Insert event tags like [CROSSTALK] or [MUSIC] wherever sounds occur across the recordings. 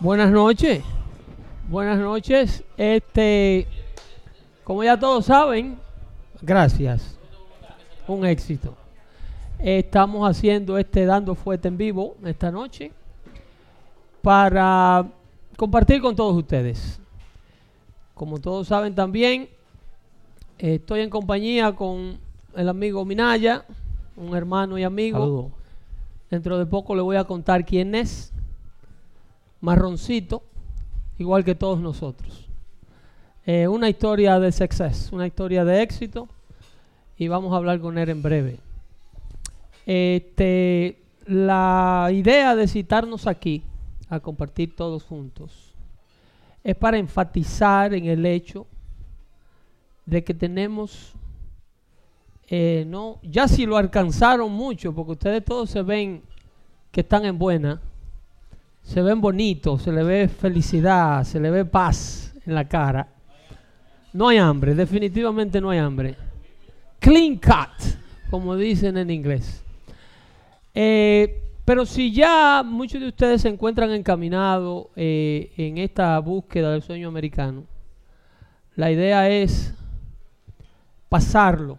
Buenas noches. Buenas noches. Este, como ya todos saben, gracias. Un éxito. Estamos haciendo este Dando Fuerte en vivo esta noche para compartir con todos ustedes. Como todos saben también, estoy en compañía con el amigo Minaya, un hermano y amigo. Dentro de poco le voy a contar quién es marroncito, igual que todos nosotros. Eh, una historia de success, una historia de éxito, y vamos a hablar con él en breve. Este, la idea de citarnos aquí a compartir todos juntos es para enfatizar en el hecho de que tenemos, eh, no, ya si lo alcanzaron mucho, porque ustedes todos se ven que están en buena, se ven bonitos, se le ve felicidad, se le ve paz en la cara. No hay hambre, definitivamente no hay hambre. Clean cut, como dicen en inglés. Eh, pero si ya muchos de ustedes se encuentran encaminados eh, en esta búsqueda del sueño americano, la idea es pasarlo.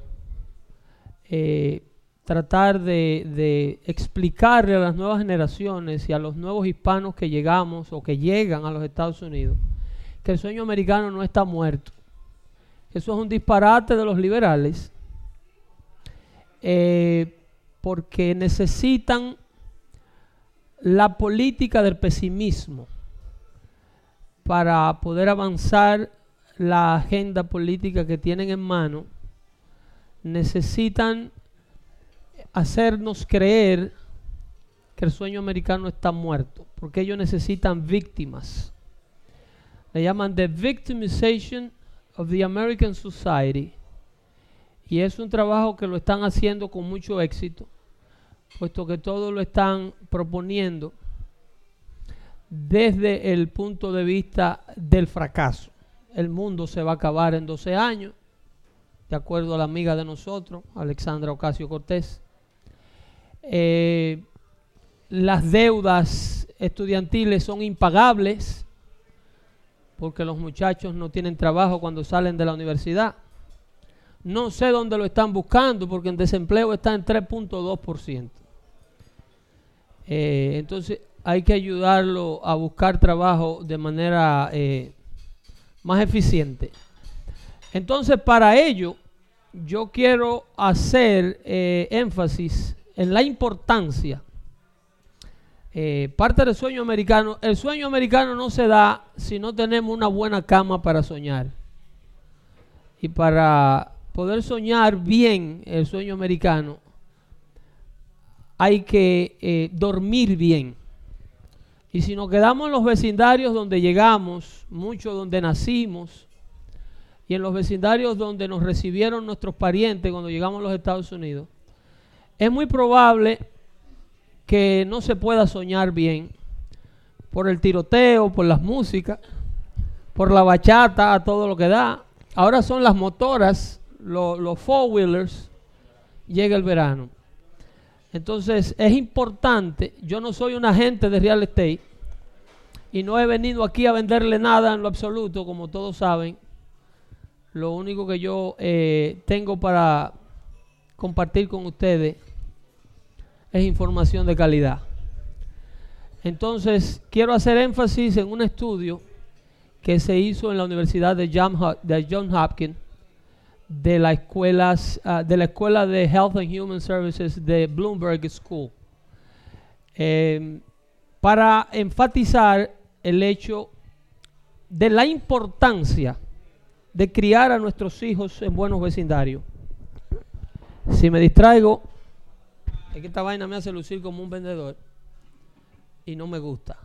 Eh, tratar de, explicarle a las nuevas generaciones y a los nuevos hispanos que llegamos o que llegan a los Estados Unidos que el sueño americano no está muerto. Eso es un disparate de los liberales eh, porque necesitan la política del pesimismo para poder avanzar la agenda política que tienen en mano. Necesitan hacernos creer que el sueño americano está muerto, porque ellos necesitan víctimas. Le llaman the victimization of the American society. Y es un trabajo que lo están haciendo con mucho éxito, puesto que todo lo están proponiendo desde el punto de vista del fracaso. El mundo se va a acabar en 12 años, de acuerdo a la amiga de nosotros, Alexandra Ocasio Cortés. Eh, las deudas estudiantiles son impagables porque los muchachos no tienen trabajo cuando salen de la universidad. No sé dónde lo están buscando porque el desempleo está en 3.2%. Eh, entonces hay que ayudarlo a buscar trabajo de manera eh, más eficiente. Entonces para ello yo quiero hacer énfasis en la importancia. Eh, parte del sueño americano, el sueño americano no se da si no tenemos una buena cama para soñar. Y para poder soñar bien el sueño americano, hay que eh, dormir bien. Y si nos quedamos en los vecindarios donde llegamos, mucho donde nacimos, y en los vecindarios donde nos recibieron nuestros parientes cuando llegamos a los Estados Unidos, es muy probable que no se pueda soñar bien por el tiroteo, por las músicas, por la bachata, a todo lo que da. Ahora son las motoras, los four-wheelers, llega el verano. Entonces es importante, yo no soy un agente de real estate y no he venido aquí a venderle nada en lo absoluto, como todos saben. Lo único que yo eh, tengo para compartir con ustedes es información de calidad. Entonces, quiero hacer énfasis en un estudio que se hizo en la Universidad de John, Hopkins de la, escuelas, ah, de la Escuela de Health and Human Services de Bloomberg School em, para enfatizar el hecho de la importancia de criar a nuestros hijos en buenos vecindarios. Si me distraigo, es que esta vaina me hace lucir como un vendedor y no me gusta.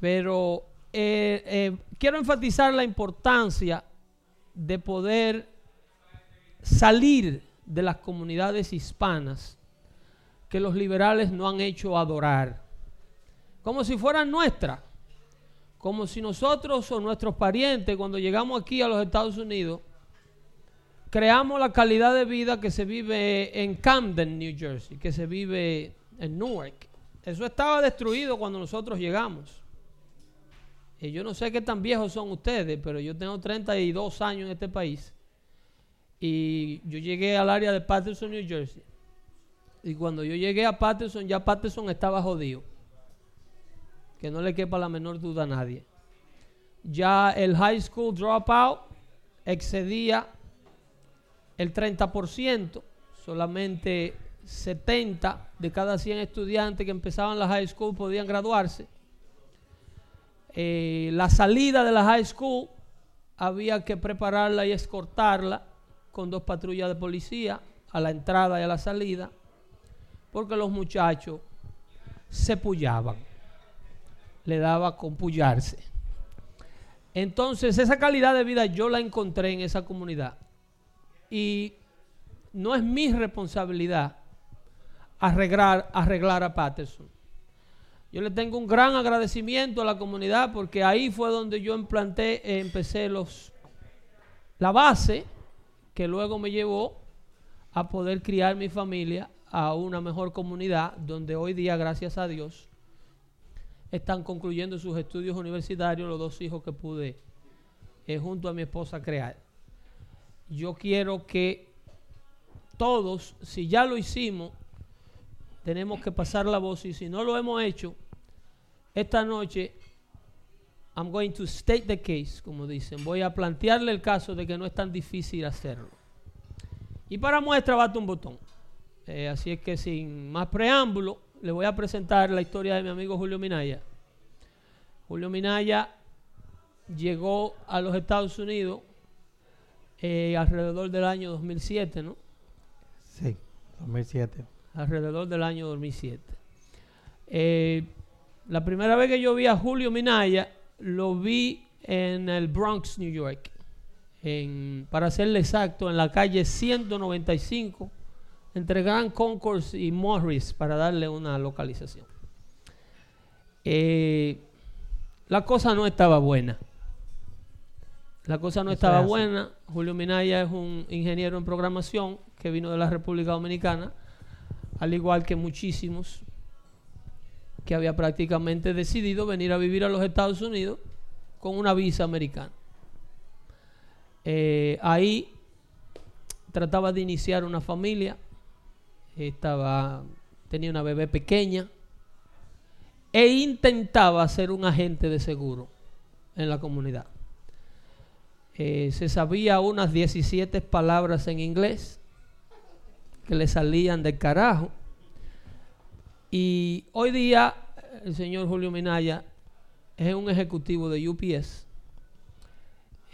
Pero eh, eh, quiero enfatizar la importancia de poder salir de las comunidades hispanas que los liberales no han hecho adorar, como si fueran nuestras, como si nosotros o nuestros parientes cuando llegamos aquí a los Estados Unidos creamos la calidad de vida que se vive en Camden, New Jersey, que se vive en Newark. Eso estaba destruido cuando nosotros llegamos. Y yo no sé qué tan viejos son ustedes, pero yo tengo 32 años en este país. Y yo llegué al área de Patterson, New Jersey. Y cuando yo llegué a Patterson, ya Patterson estaba jodido. Que no le quepa la menor duda a nadie. Ya el high school dropout excedía el 30%, solamente 70 de cada 100 estudiantes que empezaban la high school podían graduarse. Eh, la salida de la high school había que prepararla y escortarla con dos patrullas de policía a la entrada y a la salida, porque los muchachos se pullaban, le daba con pullarse. Entonces esa calidad de vida yo la encontré en esa comunidad y no es mi responsabilidad arreglar, arreglar a Patterson. Yo le tengo un gran agradecimiento a la comunidad porque ahí fue donde yo implanté, eh, empecé los, la base que luego me llevó a poder criar mi familia a una mejor comunidad donde hoy día, gracias a Dios, están concluyendo sus estudios universitarios los dos hijos que pude eh, junto a mi esposa crear. Yo quiero que todos, si ya lo hicimos, tenemos que pasar la voz y si no lo hemos hecho, esta noche I'm going to state the case, como dicen. Voy a plantearle el caso de que no es tan difícil hacerlo. Y para muestra bate un botón. Eh, así es que sin más preámbulo, le voy a presentar la historia de mi amigo Julio Minaya. Julio Minaya llegó a los Estados Unidos eh, alrededor del año 2007, ¿no? Sí, 2007 alrededor del año 2007. Eh, la primera vez que yo vi a Julio Minaya, lo vi en el Bronx, New York. En, para serle exacto, en la calle 195, entre Grand Concourse y Morris, para darle una localización. Eh, la cosa no estaba buena. La cosa no estaba buena. Julio Minaya es un ingeniero en programación que vino de la República Dominicana al igual que muchísimos que había prácticamente decidido venir a vivir a los Estados Unidos con una visa americana. Eh, ahí trataba de iniciar una familia, estaba, tenía una bebé pequeña e intentaba ser un agente de seguro en la comunidad. Eh, se sabía unas 17 palabras en inglés que le salían del carajo. Y hoy día el señor Julio Minaya es un ejecutivo de UPS,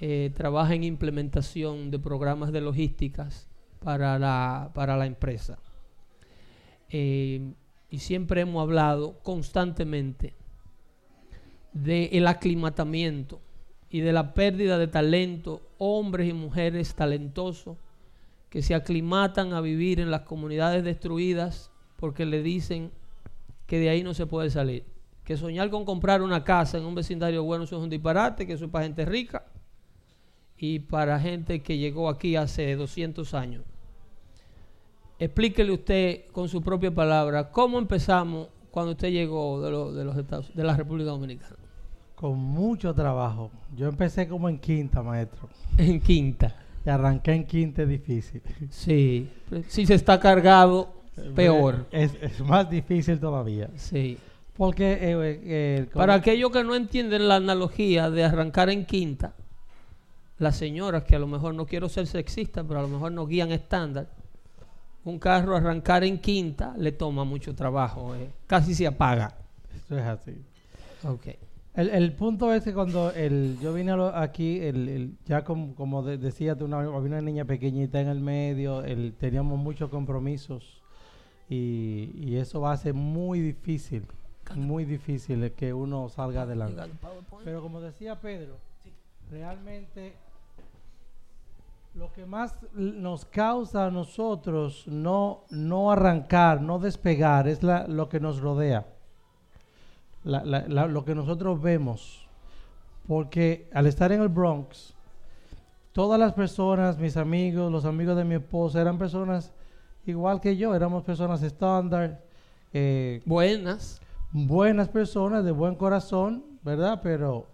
eh, trabaja en implementación de programas de logísticas para la, para la empresa. Eh, y siempre hemos hablado constantemente del aclimatamiento y de la pérdida de talento, hombres y mujeres talentosos que se aclimatan a vivir en las comunidades destruidas porque le dicen que de ahí no se puede salir. Que soñar con comprar una casa en un vecindario bueno eso es un disparate, que eso es para gente rica y para gente que llegó aquí hace 200 años. Explíquele usted con su propia palabra cómo empezamos cuando usted llegó de, de los Estados, de la República Dominicana. Con mucho trabajo. Yo empecé como en quinta, maestro. En quinta. Y arranqué en quinta es difícil. Sí, si se está cargado, peor. Es, más difícil todavía. Sí. Porque eh, eh, Para aquellos que no entienden la analogía de arrancar en quinta, las señoras que a lo mejor no quiero ser sexista, pero a lo mejor no guían estándar, un carro arrancar en quinta le toma mucho trabajo, eh, casi se apaga. Eso es así. Ok. El, el punto es que cuando el, yo vine aquí, el, el- ya como, como de- decía, tú, una, había una niña pequeñita en el medio, el, teníamos muchos compromisos y, y eso va a ser muy difícil, muy difícil que uno salga adelante. Pero como decía Pedro, realmente lo que más nos causa a nosotros no, no arrancar, no despegar, es la, lo que nos rodea, La- la- la- lo que nosotros vemos. Porque al estar en el Bronx, todas las personas, mis amigos, los amigos de mi esposa, eran personas igual que yo, éramos personas estándar, eh, Buenas. buenas personas, de buen corazón, ¿verdad? Pero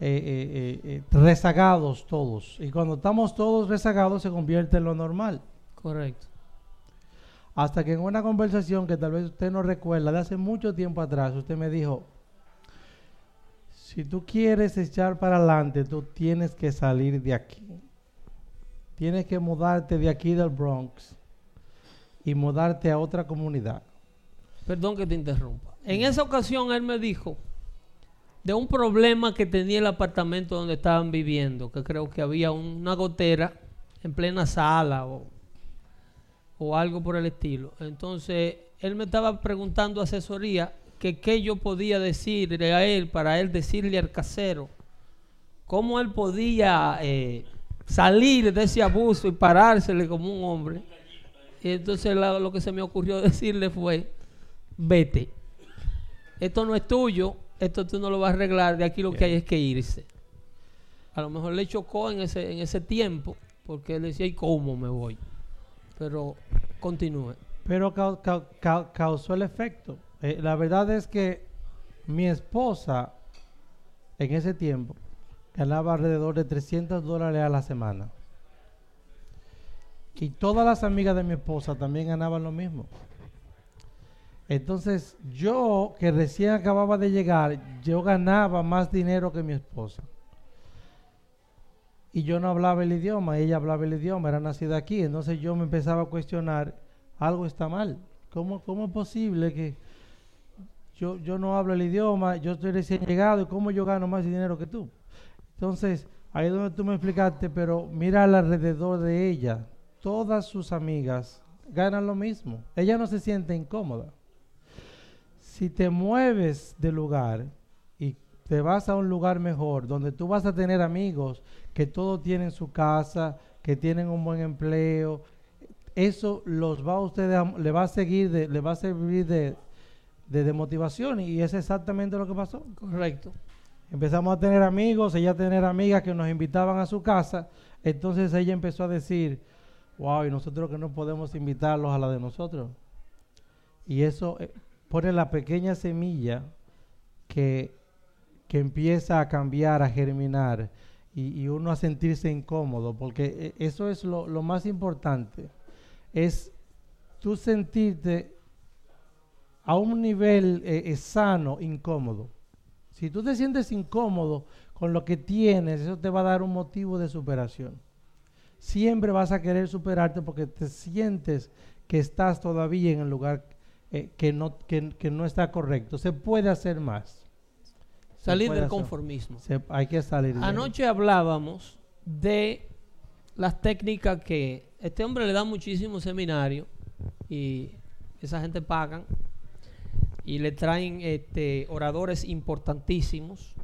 eh, eh, rezagados todos. Y cuando estamos todos rezagados se convierte en lo normal. Correcto. Hasta que en una conversación que tal vez usted no recuerda, de hace mucho tiempo atrás, usted me dijo, si tú quieres echar para adelante, tú tienes que salir de aquí. Tienes que mudarte de aquí del Bronx y mudarte a otra comunidad. Perdón que te interrumpa. En esa ocasión él me dijo de un problema que tenía el apartamento donde estaban viviendo, que creo que había una gotera en plena sala o, o algo por el estilo. Entonces él me estaba preguntando asesoría que qué yo podía decirle a él para él decirle al casero cómo él podía eh, salir de ese abuso y parársele como un hombre. Y entonces la- lo que se me ocurrió [LAUGHS] decirle fue, vete. Esto no es tuyo, esto tú no lo vas a arreglar, de aquí lo que hay es que irse. A lo mejor le chocó en ese, en ese tiempo, porque él decía, ¿y cómo me voy? Pero continúe. Pero cau- cau- cau- causó el efecto. Eh, la verdad es que mi esposa en ese tiempo ganaba alrededor de 300 dólares a la semana. Y todas las amigas de mi esposa también ganaban lo mismo. Entonces yo, que recién acababa de llegar, yo ganaba más dinero que mi esposa. Y yo no hablaba el idioma, ella hablaba el idioma, era nacida aquí. Entonces yo me empezaba a cuestionar, algo está mal. ¿Cómo, cómo es posible que yo, yo no hablo el idioma, yo estoy recién llegado y cómo yo gano más dinero que tú? Entonces, ahí es donde tú me explicaste, pero mira al alrededor de ella, todas sus amigas ganan lo mismo. Ella no se siente incómoda. Si te mueves de lugar te vas a un lugar mejor, donde tú vas a tener amigos que todos tienen su casa, que tienen un buen empleo, eso los va a ustedes le va a seguir, de- le va a servir de, de, de motivación y es exactamente lo que pasó. Correcto. Empezamos a tener amigos, ella a tener amigas que nos invitaban a su casa, entonces ella empezó a decir, wow, y nosotros que no podemos invitarlos a la de nosotros. Y eso eh, pone la pequeña semilla que, que empieza a cambiar, a germinar y, uno a sentirse incómodo, porque eh, eso es lo, más importante, es tú sentirte a un nivel eh, eh, sano, incómodo. Si tú te sientes incómodo con lo que tienes, eso te va a dar un motivo de superación. Siempre vas a querer superarte porque te sientes que estás todavía en el lugar que no está correcto. Se puede hacer más. Salir del hacer- conformismo. se- hay que salir. de. Anoche hablábamos de las técnicas que este hombre le da muchísimos seminarios y esa gente pagan y le traen este, oradores importantísimos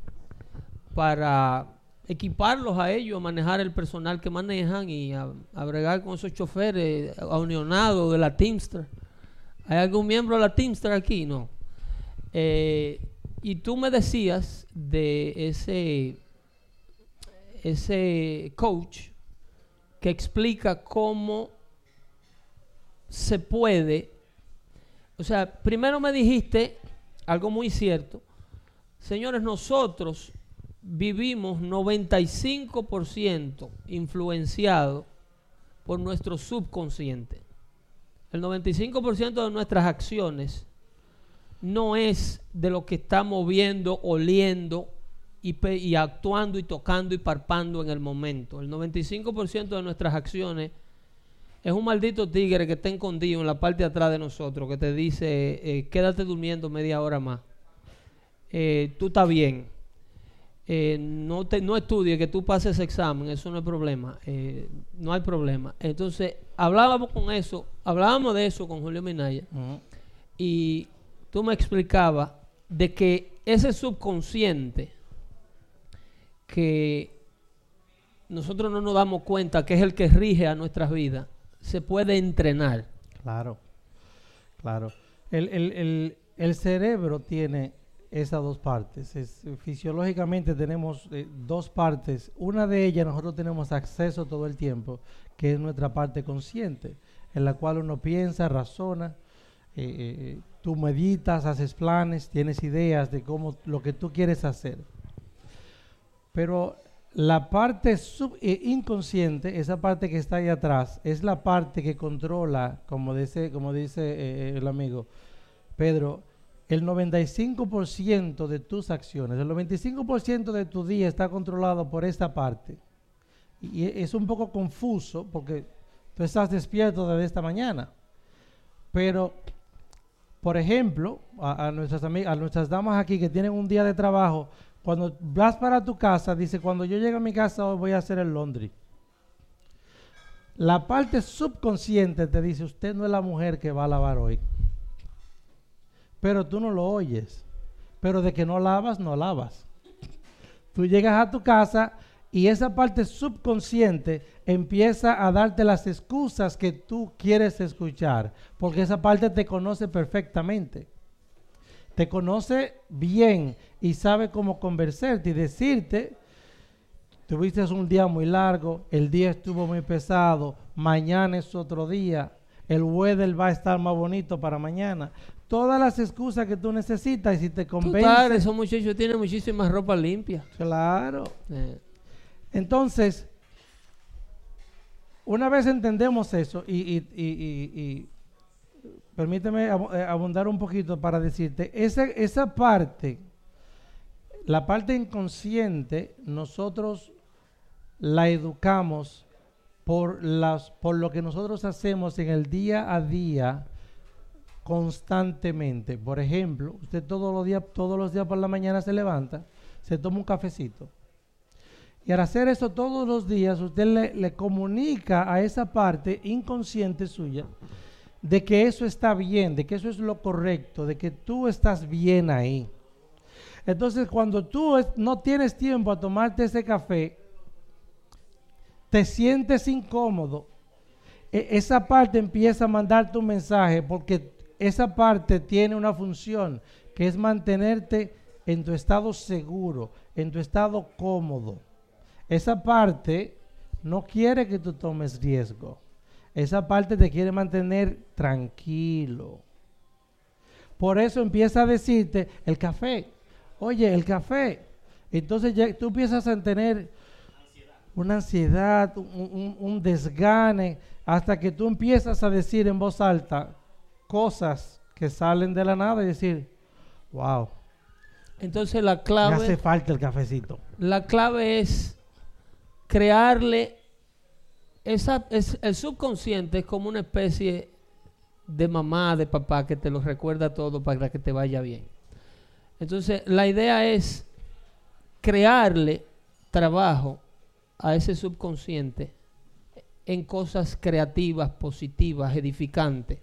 para equiparlos a ellos, a manejar el personal que manejan y a, a bregar con esos choferes unionados de la Teamster. ¿Hay algún miembro de la Teamster aquí? No. Eh, y tú me decías de ese, ese coach que explica cómo se puede, o sea, primero me dijiste algo muy cierto, señores, nosotros vivimos 95% influenciado por nuestro subconsciente. El 95% de nuestras acciones no es de lo que estamos viendo, oliendo y, actuando y tocando y parpando en el momento. El 95% de nuestras acciones es un maldito tigre que está escondido en la parte de atrás de nosotros, que te dice, eh, quédate durmiendo media hora más. Eh, tú estás bien. Eh, no, te, no estudie, que tú pases examen, eso no es problema. No hay problema. Entonces, hablábamos con eso, hablábamos de eso con Julio Minaya y tú me explicabas de que ese subconsciente que nosotros no nos damos cuenta que es el que rige a nuestras vidas, se puede entrenar. Claro, claro. El, el- el- cerebro tiene esas dos partes. Es- fisiológicamente tenemos eh, dos partes. Una de ellas nosotros tenemos acceso todo el tiempo, que es nuestra parte consciente, en la cual uno piensa, razona, eh, eh, tú meditas, haces planes, tienes ideas de cómo lo que tú quieres hacer. Pero la parte sub- eh, inconsciente, esa parte que está ahí atrás, es la parte que controla, como dice, como dice eh, el amigo Pedro, el 95% de tus acciones, el 95% de tu día está controlado por esta parte. Y es un poco confuso porque tú estás despierto desde esta mañana. Pero, por ejemplo, a, nuestras a nuestras damas aquí que tienen un día de trabajo, cuando vas para tu casa, dice, cuando yo llegue a mi casa hoy voy a hacer el laundry. La parte subconsciente te dice, usted no es la mujer que va a lavar hoy. Pero tú no lo oyes. Pero de que no lavas, no lavas. Tú llegas a tu casa y esa parte subconsciente empieza a darte las excusas que tú quieres escuchar, porque esa parte te conoce perfectamente. Te conoce bien y sabe cómo conversarte y decirte, tuviste un día muy largo, el día estuvo muy pesado, mañana es otro día, el weather va a estar más bonito para mañana. Todas las excusas que tú necesitas y si te Total, convence, esos muchachos tienen muchísima ropa limpia. claro. Eh, Entonces, una vez entendemos eso, y, permíteme eh, abundar un poquito para decirte, esa, esa parte, la parte inconsciente, nosotros la educamos por, las, por lo que nosotros hacemos en el día a día constantemente. Por ejemplo, usted todos los días, todos los días por la mañana se levanta, se toma un cafecito. Y al hacer eso todos los días, usted le, comunica a esa parte inconsciente suya de que eso está bien, de que eso es lo correcto, de que tú estás bien ahí. Entonces, cuando tú no tienes tiempo a tomarte ese café, te sientes incómodo, e- esa parte empieza a mandarte un mensaje porque esa parte tiene una función que es mantenerte en tu estado seguro, en tu estado cómodo. Esa parte no quiere que tú tomes riesgo. Esa parte te quiere mantener tranquilo. Por eso empieza a decirte el café. Oye, el café. Entonces ya tú empiezas a tener una ansiedad, un, un- un desgane, hasta que tú empiezas a decir en voz alta cosas que salen de la nada y decir, wow, Entonces la me clave, hace falta el cafecito. la clave es crearle esa, es, el subconsciente es como una especie de mamá, de papá que te lo recuerda todo para que te vaya bien. Entonces la idea es crearle trabajo a ese subconsciente en cosas creativas, positivas, edificantes,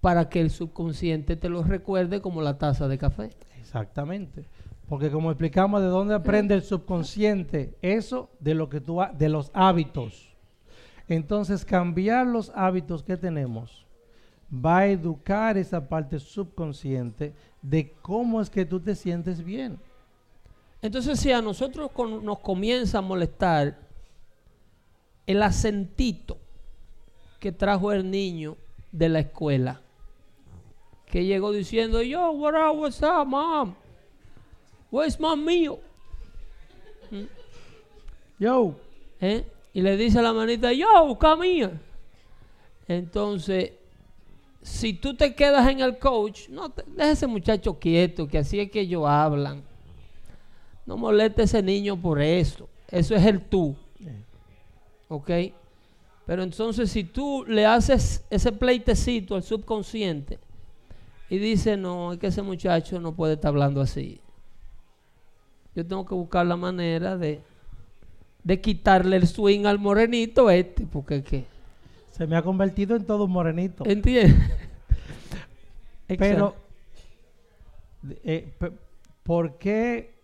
para que el subconsciente te lo recuerde como la taza de café. Exactamente. Porque como explicamos, ¿de dónde aprende el subconsciente? Eso de lo que tú de los hábitos. Entonces, cambiar los hábitos que tenemos va a educar esa parte subconsciente de cómo es que tú te sientes bien. Entonces, si a nosotros nos comienza a molestar el acentito que trajo el niño de la escuela, que llegó diciendo, yo, what up, what's up, mom? Where's my meal? Yo, ¿Eh? Y le dice a la manita, yo, here. Entonces, si tú te quedas en el coach, no, te- deja ese muchacho quieto, que así es que ellos hablan. No moleste a ese niño por eso. Eso es el tú. ¿Ok? Pero entonces si tú le haces ese pleitecito al subconsciente y dices, no, es que ese muchacho no puede estar hablando así. Yo tengo que buscar la manera de, de quitarle el swing al morenito este, porque ¿qué? Se me ha convertido en todo un morenito. ¿Entiendes? [LAUGHS] Pero, eh, ¿por qué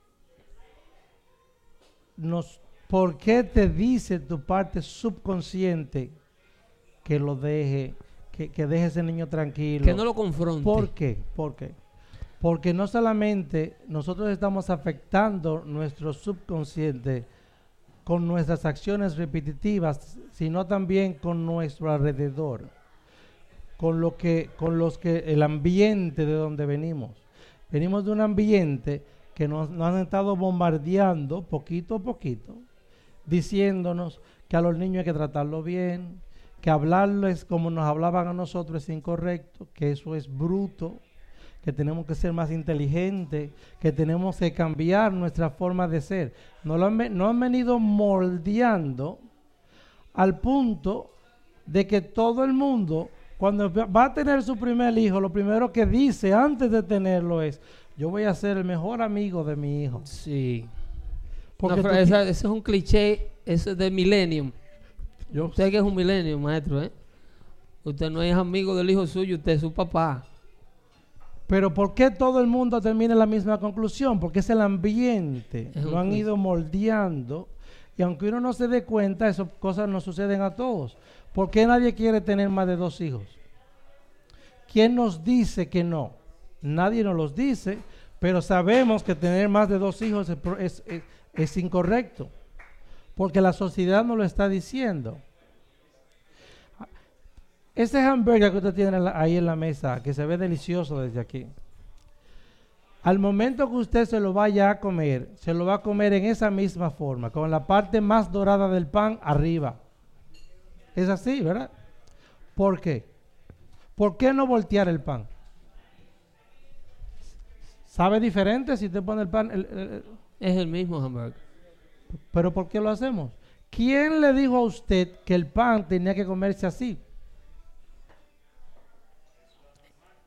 nos, por qué te dice tu parte subconsciente que lo deje, que, que deje ese niño tranquilo? que no lo confronte. ¿Por qué? ¿Por qué? Porque no solamente nosotros estamos afectando nuestro subconsciente con nuestras acciones repetitivas, sino también con nuestro alrededor, con lo que, con los que el ambiente de donde venimos. Venimos de un ambiente que nos, han estado bombardeando poquito a poquito, diciéndonos que a los niños hay que tratarlos bien, que hablarles como nos hablaban a nosotros es incorrecto, que eso es bruto, que tenemos que ser más inteligentes, que tenemos que cambiar nuestra forma de ser. Nos, lo han, ve- nos han venido moldeando al punto de que todo el mundo, cuando va a tener su primer hijo, lo primero que dice antes de tenerlo es, yo voy a ser el mejor amigo de mi hijo. Sí. Porque No, esa- ese es un cliché, ese es de Millennium. Yo Usted que es un Millennium, maestro, ¿eh? Usted no es amigo del hijo suyo, usted es su papá. Pero ¿por qué todo el mundo termina en la misma conclusión? Porque es el ambiente. Es Lo han ido moldeando. Y aunque uno no se dé cuenta, esas cosas no suceden a todos. ¿Por qué nadie quiere tener más de dos hijos? ¿Quién nos dice que no? Nadie nos los dice, pero sabemos que tener más de dos hijos es- es- es incorrecto. Porque la sociedad nos lo está diciendo. Ese hamburger que usted tiene ahí en la mesa, que se ve delicioso desde aquí, al momento que usted se lo vaya a comer, se lo va a comer en esa misma forma, con la parte más dorada del pan arriba. Es así, ¿verdad? ¿Por qué? ¿Por qué no voltear el pan? ¿Sabe diferente si usted pone el pan? el- el- el- Es el mismo hamburger. pero ¿por qué lo hacemos? ¿Quién le dijo a usted que el pan tenía que comerse así?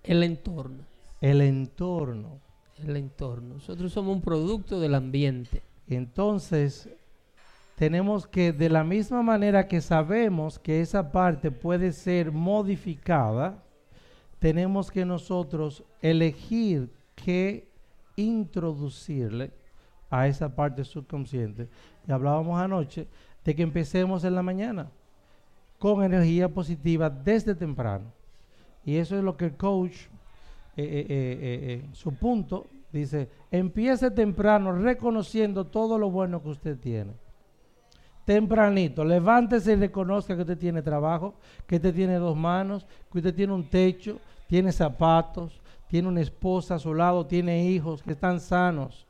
El entorno. El entorno. El entorno. Nosotros somos un producto del ambiente. Entonces, tenemos que, de la misma manera que sabemos que esa parte puede ser modificada, tenemos que nosotros elegir qué introducirle a esa parte subconsciente. Y hablábamos anoche de que empecemos en la mañana con energía positiva desde temprano. Y eso es lo que el coach, eh, eh, eh, su punto, dice, empiece temprano reconociendo todo lo bueno que usted tiene. Tempranito, levántese y reconozca que usted tiene trabajo, que usted tiene dos manos, que usted tiene un techo, tiene zapatos, tiene una esposa a su lado, tiene hijos que están sanos.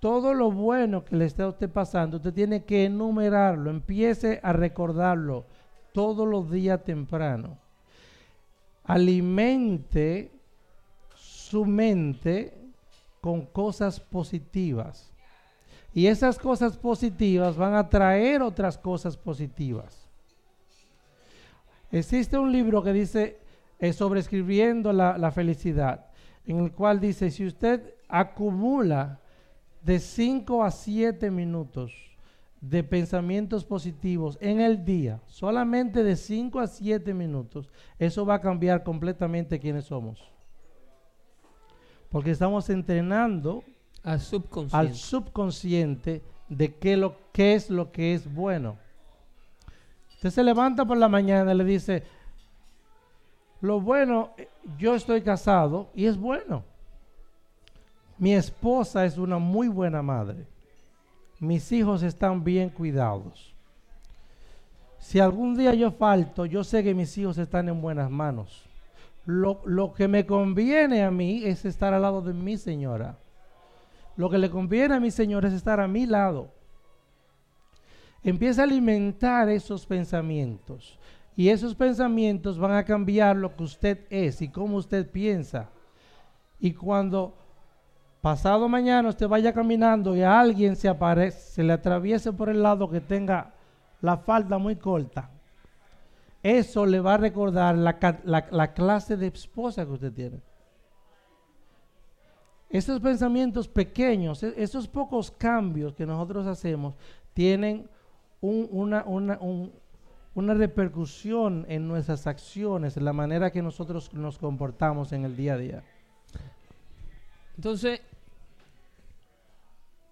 Todo lo bueno que le está a usted pasando, usted tiene que enumerarlo, empiece a recordarlo todos los días temprano alimente su mente con cosas positivas. Y esas cosas positivas van a traer otras cosas positivas. Existe un libro que dice sobre escribiendo la, la felicidad, en el cual dice, si usted acumula de 5 a 7 minutos de pensamientos positivos en el día, solamente de 5 a 7 minutos, eso va a cambiar completamente quiénes somos. Porque estamos entrenando Al subconsciente. al subconsciente de qué, lo, qué es lo que es bueno. Usted se levanta por la mañana y le dice, lo bueno, eh, yo estoy casado y es bueno. Mi esposa es una muy buena madre. Mis hijos están bien cuidados. Si algún día yo falto, yo sé que mis hijos están en buenas manos. Lo, lo que me conviene a mí es estar al lado de mi señora. Lo que le conviene a mi señor es estar a mi lado. Empieza a alimentar esos pensamientos. Y esos pensamientos van a cambiar lo que usted es y cómo usted piensa. Y cuando pasado mañana usted vaya caminando y a alguien se aparece, se le atraviese por el lado que tenga la falda muy corta, eso le va a recordar la, la- la clase de esposa que usted tiene. Esos pensamientos pequeños, e- esos pocos cambios que nosotros hacemos, tienen un- una, una- un- una repercusión en nuestras acciones, en la manera que nosotros nos comportamos en el día a día. Entonces,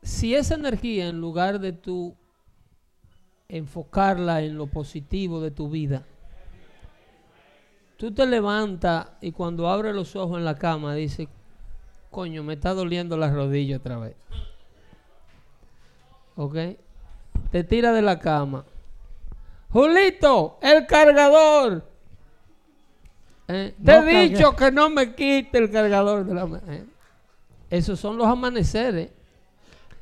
si esa energía, en lugar de tú enfocarla en lo positivo de tu vida, tú te levantas y cuando abres los ojos en la cama dices, coño, me está doliendo la rodilla otra vez. ¿Ok? Te tira de la cama. Julito, el cargador. Eh, te No he dicho que no me quite el cargador de la... eh. Esos son los amaneceres.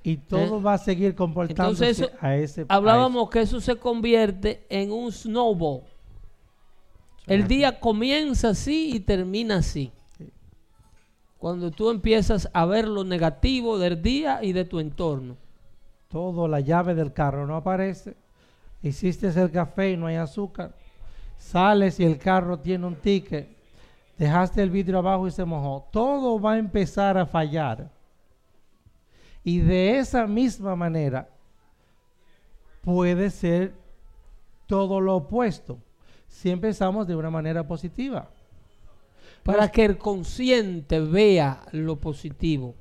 Y todo va a seguir comportándose Eh, Entonces eso- a ese a Hablábamos que eso se convierte en un snowball. El día comienza así y termina así. Cuando tú empiezas a ver lo negativo del día y de tu entorno. todo, la llave del carro no aparece. Hiciste el café y no hay azúcar. Sales y el carro tiene un ticket. Dejaste el vidrio abajo y se mojó. Todo va a empezar a fallar. Y de esa misma manera puede ser todo lo opuesto. Si empezamos de una manera positiva. Para que el consciente vea lo positivo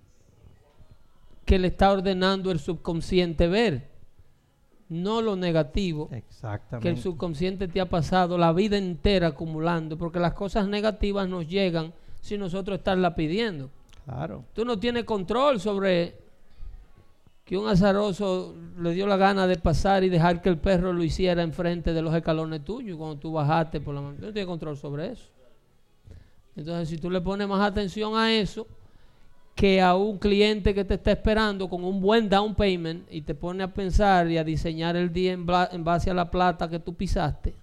que le está ordenando el subconsciente ver. No lo negativo. que el Exactamente. subconsciente te ha pasado la vida entera acumulando, porque las cosas negativas nos llegan si nosotros estarlas pidiendo. Claro. Tú no tienes control sobre que un azaroso le dio la gana de pasar y dejar que el perro lo hiciera enfrente de los escalones tuyos cuando tú bajaste por la mano. No tienes control sobre eso. Entonces, si tú le pones más atención a eso que a un cliente que te está esperando con un buen down payment y te pone a pensar y a diseñar el día en, en base a la plata que tú pisaste,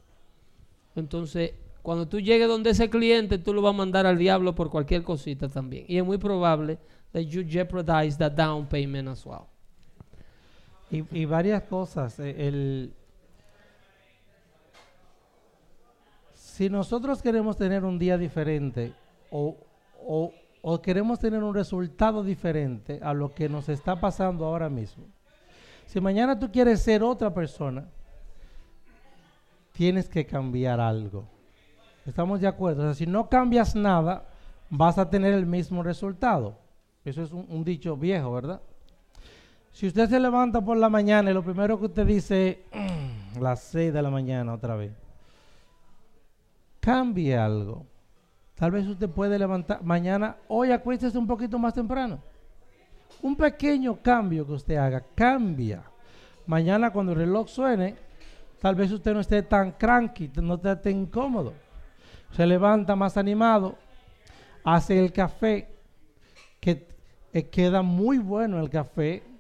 entonces cuando tú llegues donde ese cliente, tú lo vas a mandar al diablo por cualquier cosita también. Y es muy probable that you jeopardize that down payment as well. Y, y varias cosas. eh, El, si nosotros queremos tener un día diferente o, o- o queremos tener un resultado diferente a lo que nos está pasando ahora mismo, si mañana tú quieres ser otra persona, tienes que cambiar algo. ¿Estamos de acuerdo? O sea, si no cambias nada, vas a tener el mismo resultado. Eso es un, un dicho viejo, ¿verdad? Si usted se levanta por la mañana y lo primero que usted dice es "Mm, las 6 de la mañana otra vez, cambie algo. Tal vez usted puede levantar mañana, hoy acuéstese un poquito más temprano. Un pequeño cambio que usted haga, cambia. Mañana cuando el reloj suene, tal vez usted no esté tan cranky, no esté tan incómodo. Se levanta más animado, hace el café, que eh, queda muy bueno el café,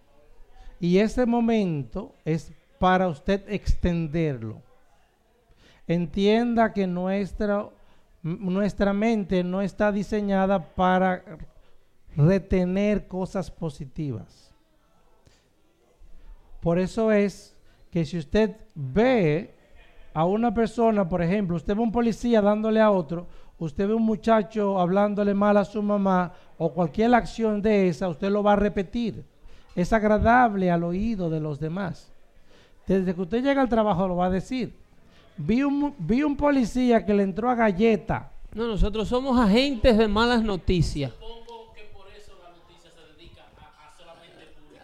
y ese momento es para usted extenderlo. Entienda que nuestra, nuestra mente no está diseñada para retener cosas positivas. Por eso es que si usted ve a una persona, por ejemplo, usted ve un policía dándole a otro, usted ve un muchacho hablándole mal a su mamá o cualquier acción de esa, usted lo va a repetir. Es agradable al oído de los demás. Desde que usted llega al trabajo lo va a decir. Vi un, vi un policía que le entró a galleta. No, nosotros somos agentes de malas noticias.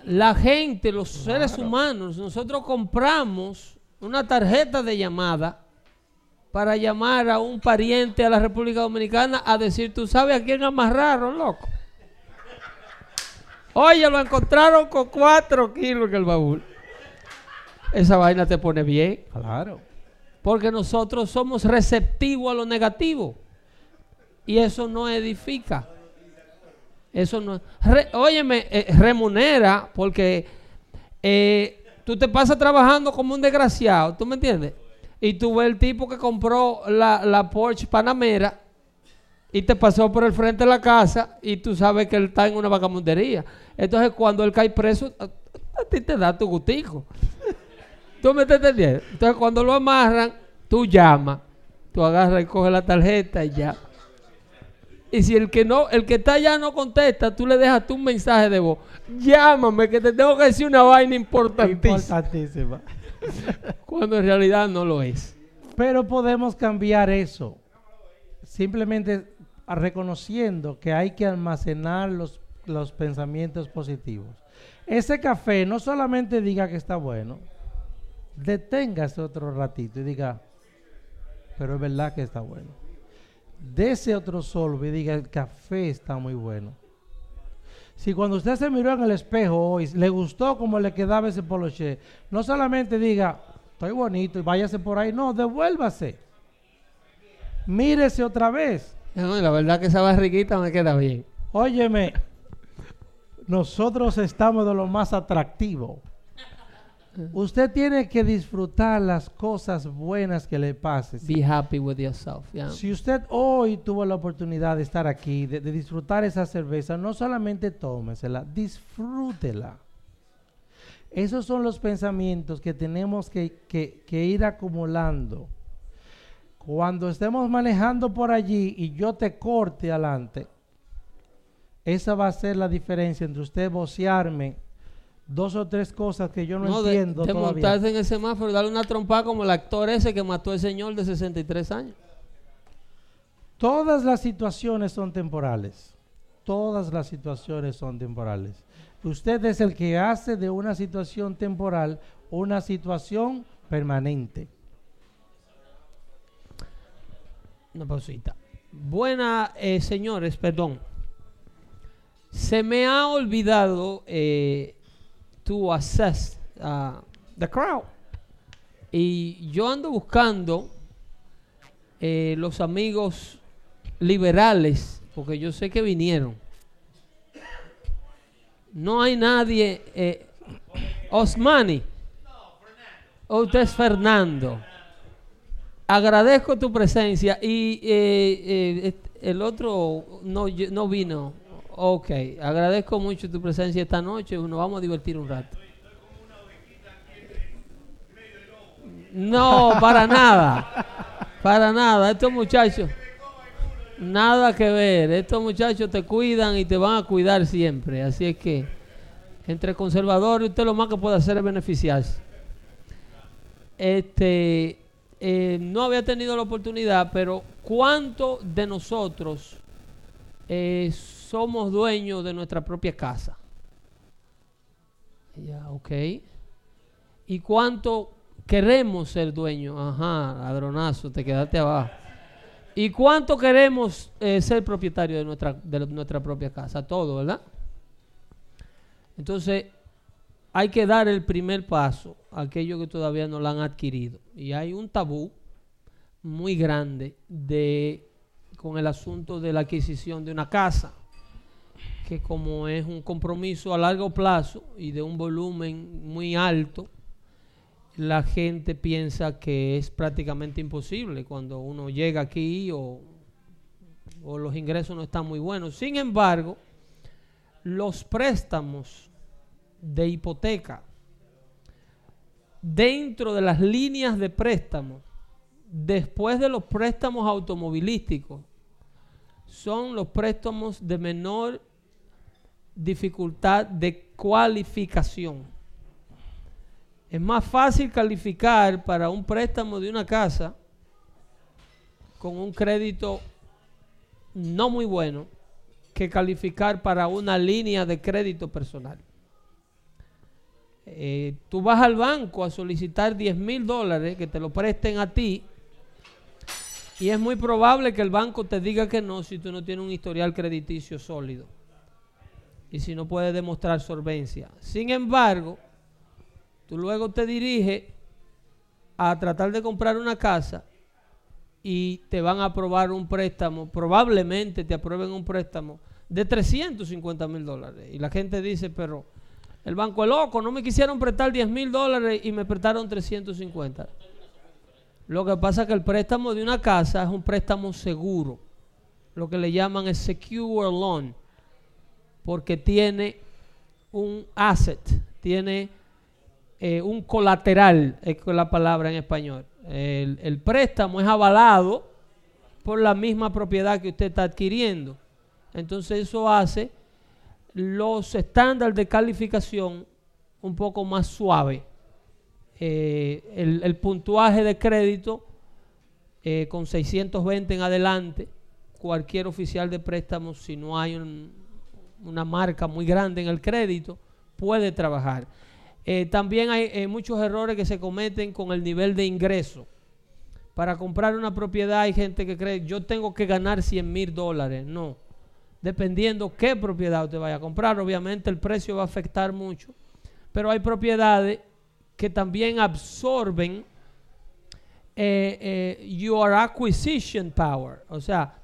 La gente, los seres humanos, nosotros compramos una tarjeta de llamada para llamar a un pariente a la República Dominicana a decir, ¿tú sabes a quién amarraron, loco? Oye, lo encontraron con cuatro kilos en el baúl. Esa vaina te pone bien. Claro. Porque nosotros somos receptivos a lo negativo. Y eso no edifica. Eso no. Re- óyeme, eh, remunera porque eh, tú te pasas trabajando como un desgraciado. ¿Tú me entiendes? y tú ves el tipo que compró la, la Porsche Panamera y te pasó por el frente de la casa y tú sabes que él está en una vagamundería. Entonces, cuando él cae preso, a, a ti te da tu gustico. ¿Tú me estás entendiendo? Entonces, cuando lo amarran, tú llamas, tú agarras y coges la tarjeta y ya. Y si el que no, el que está allá no contesta, tú le dejas tú un mensaje de voz. Llámame que te tengo que decir una vaina importantísima. Importantísima. Cuando en realidad no lo es. Pero podemos cambiar eso. Simplemente reconociendo que hay que almacenar los, los pensamientos positivos. Ese café no solamente diga que está bueno, deténgase otro ratito y diga, pero es verdad que está bueno. Dese otro sorbo y diga, el café está muy bueno. Si cuando usted se miró en el espejo hoy, le gustó como le quedaba ese poloché, no solamente diga, estoy bonito y váyase por ahí, no, devuélvase. Mírese otra vez. No, la verdad que esa barriguita me queda bien. Óyeme, nosotros estamos de lo más atractivo. Usted tiene que disfrutar las cosas buenas que le pasen. Be happy with yourself. yeah. Si usted hoy tuvo la oportunidad de estar aquí, de, de disfrutar esa cerveza, no solamente tómesela, disfrútela. Esos son los pensamientos que tenemos que, que- que ir acumulando. Cuando estemos manejando por allí y yo te corte adelante, esa va a ser la diferencia entre usted vocearme dos o tres cosas que yo no, entiendo de todavía. montarse en el semáforo y darle una trompada como el actor ese que mató al señor de 63 años. Todas las situaciones son temporales. Todas las situaciones son temporales. Usted es el que hace de una situación temporal una situación permanente. Una pausita. Buena, eh, señores, perdón. Se me ha olvidado eh, to assess uh, the crowd. Y yo ando buscando eh, los amigos liberales, porque yo sé que vinieron. No hay nadie. Eh, Osmani. O usted es Fernando. Agradezco tu presencia y eh, eh, el otro no, no vino. Ok, agradezco mucho tu presencia esta noche. Nos vamos a divertir un rato. No, para nada. Para nada. Estos muchachos, nada que ver. Estos muchachos te cuidan y te van a cuidar siempre. Así es que, entre conservadores, usted lo más que puede hacer es beneficiarse. Este, eh, no había tenido la oportunidad, pero ¿cuánto de nosotros eh, somos dueños de nuestra propia casa? Ya, ok. ¿Y cuánto queremos ser dueños? Ajá, ladronazo, te quedaste abajo. ¿Y cuánto queremos eh, ser propietarios de nuestra, de nuestra propia casa? Todo, ¿verdad? Entonces, hay que dar el primer paso aquellos que todavía no lo han adquirido. Y hay un tabú muy grande de, con el asunto de la adquisición de una casa, que como es un compromiso a largo plazo y de un volumen muy alto, la gente piensa que es prácticamente imposible cuando uno llega aquí o, o los ingresos no están muy buenos. Sin embargo, los préstamos de hipoteca dentro de las líneas de préstamo, después de los préstamos automovilísticos, son los préstamos de menor dificultad de cualificación. Es más fácil calificar para un préstamo de una casa con un crédito no muy bueno que calificar para una línea de crédito personal. Eh, tú vas al banco a solicitar 10 mil dólares que te lo presten a ti y es muy probable que el banco te diga que no si tú no tienes un historial crediticio sólido y si no puedes demostrar solvencia. Sin embargo, tú luego te diriges a tratar de comprar una casa y te van a aprobar un préstamo, probablemente te aprueben un préstamo de 350 mil dólares. Y la gente dice, pero el banco es loco, no me quisieron prestar 10 mil dólares y me prestaron 350. Lo que pasa es que el préstamo de una casa es un préstamo seguro, lo que le llaman el secure loan, porque tiene un asset, tiene eh, un colateral, es la palabra en español. El, el préstamo es avalado por la misma propiedad que usted está adquiriendo. Entonces eso hace los estándares de calificación un poco más suave. Eh, el, puntuaje de crédito eh, con 620 en adelante, cualquier oficial de préstamo, si no hay una marca muy grande en el crédito, puede trabajar. Eh, también hay muchos errores que se cometen con el nivel de ingreso. Para comprar una propiedad hay gente que cree, yo tengo que ganar 100 mil dólares. No. Dependiendo qué propiedad usted vaya a comprar, obviamente el precio va a afectar mucho. Pero hay propiedades que también absorben eh, eh, your acquisition power. O sea,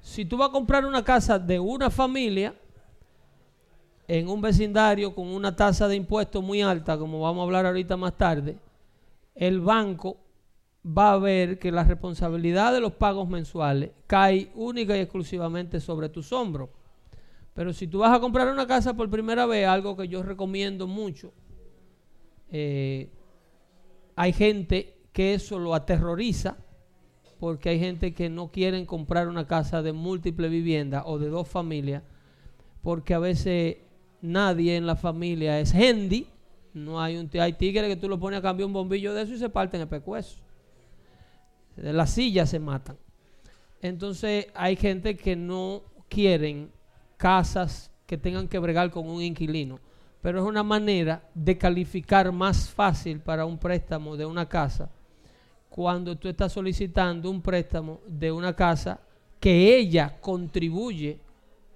si tú vas a comprar una casa de una familia en un vecindario con una tasa de impuestos muy alta, como vamos a hablar ahorita más tarde, el banco va a ver que la responsabilidad de los pagos mensuales cae única y exclusivamente sobre tus hombros. Pero si tú vas a comprar una casa por primera vez, algo que yo recomiendo mucho, eh, hay gente que eso lo aterroriza, porque hay gente que no quieren comprar una casa de múltiple vivienda o de dos familias, porque a veces nadie en la familia es handy, no hay un hay tigre que tú lo pones a cambiar un bombillo de eso y se parten el pecueso de las sillas se matan. Entonces hay gente que no quieren casas que tengan que bregar con un inquilino, pero es una manera de calificar más fácil para un préstamo de una casa cuando tú estás solicitando un préstamo de una casa que ella contribuye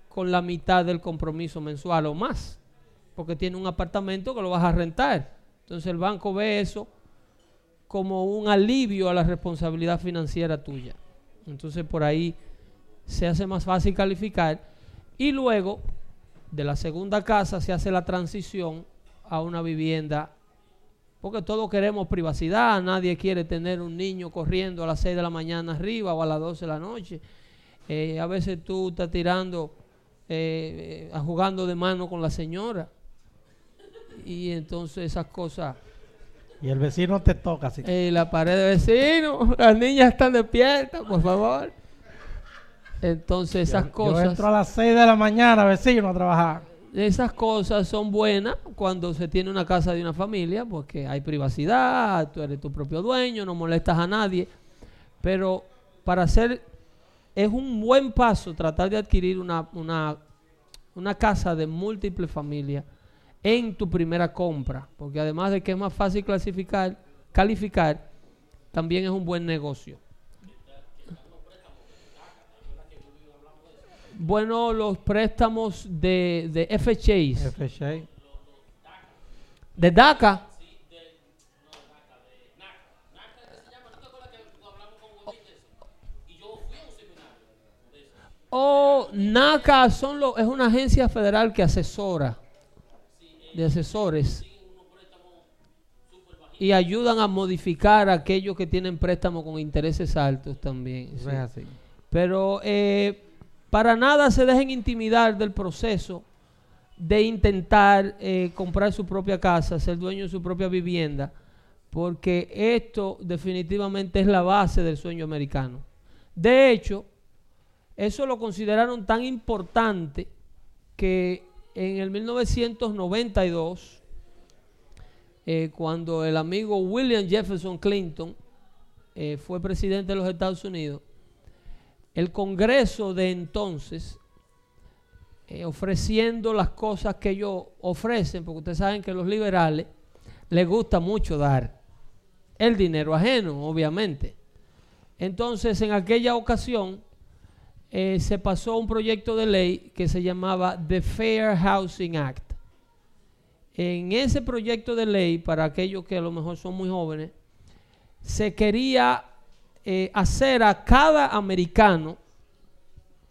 con la mitad del compromiso mensual o más, porque tiene un apartamento que lo vas a rentar. Entonces el banco ve eso como un alivio a la responsabilidad financiera tuya. Entonces por ahí se hace más fácil calificar y luego de la segunda casa se hace la transición a una vivienda porque todos queremos privacidad, nadie quiere tener un niño corriendo a las 6 de la mañana arriba o a las 12 de la noche. Eh, a veces tú estás tirando, eh, eh, jugando de mano con la señora. Y entonces esas cosas y el vecino te toca así. Y la pared de vecino, [LAUGHS] las niñas están despiertas, por favor. Entonces esas cosas... Yo entro a las 6 de la mañana, vecino, a trabajar. Esas cosas son buenas cuando se tiene una casa de una familia, porque hay privacidad, tú eres tu propio dueño, no molestas a nadie. Pero para hacer... Es un buen paso tratar de adquirir una, una, una casa de múltiples familias en tu primera compra, porque además de que es más fácil clasificar, calificar, también es un buen negocio. Bueno, los préstamos de, de FHA. De DACA. Oh, NACA son lo, es una agencia federal que asesora de asesores y ayudan a modificar aquellos que tienen préstamos con intereses altos también. Pero eh, para nada se dejen intimidar del proceso de intentar eh, comprar su propia casa, ser dueño de su propia vivienda, porque esto definitivamente es la base del sueño americano. De hecho, eso lo consideraron tan importante que en el 1992, eh, cuando el amigo William Jefferson Clinton eh, fue presidente de los Estados Unidos, el Congreso de entonces, eh, ofreciendo las cosas que ellos ofrecen, porque ustedes saben que los liberales les gusta mucho dar el dinero ajeno, obviamente. Entonces, en aquella ocasión, eh, se pasó un proyecto de ley que se llamaba The Fair Housing Act. En ese proyecto de ley, para aquellos que a lo mejor son muy jóvenes, se quería eh, hacer a cada americano,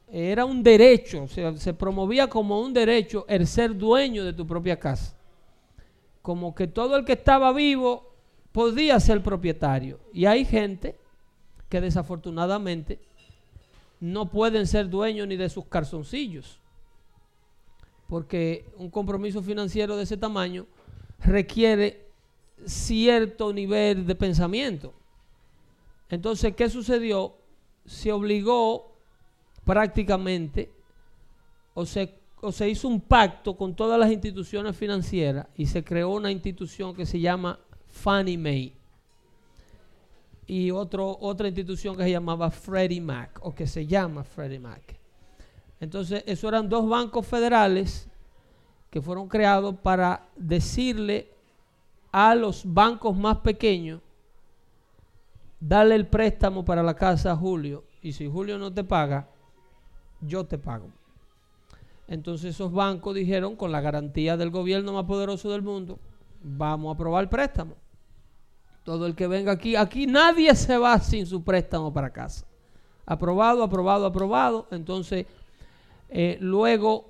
era un derecho, se promovía como un derecho el ser dueño de tu propia casa. Como que todo el que estaba vivo podía ser propietario. Y hay gente que desafortunadamente no pueden ser dueños ni de sus calzoncillos. Porque un compromiso financiero de ese tamaño requiere cierto nivel de pensamiento. Entonces, ¿qué sucedió? Se obligó prácticamente o se, o se hizo un pacto con todas las instituciones financieras y se creó una institución que se llama Fannie Mae y otro, otra institución que se llamaba Freddie Mac o que se llama Freddie Mac. Entonces, esos eran dos bancos federales que fueron creados para decirle a los bancos más pequeños, darle el préstamo para la casa a Julio y si Julio no te paga, yo te pago. Entonces esos bancos dijeron, con la garantía del gobierno más poderoso del mundo, vamos a aprobar el préstamo. Todo el que venga aquí, aquí nadie se va sin su préstamo para casa. Aprobado, aprobado, aprobado. Entonces, eh, luego,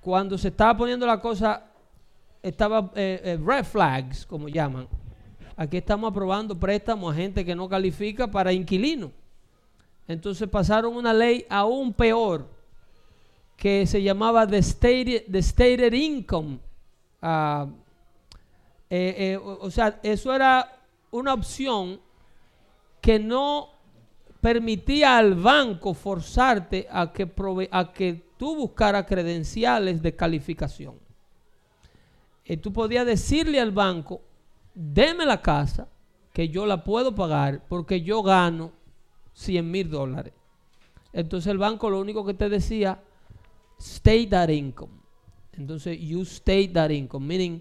cuando se estaba poniendo la cosa, estaba eh, eh, red flags, como llaman. Aquí estamos aprobando préstamos a gente que no califica para inquilino. Entonces pasaron una ley aún peor que se llamaba The Stated, Income. Ah, eh, eh, o, sea, eso era una opción que no permitía al banco forzarte a que, a que tú buscaras credenciales de calificación. Y tú podías decirle al banco, deme la casa, que yo la puedo pagar porque yo gano 100 mil dólares. Entonces el banco lo único que te decía, state that income. Entonces, you state that income, meaning,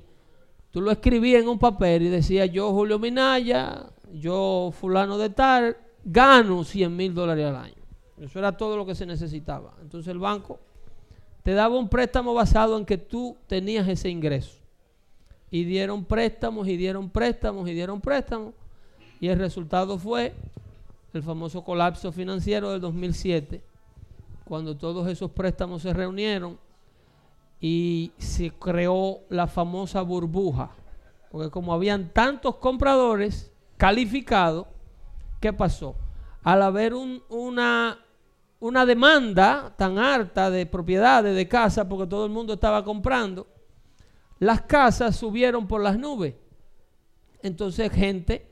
tú lo escribías en un papel y decía, yo Julio Minaya, yo fulano de tal, gano 100 mil dólares al año. Eso era todo lo que se necesitaba. Entonces el banco te daba un préstamo basado en que tú tenías ese ingreso. Y dieron préstamos y dieron préstamos y dieron préstamos. Y el resultado fue el famoso colapso financiero del 2007, cuando todos esos préstamos se reunieron y se creó la famosa burbuja. Porque como habían tantos compradores calificados, ¿qué pasó? Al haber una, una demanda tan harta de propiedades, de casas, porque todo el mundo estaba comprando, las casas subieron por las nubes. Entonces gente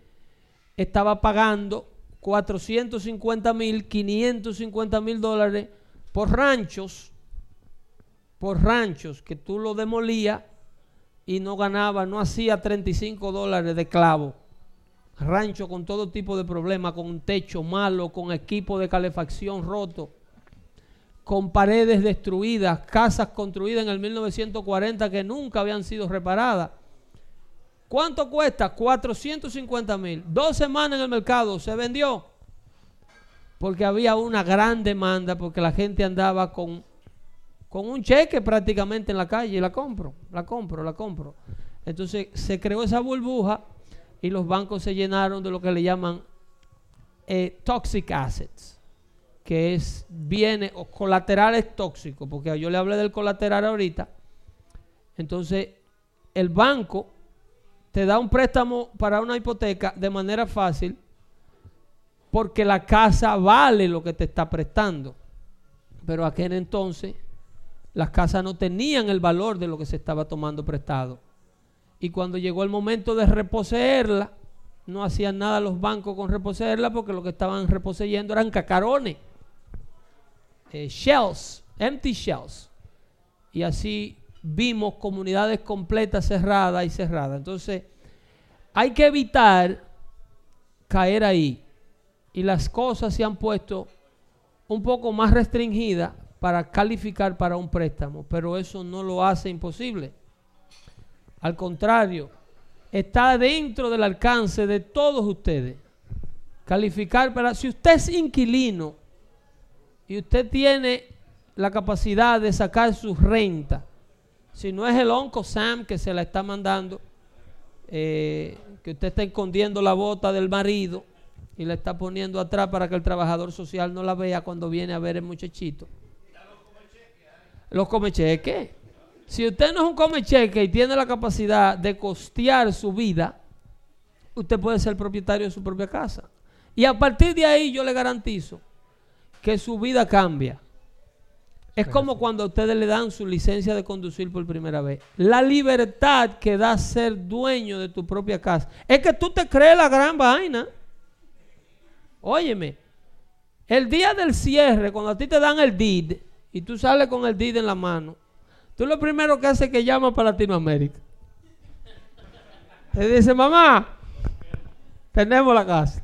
estaba pagando 450 mil, 550 mil dólares por ranchos, por ranchos que tú lo demolías y no ganaba, no hacía 35 dólares de clavo. Rancho con todo tipo de problemas, con un techo malo, con equipo de calefacción roto, con paredes destruidas, casas construidas en el 1940 que nunca habían sido reparadas ¿Cuánto cuesta? 450 mil. Dos semanas en el mercado se vendió. Porque había una gran demanda, porque la gente andaba con, con un cheque prácticamente en la calle y la compro, la compro, la compro. Entonces se creó esa burbuja y los bancos se llenaron de lo que le llaman eh, toxic assets, que es bienes o colaterales tóxicos, porque yo le hablé del colateral ahorita. Entonces el banco te da un préstamo para una hipoteca de manera fácil porque la casa vale lo que te está prestando. Pero aquel entonces las casas no tenían el valor de lo que se estaba tomando prestado. Y cuando llegó el momento de reposeerla, no hacían nada los bancos con reposeerla porque lo que estaban reposeyendo eran cacarones, eh, shells, empty shells. Y así vimos comunidades completas cerradas y cerradas. Entonces, hay que evitar caer ahí. Y las cosas se han puesto un poco más restringidas para calificar para un préstamo, pero eso no lo hace imposible. Al contrario, está dentro del alcance de todos ustedes. Calificar para, si usted es inquilino y usted tiene la capacidad de sacar su renta, si no es el Onco Sam que se la está mandando, eh, que usted está escondiendo la bota del marido y la está poniendo atrás para que el trabajador social no la vea cuando viene a ver el muchachito. Los come cheques. Si usted no es un come cheque y tiene la capacidad de costear su vida, usted puede ser propietario de su propia casa. Y a partir de ahí yo le garantizo que su vida cambia. Es como cuando a ustedes le dan su licencia de conducir por primera vez. La libertad que da ser dueño de tu propia casa. Es que tú te crees la gran vaina. Óyeme, el día del cierre, cuando a ti te dan el DID y tú sales con el DID en la mano, tú lo primero que haces es que llamas para Latinoamérica. Te dice, mamá, tenemos la casa.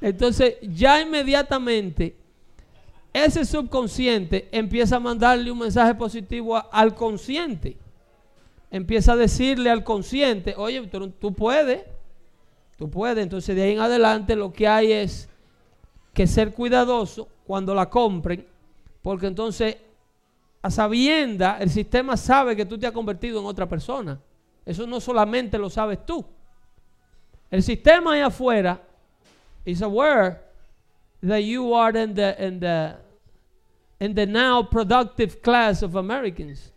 Entonces, ya inmediatamente, ese subconsciente empieza a mandarle un mensaje positivo al consciente. Empieza a decirle al consciente, oye, tú, puedes, tú puedes. Entonces, de ahí en adelante, lo que hay es que ser cuidadoso cuando la compren, porque entonces a sabienda el sistema sabe que tú te has convertido en otra persona. Eso no solamente lo sabes tú. El sistema ahí afuera is aware that you are in the in the in the now productive class of Americans.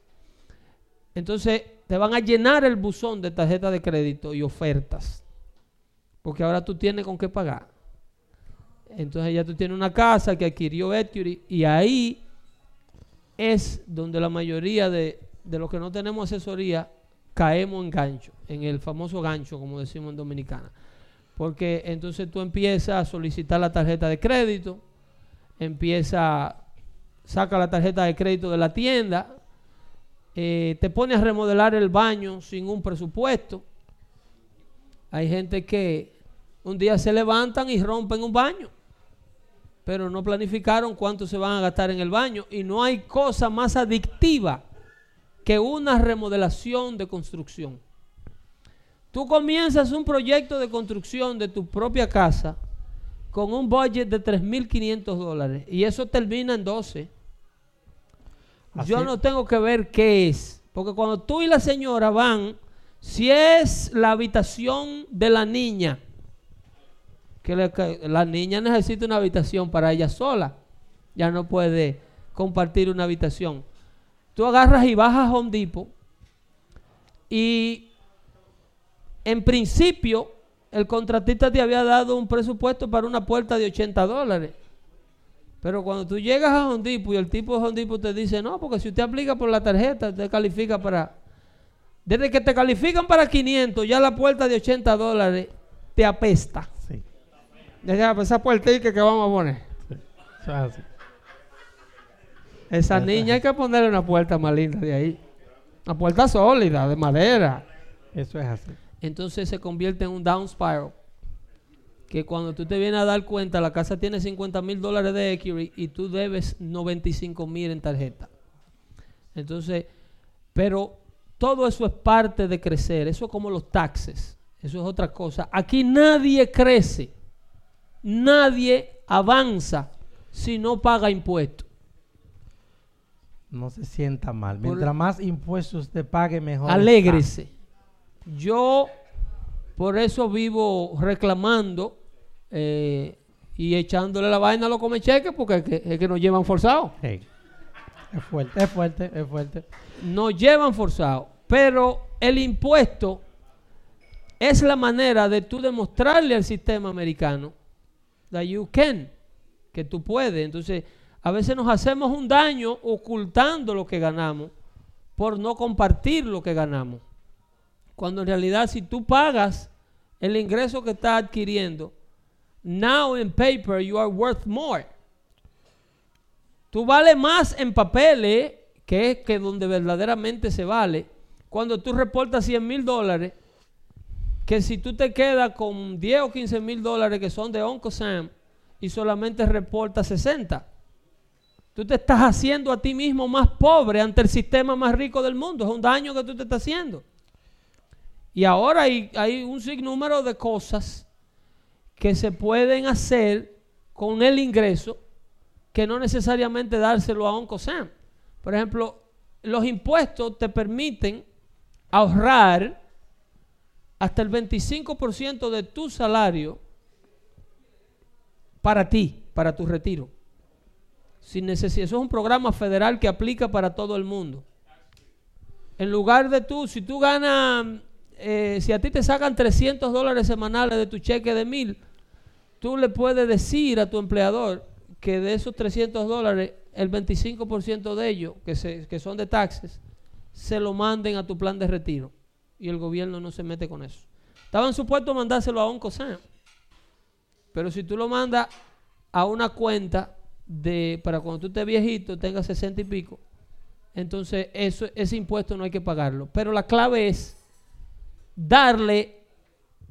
Entonces te van a llenar el buzón de tarjeta de crédito y ofertas. Porque ahora tú tienes con qué pagar. Entonces ya tú tienes una casa que adquirió Equity y ahí es donde la mayoría de, los que no tenemos asesoría caemos en gancho, en el famoso gancho, como decimos en Dominicana. Porque entonces tú empiezas a solicitar la tarjeta de crédito, empieza, saca la tarjeta de crédito de la tienda, eh, te pone a remodelar el baño sin un presupuesto. Hay gente que un día se levantan y rompen un baño pero no planificaron cuánto se van a gastar en el baño. Y no hay cosa más adictiva que una remodelación de construcción. Tú comienzas un proyecto de construcción de tu propia casa con un budget de 3.500 dólares y eso termina en 12. Yo no tengo que ver qué es, porque cuando tú y la señora van, si es la habitación de la niña, que, la niña necesita una habitación para ella sola. Ya no puede compartir una habitación. Tú agarras y bajas a Home y en principio el contratista te había dado un presupuesto para una puerta de 80 dólares. Pero cuando tú llegas a Home Depot y el tipo de Home Depot te dice, no, porque si usted aplica por la tarjeta, usted califica para... Desde que te califican para 500, ya la puerta de 80 dólares te apesta. Ya, pues, esa puertica que vamos a poner. Esa niña hay que ponerle una puerta más linda de ahí. Una puerta sólida, de madera. Eso es así. Entonces se convierte en un down spiral. Que cuando tú te vienes a dar cuenta, la casa tiene 50 mil dólares de equity y tú debes 95 mil en tarjeta. Entonces, pero todo eso es parte de crecer. Eso es como los taxes. Eso es otra cosa. Aquí nadie crece Nadie avanza si no paga impuestos. No se sienta mal. Mientras más impuestos usted pague, mejor. Alégrese. Yo por eso vivo reclamando eh, y echándole la vaina a los come cheques porque es que, es que nos llevan forzados. Es fuerte, es fuerte, es fuerte. Nos llevan forzados. Pero el impuesto es la manera de tú demostrarle al sistema americano that you can, que tú puedes. Entonces, a veces nos hacemos un daño ocultando lo que ganamos por no compartir lo que ganamos. Cuando en realidad si tú pagas el ingreso que estás adquiriendo, now in paper you are worth more. Tú vales más en papeles, que es que donde verdaderamente se vale. Cuando tú reportas 100 mil dólares, que si tú te quedas con 10 o 15 mil dólares que son de Uncle Sam y solamente reportas 60, tú te estás haciendo a ti mismo más pobre ante el sistema más rico del mundo. Es un daño que tú te estás haciendo. Y ahora hay, hay un sinnúmero de cosas que se pueden hacer con el ingreso que no necesariamente dárselo a Uncle Sam. Por ejemplo, los impuestos te permiten ahorrar hasta el 25% de tu salario para ti, para tu retiro. Sin necesidad. Eso es un programa federal que aplica para todo el mundo. En lugar de tú, si tú ganas eh, si a ti te sacan 300 dólares semanales de tu cheque de mil, tú le puedes decir a tu empleador que de esos 300 dólares, el 25% de ellos, que, se, que son de taxes, se lo manden a tu plan de retiro. Y el gobierno no se mete con eso. Estaban supuestos a mandárselo a un COSAN. Pero si tú lo mandas a una cuenta de para cuando tú estés viejito, tengas 60 y pico, entonces eso, ese impuesto no hay que pagarlo. Pero la clave es darle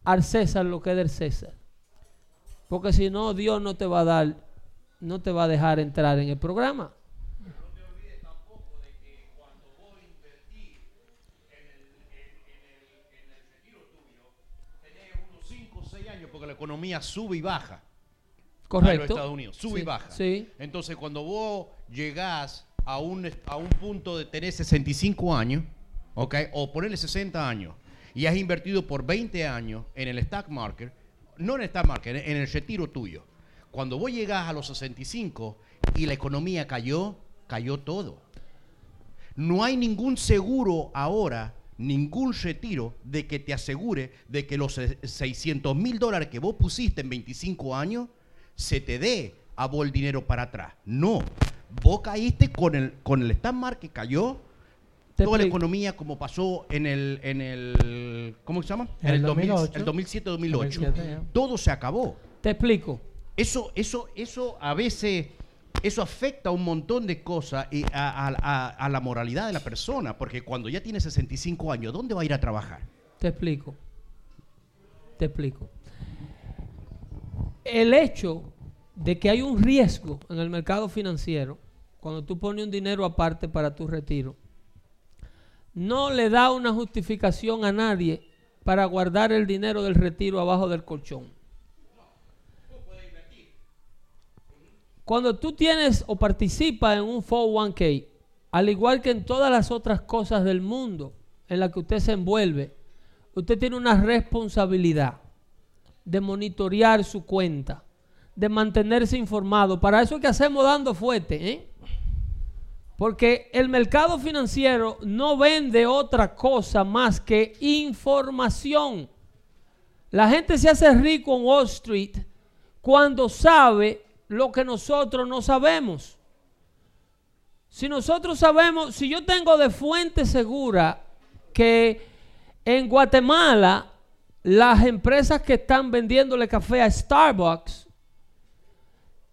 al César lo que es del César. Porque si no, Dios no te va a dar, no te va a dejar entrar en el programa. Economía sube y baja. Correcto. Los Estados Unidos, sube Sí, y baja. sí. Entonces, cuando vos llegás a un, a un punto de tener 65 años, ¿ok? O ponerle 60 años, y has invertido por 20 años en el stock market, no en el stock market, en el retiro tuyo. Cuando vos llegás a los 65 y la economía cayó, cayó todo. No hay ningún seguro ahora, ningún retiro de que te asegure de que los se- 600 mil dólares que vos pusiste en 25 años se te dé a vos el dinero para atrás. No. Vos caíste con el, con el market, cayó toda la economía como pasó en el, en el ¿cómo se llama? En el 2008. el 2007-2008. 2007, ya. Todo se acabó. Te explico. Eso, eso, eso a veces, eso afecta un montón de cosas y a, a- a- a la moralidad de la persona, porque cuando ya tiene 65 años, ¿dónde va a ir a trabajar? Te explico. Te explico. El hecho de que hay un riesgo en el mercado financiero, cuando tú pones un dinero aparte para tu retiro, no le da una justificación a nadie para guardar el dinero del retiro abajo del colchón. Cuando tú tienes o participas en un 401k, al igual que en todas las otras cosas del mundo en las que usted se envuelve, usted tiene una responsabilidad de monitorear su cuenta, de mantenerse informado. Para eso es que hacemos dando fuerte, ¿eh? Porque el mercado financiero no vende otra cosa más que información. La gente se hace rico en Wall Street cuando sabe lo que nosotros no sabemos. Si nosotros sabemos, si yo tengo de fuente segura que en Guatemala las empresas que están vendiéndole café a Starbucks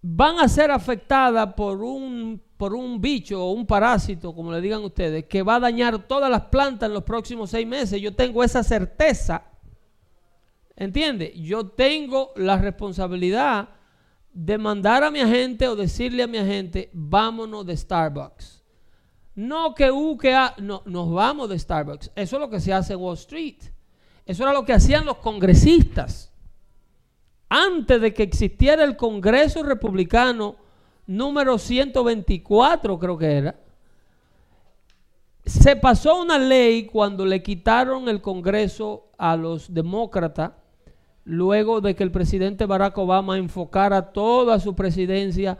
van a ser afectadas por un, por un bicho o un parásito, como le digan ustedes, que va a dañar todas las plantas en los próximos seis meses. Yo tengo esa certeza. ¿Entiende? Yo tengo la responsabilidad de mandar a mi agente o decirle a mi agente, vámonos de Starbucks. No que U, que A, no, nos vamos de Starbucks. Eso es lo que se hace en Wall Street. Eso era lo que hacían los congresistas. Antes de que existiera el Congreso Republicano número 124, creo que era, se pasó una ley cuando le quitaron el Congreso a los demócratas, luego de que el presidente Barack Obama enfocara toda su presidencia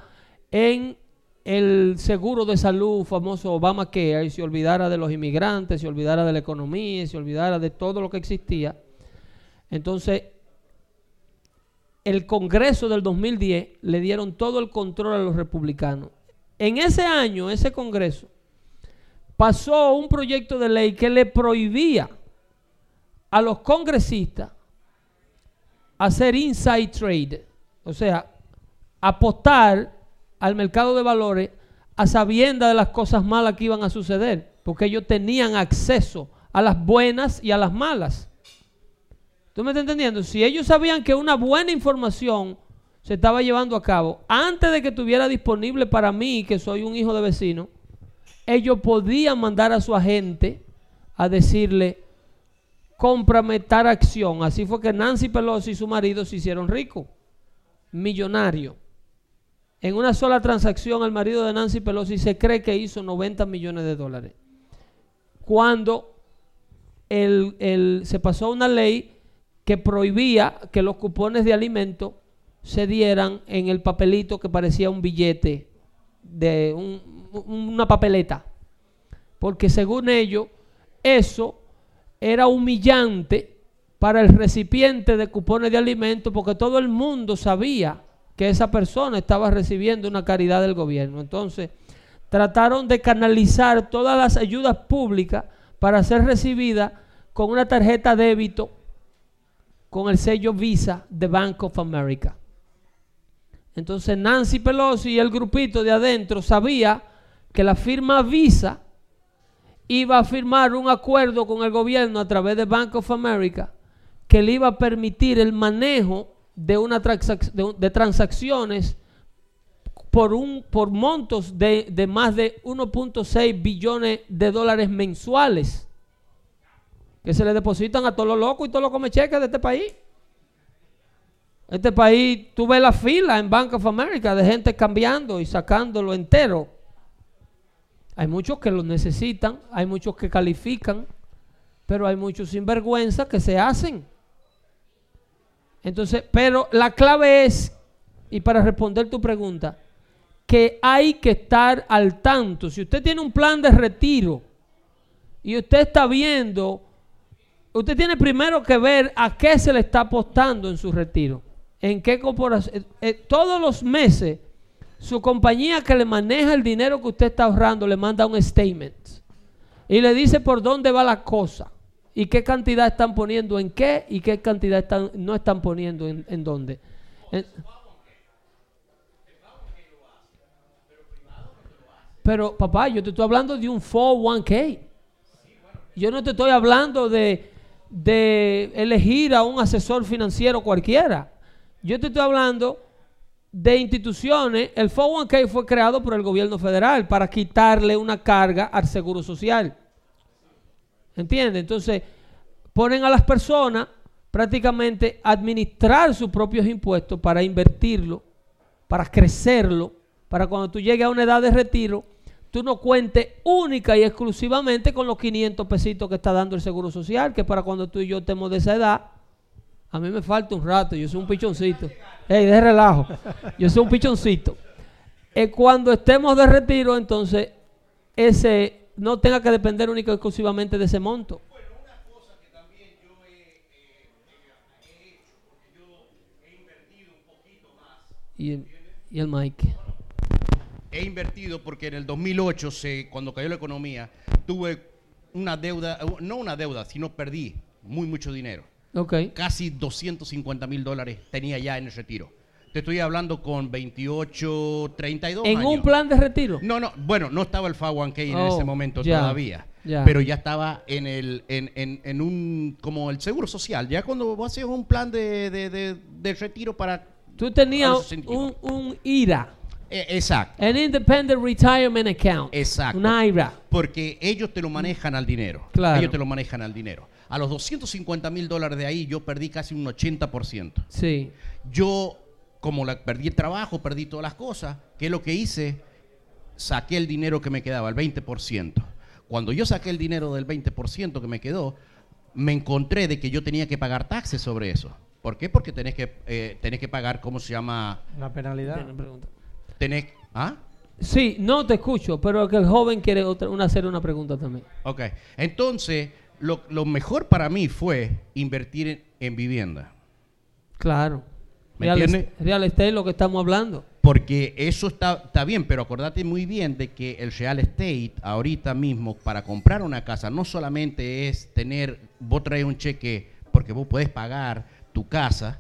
en el seguro de salud famoso Obamacare y se olvidara de los inmigrantes, se olvidara de la economía, se olvidara de todo lo que existía. Entonces, el Congreso del 2010 le dieron todo el control a los republicanos. En ese año, ese Congreso pasó un proyecto de ley que le prohibía a los congresistas hacer inside trade, o sea, apostar al mercado de valores a sabienda de las cosas malas que iban a suceder, porque ellos tenían acceso a las buenas y a las malas. ¿Tú me estás entendiendo? Si ellos sabían que una buena información se estaba llevando a cabo antes de que estuviera disponible para mí, que soy un hijo de vecino, ellos podían mandar a su agente a decirle, cómprame tal acción. Así fue que Nancy Pelosi y su marido se hicieron ricos, millonarios. En una sola transacción, el marido de Nancy Pelosi se cree que hizo 90 millones de dólares. Cuando el- el- se pasó una ley que prohibía que los cupones de alimento se dieran en el papelito que parecía un billete de un- una papeleta. Porque según ellos, eso era humillante para el recipiente de cupones de alimentos porque todo el mundo sabía que esa persona estaba recibiendo una caridad del gobierno. Entonces, trataron de canalizar todas las ayudas públicas para ser recibidas con una tarjeta débito con el sello Visa de Bank of America. Entonces Nancy Pelosi y el grupito de adentro sabía que la firma Visa iba a firmar un acuerdo con el gobierno a través de Bank of America que le iba a permitir el manejo de, una transac- de, transacciones por, un, por montos de, de más de 1.6 billones de dólares mensuales que se le depositan a todos los locos y todos los comecheques de este país. Este país, tú ves la fila en Bank of America de gente cambiando y sacándolo entero. Hay muchos que lo necesitan, hay muchos que califican, pero hay muchos sinvergüenza que se hacen. Entonces, pero la clave es, y para responder tu pregunta, que hay que estar al tanto. Si usted tiene un plan de retiro y usted está viendo, usted tiene primero que ver a qué se le está apostando en su retiro. En qué corporación. eh, eh, todos los meses, su compañía que le maneja el dinero que usted está ahorrando le manda un statement y le dice por dónde va la cosa y qué cantidad están poniendo en qué y qué cantidad están, no están poniendo en, dónde. Pero papá, yo te estoy hablando de un 401k. Yo no te estoy hablando de, de elegir a un asesor financiero cualquiera. Yo te estoy hablando de instituciones. El 401k fue creado por el gobierno federal para quitarle una carga al seguro social. ¿Entiendes? Entonces, ponen a las personas prácticamente a administrar sus propios impuestos para invertirlo, para crecerlo, para cuando tú llegues a una edad de retiro, tú no cuentes única y exclusivamente con los 500 pesitos que está dando el Seguro Social, que para cuando tú y yo estemos de esa edad, a mí me falta un rato, yo soy un pichoncito. Ey, de relajo, yo soy un pichoncito. Eh, cuando estemos de retiro, entonces, ese no tenga que depender única y exclusivamente de ese monto. Y el, y el Mike. He invertido porque en el 2008, se, cuando cayó la economía, tuve una deuda, eh, no una deuda, sino perdí muy mucho dinero. Ok. Casi 250 mil dólares tenía ya en el retiro. Te estoy hablando con 28, 32 En años. un plan de retiro. No, no, bueno, no estaba el 501k en Oh, ese momento ya, todavía. Pero ya estaba en el, en, en- en un, como el seguro social. Ya cuando vos haces un plan de, de, de- de retiro para... Tú tenías los 65. un, un IRA, exacto. an Independent Retirement Account. Exacto. Un IRA. Porque ellos te lo manejan al dinero. Claro. Ellos te lo manejan al dinero. A los 250 mil dólares de ahí yo perdí casi un 80%. Sí. Yo, como la, perdí el trabajo, perdí todas las cosas, ¿qué es lo que hice? Saqué el dinero que me quedaba, el 20%. Cuando yo saqué el dinero del 20% que me quedó, me encontré de que yo tenía que pagar taxes sobre eso. ¿Por qué? Porque tenés que, eh, tenés que pagar, ¿cómo se llama? La penalidad. Tiene pregunta. Tenés, ¿Ah? Sí, no te escucho, pero que el joven quiere otra, una, hacer una pregunta también. Ok. Entonces, lo, lo mejor para mí fue invertir en, en vivienda. Claro. ¿Me Real, entiende? est- real estate es lo que estamos hablando. Porque eso está, está bien, pero acordate muy bien de que el real estate ahorita mismo para comprar una casa no solamente es tener, vos traes un cheque porque vos podés pagar tu casa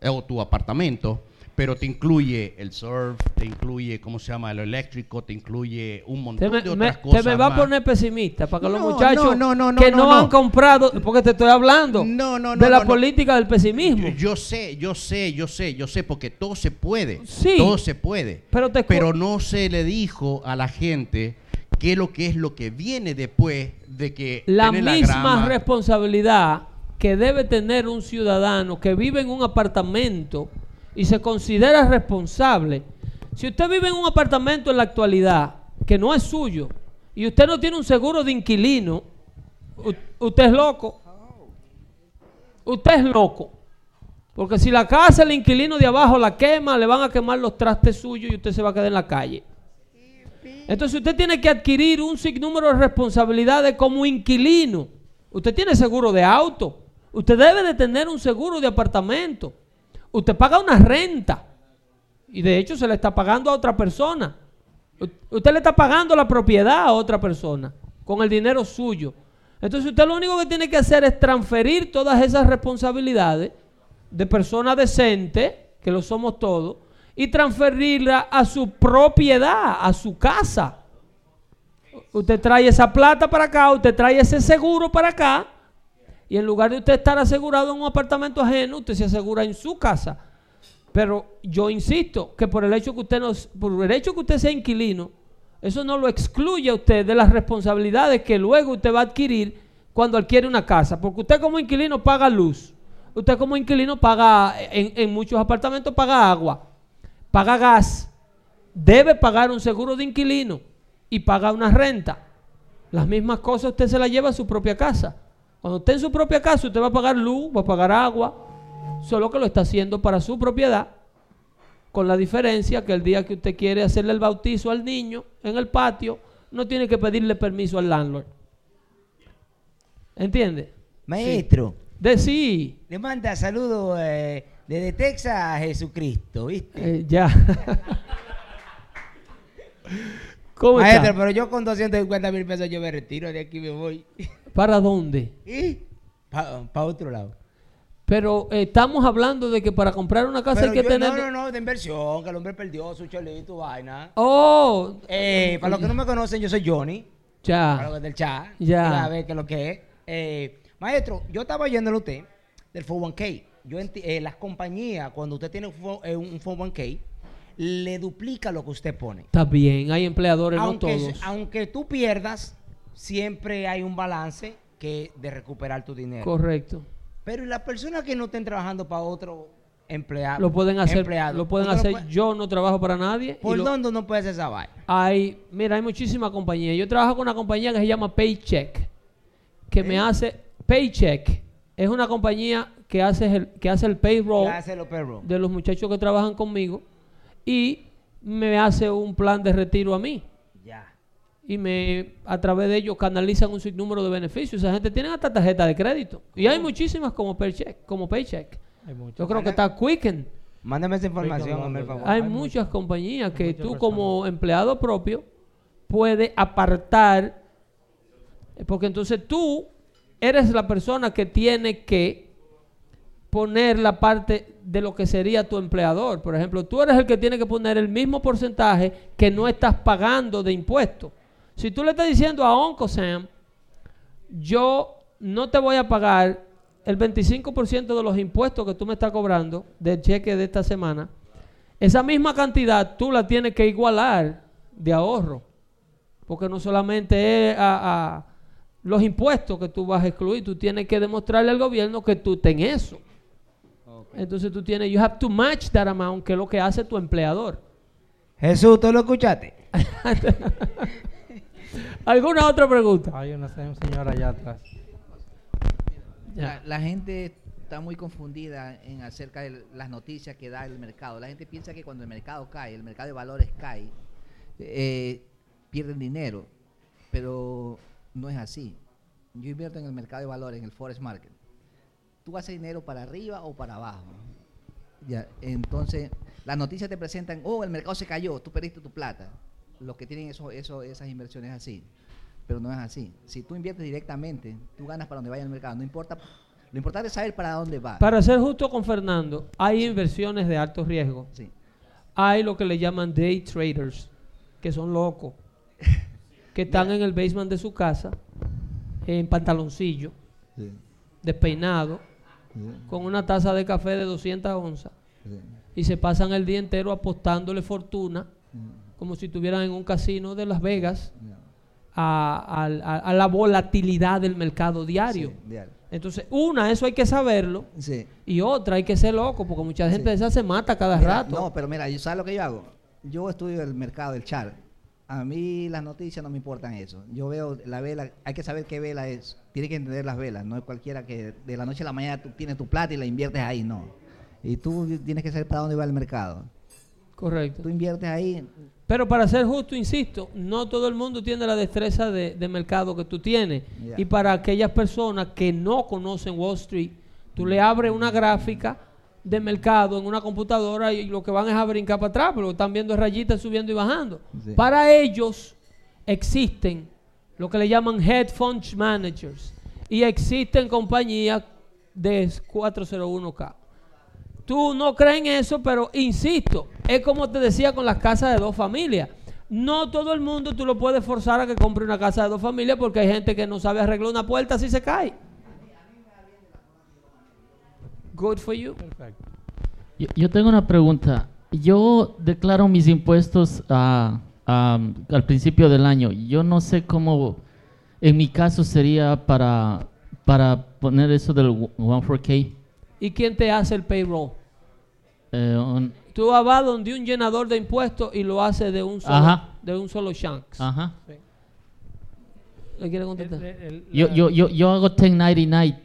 eh, o tu apartamento, pero te incluye el surf, te incluye, ¿cómo se llama? El eléctrico, te incluye un Te montón me, de me- otras te cosas. me va a poner pesimista para que los No, muchachos no, que no, han comprado, porque te estoy hablando de la política del pesimismo. Yo, yo sé, yo sé, yo sé, yo sé, porque todo se puede. Sí. Todo se puede. Pero te Pero no se le dijo a la gente qué es lo que es lo que viene después de que la misma responsabilidad que debe tener un ciudadano que vive en un apartamento y se considera responsable. Si usted vive en un apartamento en la actualidad que no es suyo y usted no tiene un seguro de inquilino, usted es loco. Usted es loco. Porque si la casa, el inquilino de abajo la quema, le van a quemar los trastes suyos y usted se va a quedar en la calle. Entonces usted tiene que adquirir un sinnúmero de responsabilidades como inquilino Usted tiene seguro de auto. Usted debe de tener un seguro de apartamento. Usted paga una renta. Y de hecho se le está pagando a otra persona. Usted le está pagando la propiedad a otra persona con el dinero suyo. Entonces usted lo único que tiene que hacer es transferir todas esas responsabilidades de persona decente, que lo somos todos, y transferirla a su propiedad, a su casa. Usted trae esa plata para acá, usted trae ese seguro para acá, y en lugar de usted estar asegurado en un apartamento ajeno, usted se asegura en su casa. Pero yo insisto que por el hecho que usted nos, por el hecho que usted sea inquilino, eso no lo excluye a usted de las responsabilidades que luego usted va a adquirir cuando adquiere una casa. Porque usted como inquilino paga luz. Usted como inquilino paga, en, muchos apartamentos paga agua, paga gas, debe pagar un seguro de inquilino y paga una renta. Las mismas cosas usted se las lleva a su propia casa. Cuando usted en su propia casa, usted va a pagar luz, va a pagar agua, solo que lo está haciendo para su propiedad, con la diferencia que el día que usted quiere hacerle el bautizo al niño en el patio, no tiene que pedirle permiso al landlord. ¿Entiende? Maestro, De sí, le manda saludos eh, desde Texas a Jesucristo, ¿viste? eh, ya. [LAUGHS] ¿Cómo Maestro, está? pero yo con 250 mil pesos yo me retiro de aquí, me voy. ¿Para dónde? ¿Y? Para otro lado. Pero eh, estamos hablando de que para comprar una casa Pero hay que yo- tener... No, no, no, de inversión, que el hombre perdió su cholito, vaina. Oh, Eh, para los que no me conocen, yo soy Johnny. Para los ya. del chat. Ya. A ver qué es lo que es. Eh, maestro, yo estaba oyéndole a usted del 401k. Yo enti- eh, las compañías, cuando usted tiene un fo- eh, un 401k, le duplica lo que usted pone. Está bien, hay empleadores, Aunque, no todos. aunque tú pierdas, siempre hay un balance que de recuperar tu dinero. Correcto. Pero ¿y las personas que no estén trabajando para otro empleado? Lo pueden hacer, empleado? lo pueden ¿Usted hacer. puede- Yo no trabajo para nadie. ¿Por dónde no puede hacer esa vaina? Hay, mira, hay muchísimas compañías. Yo trabajo con una compañía que se llama Paycheck, que me hace Paycheck. Es una compañía que hace el, que hace el payroll ¿Qué hace perros? de los muchachos que trabajan conmigo y me hace un plan de retiro a mí. Y me a través de ellos canalizan un sinnúmero de beneficios. Esa gente tiene hasta tarjeta de crédito. Y hay muchísimas como Paycheck. Como Paycheck. Hay. Yo creo que está Quicken. Mándame esa información, hombre, por favor. Hay Hay muchas compañías que muchas tú como empleado propio puedes apartar, porque entonces tú eres la persona que tiene que poner la parte de lo que sería tu empleador. Por ejemplo, tú eres el que tiene que poner el mismo porcentaje que no estás pagando de impuestos. Si tú le estás diciendo a Uncle Sam, yo no te voy a pagar el 25% de los impuestos que tú me estás cobrando del cheque de esta semana, esa misma cantidad tú la tienes que igualar de ahorro. Porque no solamente es a, a los impuestos que tú vas a excluir, tú tienes que demostrarle al gobierno que tú tenés eso. Entonces tú tienes, you have to match that amount, que es lo que hace tu empleador. Jesús, ¿tú lo escuchaste? [LAUGHS] ¿Alguna otra pregunta? Hay una hay un señor allá atrás. La gente está muy confundida en acerca de las noticias que da el mercado. La gente piensa que cuando el mercado cae, el mercado de valores cae, eh, pierden dinero, pero no es así. Yo invierto en el mercado de valores, en el forex market. Tú haces dinero para arriba o para abajo. Ya, entonces, las noticias te presentan, oh, el mercado se cayó, tú perdiste tu plata. Los que tienen eso, eso, esas inversiones así. Pero no es así. Si tú inviertes directamente, tú ganas para donde vaya el mercado. No importa. Lo importante es saber para dónde va. Para ser justo con Fernando, hay inversiones de alto riesgo. Sí. Hay lo que le llaman day traders, que son locos, [LAUGHS] que están en el basement de su casa, en pantaloncillo, despeinado, con una taza de café de 200 onzas, y se pasan el día entero apostándole fortuna, como si estuvieran en un casino de Las Vegas, a, al- a- a la volatilidad del mercado diario. Sí, diario. Entonces, una, eso hay que saberlo, Sí. y otra, hay que ser loco, porque mucha gente Sí. de esa se mata cada Mira, rato. No, pero mira, ¿sabes lo que yo hago? Yo estudio el mercado del char. A mí las noticias no me importan eso. Yo veo la vela, hay que saber qué vela es. Tiene que entender las velas. No es cualquiera que de la noche a la mañana tú tienes tu plata y la inviertes ahí, no. Y tú tienes que saber para dónde va el mercado. Correcto. Tú inviertes ahí. Pero para ser justo, insisto, no todo el mundo tiene la destreza de, de mercado que tú tienes. Y para aquellas personas que no conocen Wall Street, tú le abres una gráfica de mercado en una computadora y lo que van es a brincar para atrás, porque están viendo rayitas subiendo y bajando. Sí. Para ellos existen lo que le llaman head funds managers y existen compañías de 401k. Tú no crees en eso, pero insisto, es como te decía con las casas de dos familias. No todo el mundo tú lo puedes forzar a que compre una casa de dos familias porque hay gente que no sabe arreglar una puerta si se cae. Good for you. Perfecto. Yo, yo tengo una pregunta. Yo declaro mis impuestos a- al principio del año. Yo no sé cómo, en mi caso sería para, para poner eso del 14K. ¿Y quién te hace el payroll? eh, un- Tú vas donde un llenador de impuestos y lo hace de un solo, Ajá. de un solo shanks. ajá. ¿Le quiere contestar? El- el- Yo, yo, yo, yo hago 1099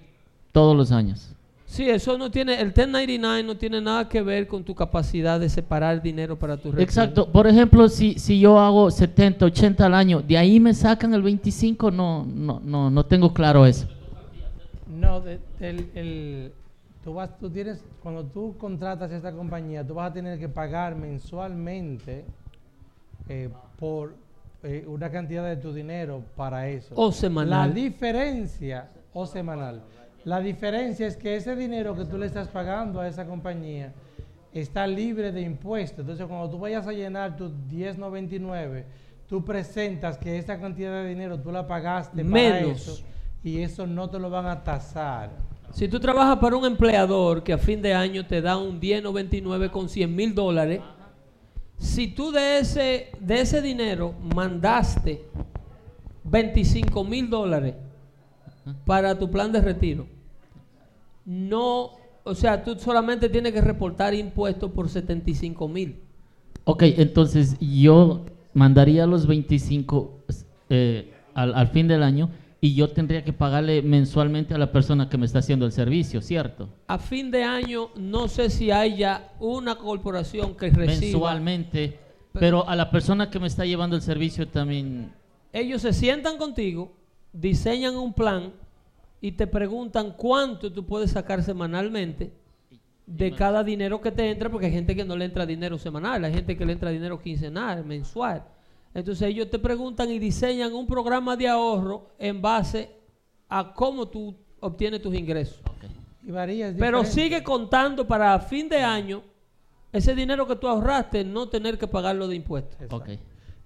todos los años. Sí, eso no tiene, el 1099 no tiene nada que ver con tu capacidad de separar dinero para tu retiro. Exacto. Por ejemplo, si, si yo hago 70, 80 al año, de ahí me sacan el 25, no, no, no, no tengo claro eso. No, de- el, el- tú vas, tú tienes, cuando tú contratas esta compañía, tú vas a tener que pagar mensualmente eh, por eh, una cantidad de tu dinero para eso. O semanal. La diferencia, o semanal, la diferencia es que ese dinero que tú le estás pagando a esa compañía está libre de impuestos. Entonces, cuando tú vayas a llenar tu 1099, tú presentas que esa cantidad de dinero tú la pagaste para eso y eso no te lo van a tasar. Si tú trabajas para un empleador que a fin de año te da un 1099 con 100 mil dólares, si tú de ese, de ese dinero mandaste 25 mil dólares para tu plan de retiro, no, o sea, tú solamente tienes que reportar impuestos por 75 mil. Ok, entonces yo mandaría los 25 eh, al, al fin del año y yo tendría que pagarle mensualmente a la persona que me está haciendo el servicio, ¿cierto? A fin de año, no sé si haya una corporación que reciba. Mensualmente, pero a la persona que me está llevando el servicio también... Ellos se sientan contigo, diseñan un plan y te preguntan cuánto tú puedes sacar semanalmente de cada dinero que te entra, porque hay gente que no le entra dinero semanal, hay gente que le entra dinero quincenal, mensual. Entonces ellos te preguntan y diseñan un programa de ahorro en base a cómo tú obtienes tus ingresos. Y varía, es Pero sigue contando para fin de año ese dinero que tú ahorraste, no tener que pagarlo de impuestos. Exacto. Ok.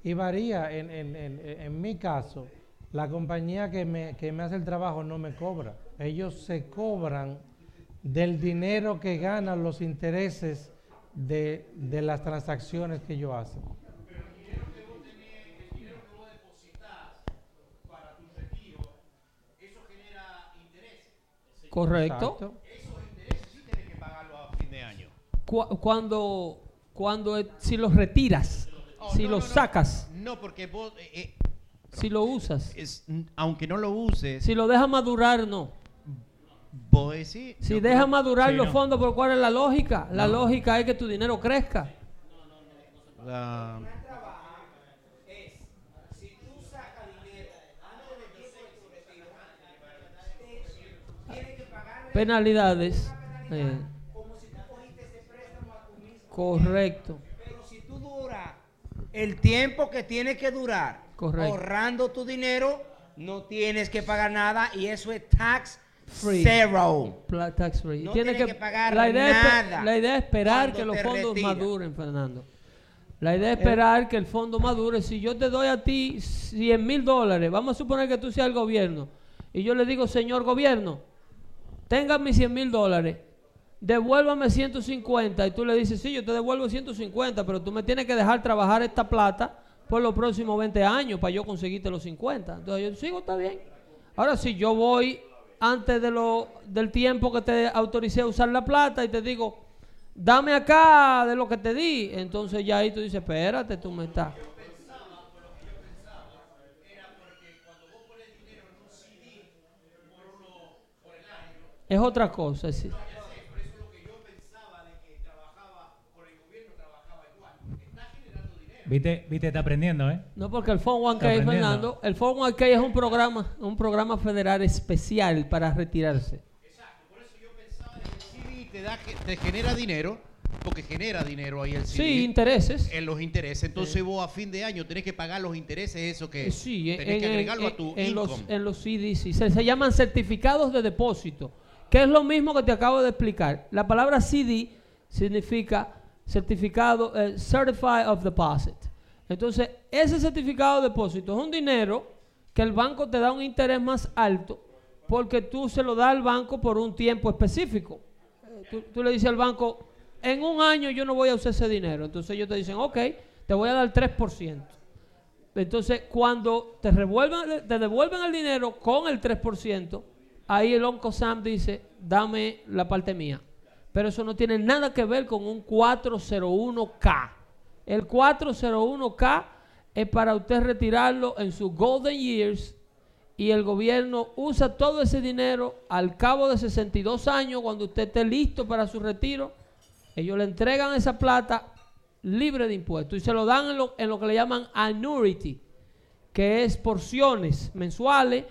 Y varía, en, en- en- en mi caso, la compañía que me, que me hace el trabajo no me cobra. Ellos se cobran del dinero que ganan los intereses de, de las transacciones que ellos hacen. Correcto. Exacto. Que pagarlo a fin de año. Cu- cuando, cuando eh, si los retiras, Oh, si no, los no, no. sacas, No, porque vos, eh, eh, si lo usas, es, aunque no lo uses, si lo dejas madurar, no. vos decís... Si dejas madurar Sí, los no. fondos, ¿por cuál es la lógica? La lógica es que tu dinero crezca. La- Penalidades. eh, correcto. Pero si tú duras el tiempo que tienes que durar Correcto. ahorrando tu dinero, no tienes que pagar nada y eso es tax Free. zero. Tax free. No Tiene tienes que pagar la idea es nada la idea es esperar que los fondos maduren, Fernando. La idea es esperar que el fondo madure. Si yo te doy a ti 100 mil dólares, vamos a suponer que tú seas el gobierno, y yo le digo, señor gobierno, tenga mis 100 mil dólares, devuélvame 150, y tú le dices, sí, yo te devuelvo 150, pero tú me tienes que dejar trabajar esta plata por los próximos 20 años para yo conseguirte los 50. Entonces yo sigo, está bien. Ahora, si yo voy antes de lo, del tiempo que te autoricé a usar la plata y te digo, dame acá de lo que te di, entonces ya ahí tú dices, espérate, tú me estás. Es otra cosa. es Viste, viste, está aprendiendo, ¿eh? No, porque el 401k, Está aprendiendo. Fernando, el 401k es un programa, un programa federal especial para retirarse. CD te, da, que- te genera dinero, porque genera dinero ahí el CD. Sí, intereses. En los intereses. Entonces vos a fin de año tenés que pagar los intereses, eso que Sí, en, tenés que en- agregarlo en- a tu en income. los, en los CDs, sí. se, se llaman certificados de depósito, que es lo mismo que te acabo de explicar. La palabra CD significa certificado, eh, Certified of Deposit. Entonces, ese certificado de depósito es un dinero que el banco te da un interés más alto porque tú se lo das al banco por un tiempo específico. Tú, le dices al banco, en un año yo no voy a usar ese dinero. Entonces ellos te dicen, ok, te voy a dar 3%. Entonces, cuando te, revuelvan, te devuelven el dinero con el 3%, ahí el Onco Sam dice, dame la parte mía. Pero eso no tiene nada que ver con un 401k. El 401k es para usted retirarlo en sus golden years y el gobierno usa todo ese dinero al cabo de 62 años, cuando usted esté listo para su retiro, ellos le entregan esa plata libre de impuestos y se lo dan en lo, en lo que le llaman annuity, que es porciones mensuales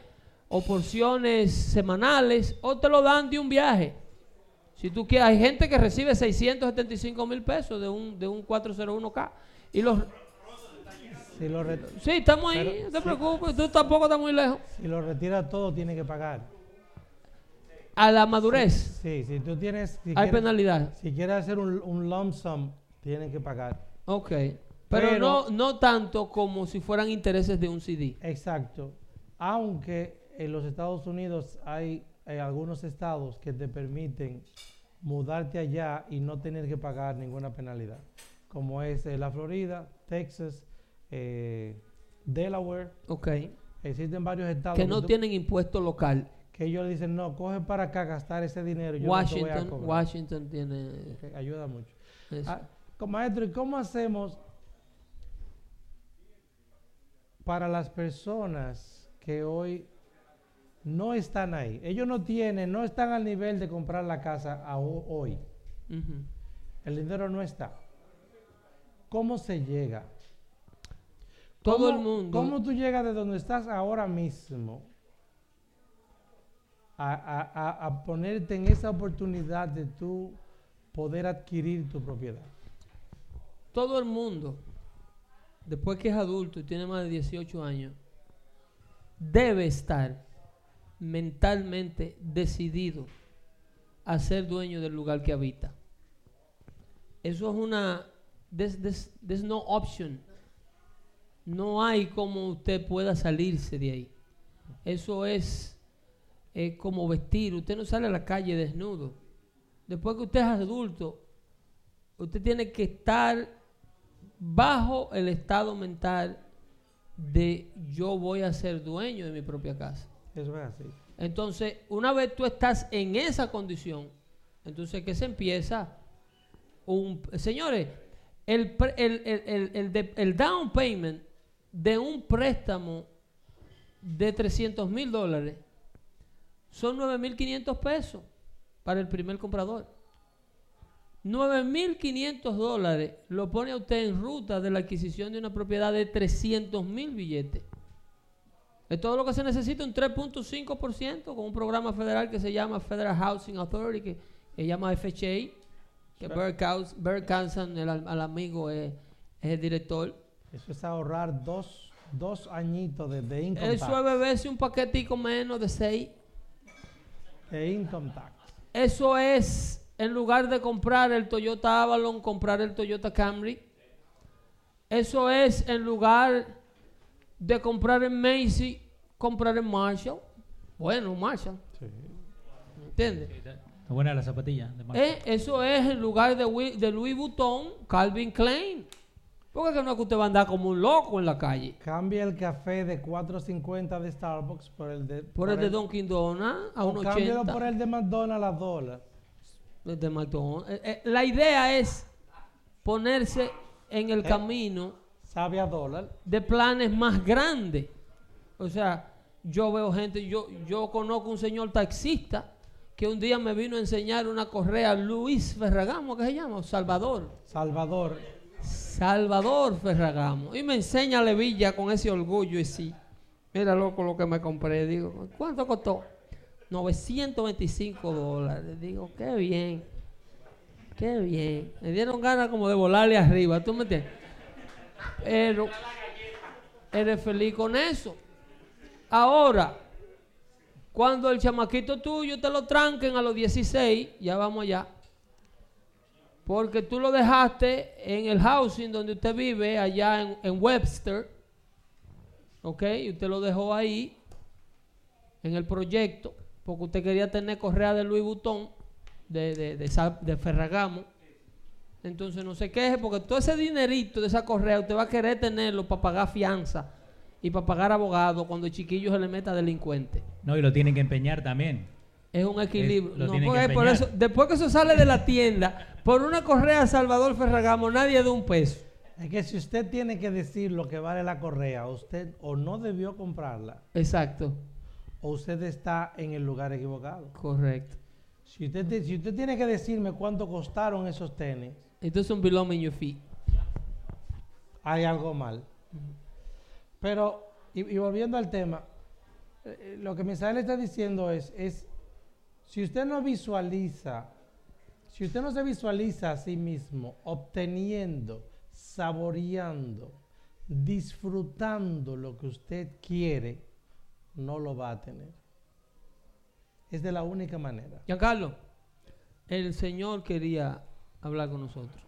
o porciones semanales o te lo dan de un viaje. Si tú quieres, hay gente que recibe 675 mil pesos de un, de un 401k y los... Si lo, re- Sí, estamos ahí, Pero- no te preocupes, tú tampoco estás muy lejos. si lo retira todo, tiene que pagar. A la madurez Sí, si tú tienes. Si hay quieres, penalidad. Si quieres hacer un, un lump sum, tienen que pagar. Ok. Pero, Pero- no, no tanto como si fueran intereses de un CD. Exacto. Aunque en los Estados Unidos hay, hay algunos estados que te permiten mudarte allá y no tener que pagar ninguna penalidad, como es eh, la Florida, Texas, eh, Delaware. Ok. Existen varios estados Que no tú- tienen impuesto local. que ellos dicen, no, coge para acá gastar ese dinero. Yo no te voy a Washington, cobrar". Washington tiene ayuda mucho. Ah, maestro, ¿y cómo hacemos para las personas que hoy no están ahí? Ellos no tienen, no están al nivel de comprar la casa a ho- hoy. El dinero no está. ¿Cómo se llega? Todo el ¿Cómo- mundo. ¿Cómo tú llegas de donde estás ahora mismo a, a- a- a ponerte en esa oportunidad de tú poder adquirir tu propiedad? Todo el mundo, después que es adulto y tiene más de 18 años, debe estar mentalmente decidido a ser dueño del lugar que habita. Eso es una... There's, no option. No hay como usted pueda salirse de ahí. Eso es como vestir. Usted no sale a la calle desnudo. Después que usted es adulto, usted tiene que estar bajo el estado mental de yo voy a ser dueño de mi propia casa. Eso es así. Entonces, una vez tú estás en esa condición, entonces que se empieza un... Señores, el, pre- el, el- el- el de- el down payment de un préstamo de 300 mil dólares son 9.500 pesos para el primer comprador. 9.500 dólares lo pone a usted en ruta de la adquisición de una propiedad de 300 mil billetes. Es todo lo que se necesita, un 3.5% con un programa federal que se llama Federal Housing Authority, que se llama FHA, que Bert, Kansan, el, amigo, es, es el director. Eso es ahorrar dos, dos añitos de, de income Eso tax. es beberse un paquetico menos de 6. De income tax. Eso es, en lugar de comprar el Toyota Avalon, comprar el Toyota Camry. Eso es, en lugar de comprar en Macy, comprar en Marshall. Bueno, Marshall. ¿Entiendes? Está buena la zapatilla. de. Eh, eso es en lugar de, de Louis Vuitton, Calvin Klein. Porque que no es que usted va a andar como un loco en la calle. Cambia el café de 4.50 de Starbucks por el de... Por el de Dunkin' Donuts a o un cámbialo 80. por el de McDonald's a dólar. de McDonald's. Eh, eh, la idea es ponerse en el Eh. camino Sabe a dólar. de planes más grandes. O sea, yo veo gente, yo, yo conozco un señor taxista que un día me vino a enseñar una correa Luis Ferragamo, ¿qué se llama? Salvador. Salvador. Salvador Ferragamo. Y me enseña Levilla con ese orgullo y sí. Mira, loco, lo que me compré. Digo, ¿cuánto costó? 925 dólares. Digo, qué bien. Qué bien. Me dieron ganas como de volarle arriba. ¿Tú me entiendes? Pero eres feliz con eso. Ahora, cuando el chamaquito tuyo te lo tranquen a los 16, ya vamos allá. Porque tú lo dejaste en el housing donde usted vive, allá en, en Webster. ¿Ok? Y usted lo dejó ahí, en el proyecto, porque usted quería tener correa de Louis Vuitton, de, de, de, de Ferragamo. Entonces no se queje, porque todo ese dinerito de esa correa usted va a querer tenerlo para pagar fianza y para pagar abogado cuando el chiquillo se le meta delincuente. No, y lo tienen que empeñar también. Es un equilibrio. Lo No, tienen porque que por eso, después que eso sale de la tienda, por una correa Salvador Ferragamo, nadie da un peso. Es que si usted tiene que decir lo que vale la correa, usted o no debió comprarla, Exacto, o usted está en el lugar equivocado. correcto. Si usted, te- si usted tiene que decirme cuánto costaron esos tenis, Entonces un below in your feet. hay algo mal. Pero, y, volviendo al tema, eh, lo que Misael está diciendo es, es, si usted no visualiza, si usted no se visualiza a sí mismo obteniendo, saboreando, disfrutando lo que usted quiere, no lo va a tener. Es de la única manera. Giancarlo, el Señor quería hablar con nosotros.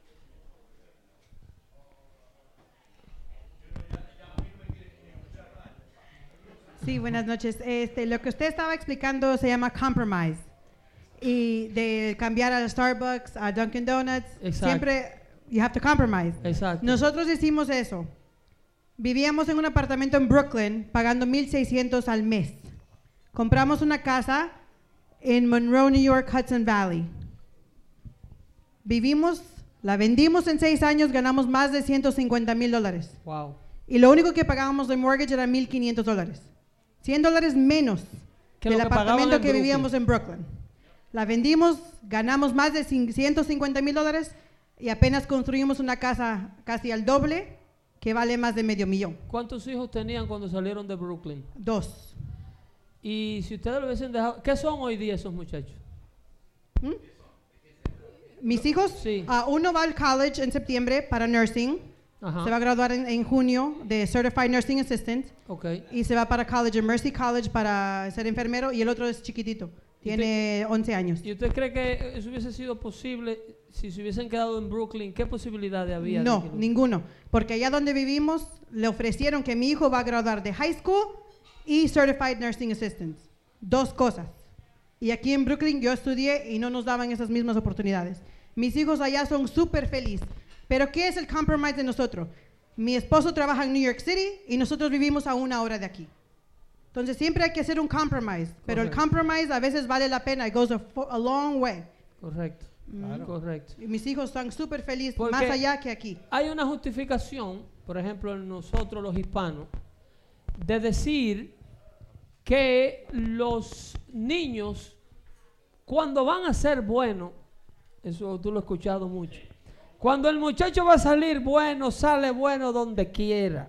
Sí, buenas noches. Este, lo que usted estaba explicando se llama compromise. Y de cambiar a Starbucks, a Dunkin' Donuts, Exacto. siempre you have to compromise. Exacto. Nosotros hicimos eso. Vivíamos en un apartamento en Brooklyn pagando 1.600 al mes. Compramos una casa en Monroe, New York, Hudson Valley. Vivimos, la vendimos en seis años, ganamos más de 150 mil dólares. Wow. Y lo único que pagábamos de mortgage era 1.500 dólares. 100 dólares menos Que del lo que pagaban apartamento en que Brooklyn. vivíamos en Brooklyn. La vendimos, ganamos más de cin- 150 mil dólares y apenas construimos una casa casi al doble que vale más de medio millón. ¿Cuántos hijos tenían cuando salieron de Brooklyn? Dos. Y si ustedes lo hubiesen dejado, ¿qué son hoy día esos muchachos? Mis hijos, Sí. ah, uno va al college en septiembre para nursing. Ajá. Se va a graduar en, en junio de Certified Nursing Assistant. Ok. Y se va para college, Mercy College, para ser enfermero. Y el otro es chiquitito. Tiene 11 años. ¿Y usted cree que eso hubiese sido posible si se hubiesen quedado en Brooklyn? ¿Qué posibilidades había? de No, que lo- ninguno. Porque allá donde vivimos le ofrecieron que mi hijo va a graduar de high school y Certified Nursing Assistant. Dos cosas. Y aquí en Brooklyn yo estudié y no nos daban esas mismas oportunidades. Mis hijos allá son súper felices. Pero ¿qué es el compromise de nosotros? Mi esposo trabaja en New York City y nosotros vivimos a una hora de aquí. Entonces siempre hay que hacer un compromise. Pero el compromise a veces vale la pena. It goes a, a long way. Correcto. Correcto. Y mis hijos están súper felices más allá que aquí. Hay una justificación, por ejemplo, en nosotros los hispanos, de decir que los niños, cuando van a ser buenos, eso tú lo has escuchado mucho, cuando el muchacho va a salir bueno, sale bueno donde quiera.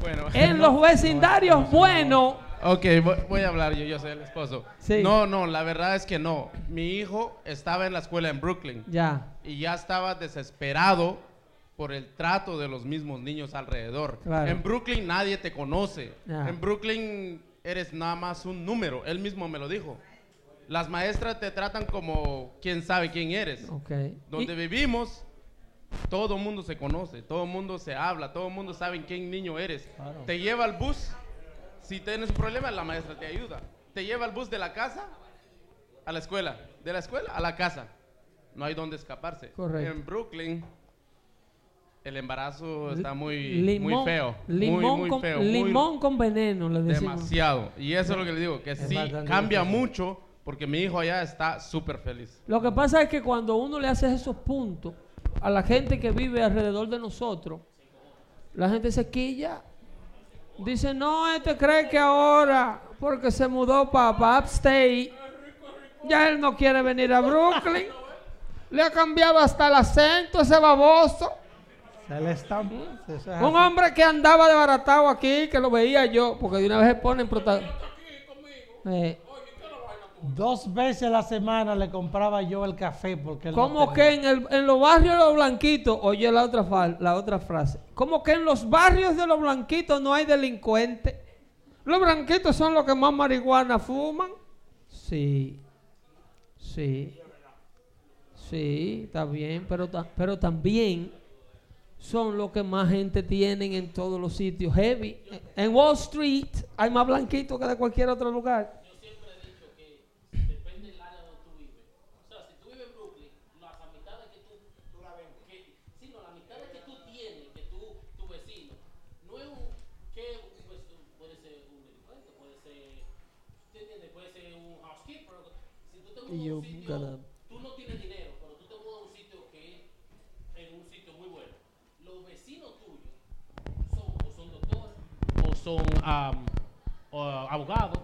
Bueno, En los vecindarios buenos, Ok, voy, voy a hablar yo, yo soy el esposo. Sí. No, no, la verdad es que no. Mi hijo estaba en la escuela en Brooklyn ya, y ya estaba desesperado por el trato de los mismos niños alrededor. Claro. En Brooklyn nadie te conoce. Ya. En Brooklyn eres nada más un número. Él mismo me lo dijo. Las maestras te tratan como quién sabe quién eres. ok. Donde Y- vivimos, todo el mundo se conoce, todo el mundo se habla, todo el mundo sabe quién niño eres. Te lleva al bus, si tienes un problema, la maestra te ayuda. Te lleva al bus de la casa a la escuela, de la escuela a la casa. No hay donde escaparse. Correcto. En Brooklyn, el embarazo está muy, limón, muy feo. limón, muy, muy con, feo. muy- limón con veneno, le decimos. demasiado. Y eso es lo que le digo, que sí cambia mucho porque mi hijo allá está súper feliz. Lo que pasa es que cuando uno le hace esos puntos a la gente que vive alrededor de nosotros, la gente se quilla. Dice, no, este cree que ahora, porque se mudó para Upstate, Ya él no quiere venir a Brooklyn. Le ha cambiado hasta el acento ese baboso. Se le está... Un hombre que andaba desbaratado aquí, que lo veía yo, porque de una vez se ponen protagonistas. Dos veces a la semana le compraba yo el café porque él Como que en, el- en los barrios de los blanquitos, oye la otra, fal- la otra frase, como que en los barrios de los blanquitos no hay delincuentes. Los blanquitos son los que más marihuana fuman. Sí, sí, sí, está bien, pero, ta- pero también son los que más gente tienen en todos los sitios heavy. En Wall Street hay más blanquitos que de cualquier otro lugar. depende del área donde tú vives. O sea, si tú vives en Brooklyn, las amistades que tú, tú la ves, que, sí, no, las amistades que tú tienes, que tú, tu vecino, no es un, que pues, puede ser un delincuente, puede ser, ¿tú entiendes? Puede ser un housekeeper. Si tú te mudas Y yo, caramba. tú no tienes dinero, pero tú te mudas a un sitio que es en un sitio muy bueno. Los vecinos tuyos son, o son doctores, o son am, o abogados,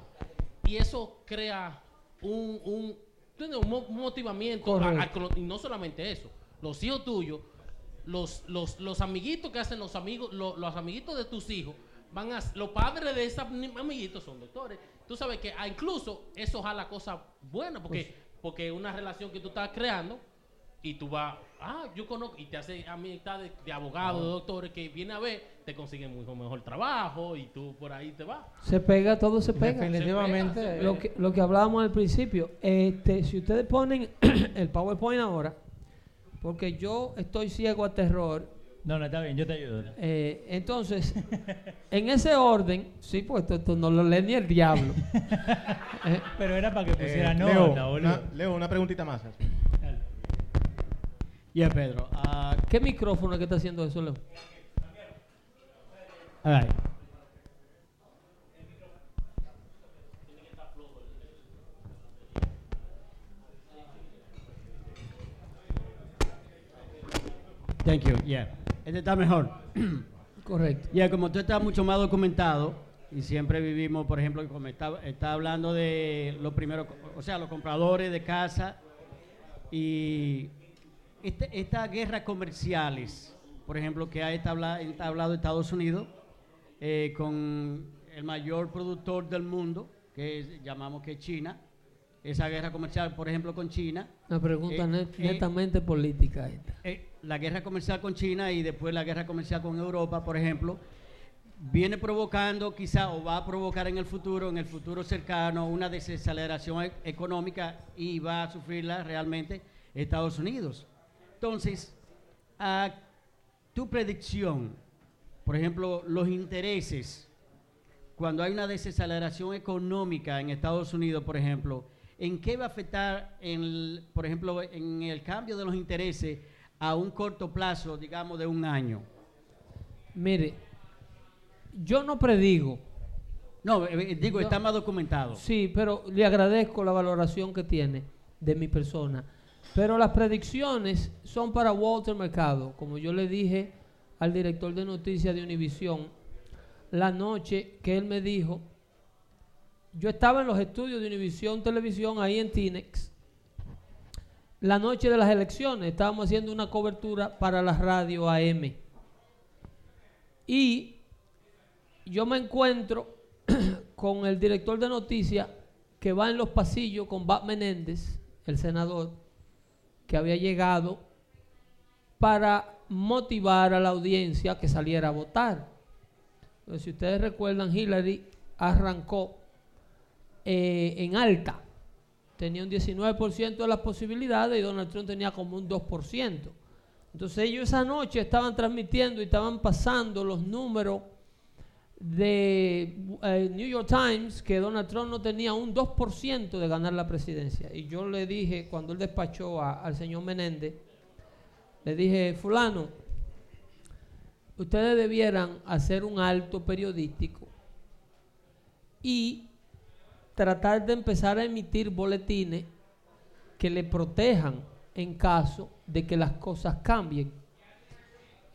y eso crea un, un, un mo- un motivamiento. a- a- y no solamente eso, los hijos tuyos, los, los, los amiguitos que hacen los amigos, lo- los, amiguitos de tus hijos, van a, los padres de esos amiguitos son doctores. Tú sabes que ah, incluso eso jala cosas buenas, porque, porque una relación que tú estás creando y tú vas, ah, yo conozco, y te hace amistad de, de abogados, de doctores que viene a ver, te consiguen mucho mejor trabajo y tú por ahí te vas. Se pega, todo se pega. Definitivamente. Se pega, se Lo que, lo que hablábamos al principio, este, si ustedes ponen [CLEARS THROAT] el PowerPoint ahora, porque yo estoy ciego a terror, No, no, está bien, yo te ayudo. eh, entonces, [LAUGHS] en ese orden, sí, pues esto, esto no lo lee ni el diablo. [LAUGHS] Eh, Pero era para que pusiera Eh, nota, Leo, una, Leo, una preguntita más. Ya, Pedro. ah, ¿Qué micrófono es que está haciendo eso, Leo? all right. Thank you. Yeah. Este está mejor. [CLEARS THROAT] Correcto. Ya, como tú estás mucho más documentado y siempre vivimos, por ejemplo, como está, está hablando de los primeros, o sea, los compradores de casa y este- estas guerras comerciales, por ejemplo, que ha entablado Estados Unidos eh, con el mayor productor del mundo, que es- llamamos que es China, esa guerra comercial, por ejemplo, con China. Una pregunta eh, net- eh, netamente política esta. eh, la guerra comercial con China y después la guerra comercial con Europa, por ejemplo, viene provocando quizá o va a provocar en el futuro, en el futuro cercano, una desaceleración e- económica y va a sufrirla realmente Estados Unidos. Entonces, a tu predicción, por ejemplo, los intereses, cuando hay una desaceleración económica en Estados Unidos, por ejemplo, ¿en qué va a afectar, en por ejemplo, en el cambio de los intereses a un corto plazo, digamos, de un año? Mire, yo no predigo. No, eh, eh, digo, No. está más documentado. Sí, pero le agradezco la valoración que tiene de mi persona. Pero las predicciones son para Walter Mercado, como yo le dije al director de noticias de Univisión la noche que él me dijo, yo estaba en los estudios de Univisión Televisión ahí en Tinex, la noche de las elecciones, estábamos haciendo una cobertura para la radio AM. Y yo me encuentro [CLEARS THROAT] con el director de noticias que va en los pasillos con Bob Menéndez, el senador, que había llegado para motivar a la audiencia que saliera a votar. Si ustedes recuerdan, Hillary arrancó eh, en alta. Tenía un 19% de las posibilidades y Donald Trump tenía como un 2%. Entonces ellos esa noche estaban transmitiendo y estaban pasando los números de eh, New York Times que Donald Trump no tenía un 2% de ganar la presidencia. Y yo le dije, cuando él despachó al señor Menéndez, le dije, fulano, ustedes debieran hacer un alto periodístico y tratar de empezar a emitir boletines que le protejan en caso de que las cosas cambien.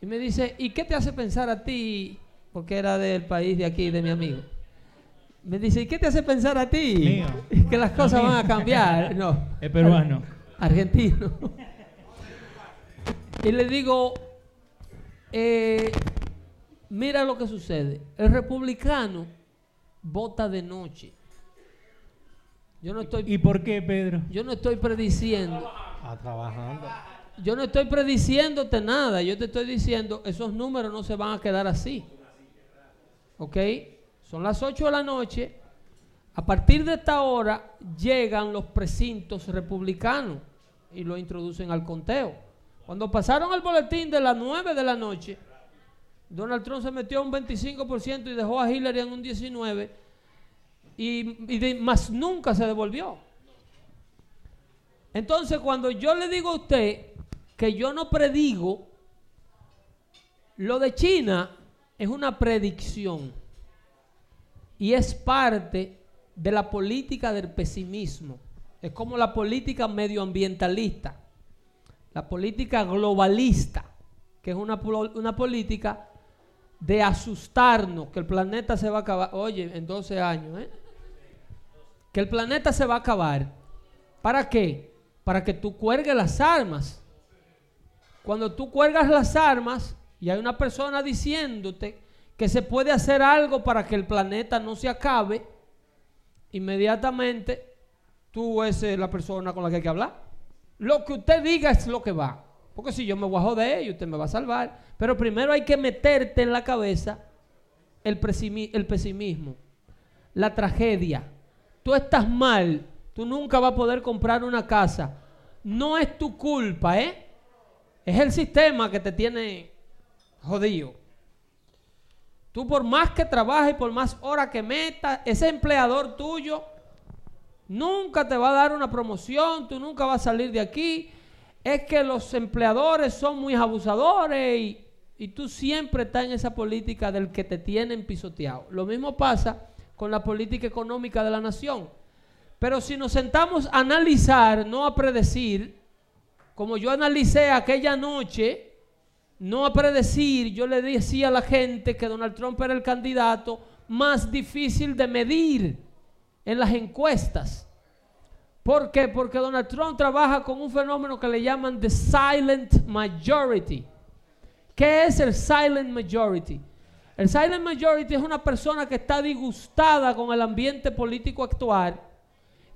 Y me dice, ¿y qué te hace pensar a ti? Porque era del país de aquí, de mi amigo. Me dice, ¿y qué te hace pensar a ti? Mío. [LAUGHS] Que las cosas van a cambiar. No. Es peruano. Argentino. y le digo, eh, mira lo que sucede. El republicano vota de noche. Yo no estoy, ¿Y por qué, Pedro? yo no estoy prediciendo. Está trabajando. Yo no estoy prediciéndote nada. Yo te estoy diciendo, esos números no se van a quedar así. ¿Ok? Son las 8 de la noche. A partir de esta hora llegan los precintos republicanos y lo introducen al conteo. Cuando pasaron el boletín de las 9 de la noche, Donald Trump se metió a un 25% y dejó a Hillary en un 19% y, y más nunca se devolvió. Entonces, cuando yo le digo a usted que yo no predigo, lo de China es una predicción y es parte de la política del pesimismo. Es como la política medioambientalista, la política globalista, que es una, una política de asustarnos que el planeta se va a acabar. Oye, en 12 años, ¿eh? Que el planeta se va a acabar. ¿Para qué? Para que tú cuelgues las armas. Cuando tú cuelgas las armas y hay una persona diciéndote que se puede hacer algo para que el planeta no se acabe, inmediatamente tú es eh, la persona con la que hay que hablar. Lo que usted diga es lo que va. Porque si yo me voy a joder y usted me va a salvar. Pero primero hay que meterte en la cabeza el, pesimi- el pesimismo, la tragedia. Tú estás mal, tú nunca vas a poder comprar una casa. No es tu culpa, ¿eh? Es el sistema que te tiene jodido. Tú por más que trabajes, por más horas que metas, ese empleador tuyo nunca te va a dar una promoción, tú nunca vas a salir de aquí. Es que los empleadores son muy abusadores y, y tú siempre estás en esa política del que te tienen pisoteado. Lo mismo pasa con la política económica de la nación. Pero si nos sentamos a analizar, no a predecir, como yo analicé aquella noche, no a predecir, yo le decía a la gente que Donald Trump era el candidato más difícil de medir en las encuestas. ¿Por qué? Porque Donald Trump trabaja con un fenómeno que le llaman the silent majority. ¿Qué es el silent majority? El silent majority es una persona que está disgustada con el ambiente político actual,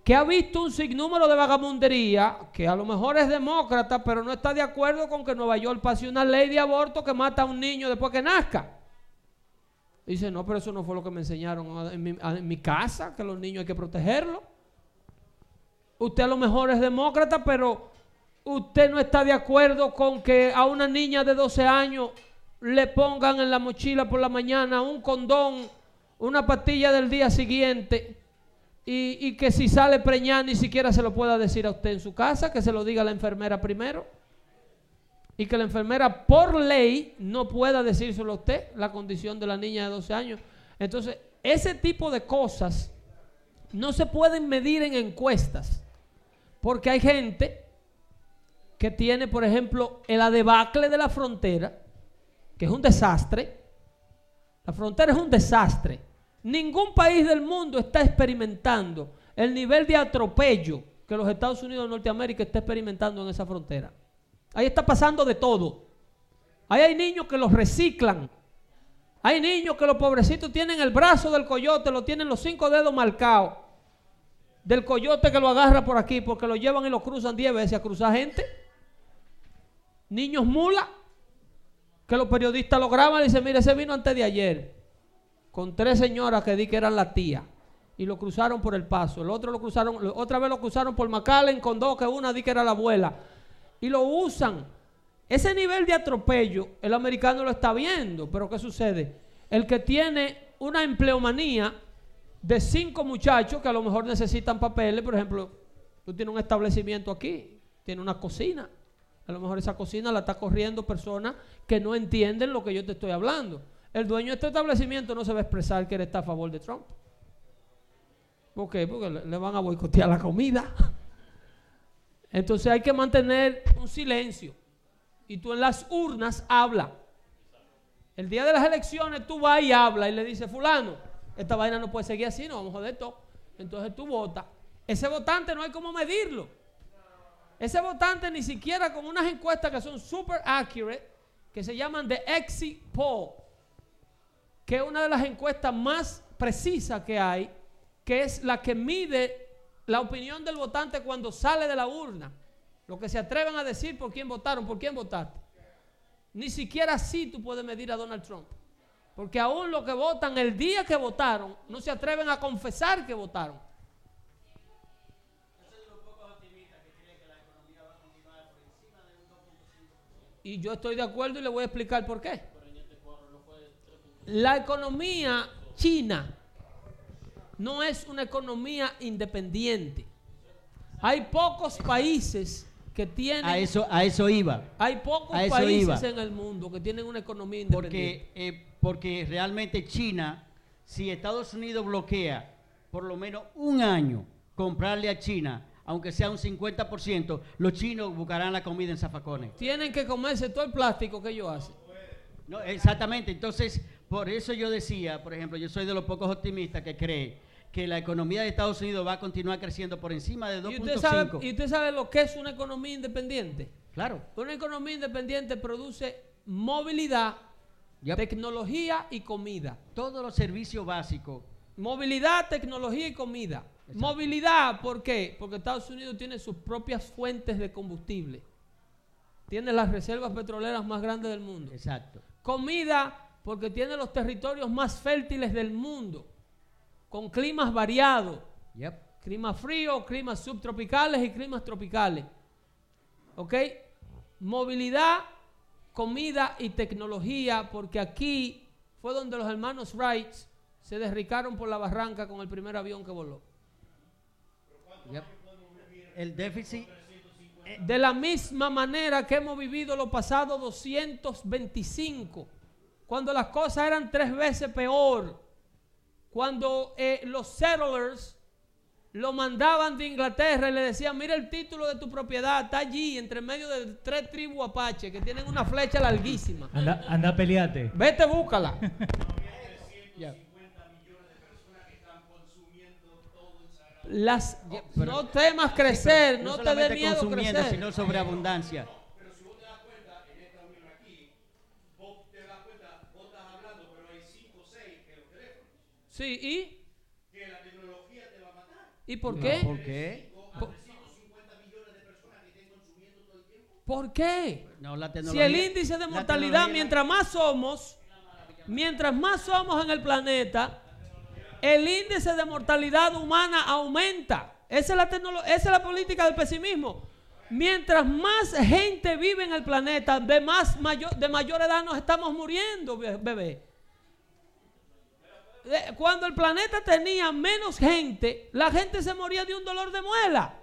que ha visto un sinnúmero de vagamundería, que a lo mejor es demócrata, pero no está de acuerdo con que Nueva York pase una ley de aborto que mata a un niño después que nazca. Dice, no, pero eso no fue lo que me enseñaron en mi, en mi casa, que los niños hay que protegerlos. Usted a lo mejor es demócrata, pero usted no está de acuerdo con que a una niña de 12 años le pongan en la mochila por la mañana un condón, una pastilla del día siguiente y, que si sale preñada ni siquiera se lo pueda decir a usted en su casa, que se lo diga la enfermera primero. Y que la enfermera por ley no pueda decírselo a usted, la condición de la niña de 12 años. Entonces, ese tipo de cosas no se pueden medir en encuestas. Porque hay gente que tiene, por ejemplo, el adebacle de la frontera, que es un desastre. La frontera es un desastre. Ningún país del mundo está experimentando el nivel de atropello que los Estados Unidos de Norteamérica está experimentando en esa frontera. Ahí está pasando de todo. Ahí hay niños que los reciclan. Hay niños que los pobrecitos tienen el brazo del coyote, lo tienen los cinco dedos marcados. Del coyote que lo agarra por aquí porque lo llevan y lo cruzan 10 veces a cruzar gente. Niños mula que los periodistas lo graban y dicen, mire, ese vino antes de ayer con tres señoras que di que eran la tía y lo cruzaron por el paso. El otro lo cruzaron, otra vez lo cruzaron por McAllen con dos que una di que era la abuela y lo usan. Ese nivel de atropello el americano lo está viendo, pero ¿qué sucede? El que tiene una empleomanía de cinco muchachos que a lo mejor necesitan papeles, por ejemplo, tú tienes un establecimiento aquí, tienes una cocina, a lo mejor esa cocina la está corriendo personas que no entienden lo que yo te estoy hablando. El dueño de este establecimiento no se va a expresar que él está a favor de Trump. ¿Por qué? Porque le van a boicotear la comida. [LAUGHS] Entonces hay que mantener un silencio. Y tú en las urnas habla. El día de las elecciones tú vas y hablas y le dices, fulano, esta vaina no puede seguir así, no vamos a joder todo. Entonces tú votas. Ese votante no hay cómo medirlo. Ese votante ni siquiera con unas encuestas que son super accurate, que se llaman The Exit Poll, que es una de las encuestas más precisas que hay, que es la que mide la opinión del votante cuando sale de la urna. Lo que se atreven a decir por quién votaron, por quién votaste. Ni siquiera así tú puedes medir a Donald Trump. Porque aún los que votan el día que votaron no se atreven a confesar que votaron. Y yo estoy de acuerdo y le voy a explicar por qué. La economía china no es una economía independiente. Hay pocos países que tienen... A eso, a eso iba. Hay pocos a eso países iba. en el mundo que tienen una economía Porque, independiente. eh, porque realmente China, si Estados Unidos bloquea por lo menos un año comprarle a China, aunque sea un 50%, los chinos buscarán la comida en zafacones. Tienen que comerse todo el plástico que ellos hacen. No, exactamente. Entonces, por eso yo decía, por ejemplo, yo soy de los pocos optimistas que cree que la economía de Estados Unidos va a continuar creciendo por encima de ¿Y usted, sabe, 2.5. ¿Y usted sabe lo que es una economía independiente? Claro. Una economía independiente produce movilidad, tecnología y comida. Todos los servicios básicos. Movilidad, tecnología y comida. Movilidad, ¿por qué? Porque Estados Unidos tiene sus propias fuentes de combustible. Tiene las reservas petroleras más grandes del mundo. Exacto. Comida, porque tiene los territorios más fértiles del mundo, con climas variados. Yep. Climas fríos, climas subtropicales y climas tropicales. ¿Ok? Movilidad, comida y tecnología, porque aquí fue donde los hermanos Wright se desricaron por la barranca con el primer avión que voló. Yep. El déficit. De la misma manera que hemos vivido los pasados 225, cuando las cosas eran tres veces peor, cuando eh, los settlers lo mandaban de Inglaterra y le decían, mira el título de tu propiedad, está allí, entre medio de tres tribus apache que tienen una flecha larguísima. Anda, anda, peleate. Vete, búscala. [LAUGHS] Las, no temas crecer, no, te dé miedo consumiendo, crecer. sino sobreabundancia. Sí, ¿y? ¿Y por No, qué? ¿Por qué? ¿Por, ¿por qué? No, la Si tecnología- el índice de la mortalidad, tecnología- mientras más somos, mientras más somos en el planeta, el índice de mortalidad humana aumenta. Esa es la, esa es la política del pesimismo. Mientras más gente vive en el planeta, de, más mayor, de mayor edad nos estamos muriendo, be- bebé. Eh, Cuando el planeta tenía menos gente, la gente se moría de un dolor de muela.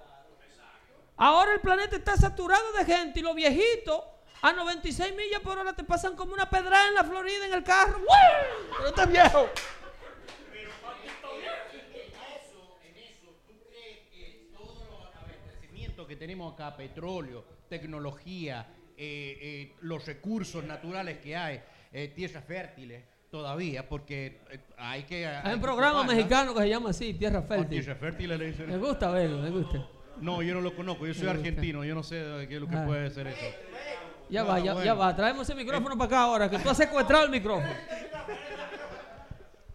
Ahora el planeta está saturado de gente y los viejitos a 96 millas por hora te pasan como una pedrada en la Florida en el carro. ¡Uy! Pero este viejo. Que tenemos acá, petróleo, tecnología, eh, eh, los recursos naturales que hay, eh, tierras fértiles todavía, porque eh, hay que... Hay un programa mexicano que se llama así, Tierra Fértil. Tierra fértil le dicen. Me gusta verlo, me gusta. No, yo no lo conozco, yo soy argentino, yo no sé qué es lo que Ah. puede ser eso. Ya No, va, ya, bueno. ya va. Traemos ese micrófono para acá ahora, que tú has secuestrado el micrófono. [LAUGHS]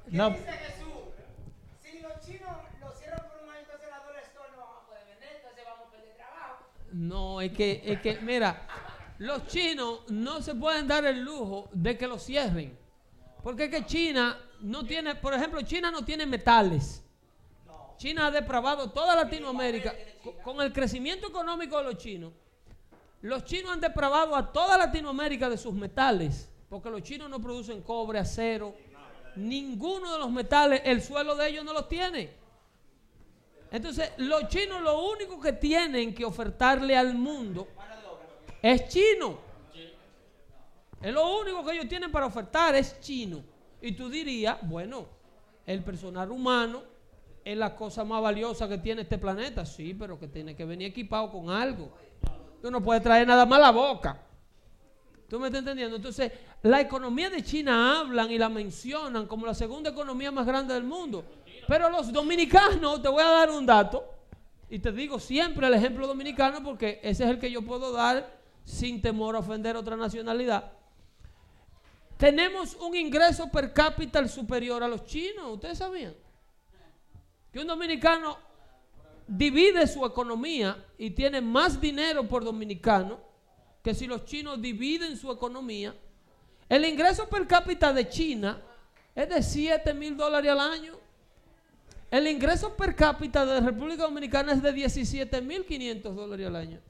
No, Si los chinos lo cierran por un año, entonces la dólar store no vamos a poder vender, entonces vamos a perder trabajo. No, es que, es que, mira, los chinos no se pueden dar el lujo de que lo cierren. Porque es que China no tiene, por ejemplo, China no tiene metales. China ha depravado toda Latinoamérica. Co- Con el crecimiento económico de los chinos, los chinos han depravado a toda Latinoamérica de sus metales. Porque los chinos no producen cobre, acero. Ninguno de los metales, el suelo de ellos no los tiene. Entonces, los chinos lo único que tienen que ofertarle al mundo es chino. Es lo único que ellos tienen para ofertar, es chino. Y tú dirías, bueno, el personal humano es la cosa más valiosa que tiene este planeta. Sí, pero que tiene que venir equipado con algo. Tú no puedes traer nada más la boca. ¿Tú me estás entendiendo? Entonces, la economía de China hablan y la mencionan como la segunda economía más grande del mundo. Pero los dominicanos, te voy a dar un dato, y te digo siempre el ejemplo dominicano porque ese es el que yo puedo dar sin temor a ofender otra nacionalidad. Tenemos un ingreso per cápita superior a los chinos, ¿ustedes sabían? Que un dominicano divide su economía y tiene más dinero por dominicano que si los chinos dividen su economía. El ingreso per cápita de China es de 7 mil dólares al año. El ingreso per cápita de la República Dominicana es de 17 mil 500 dólares al año.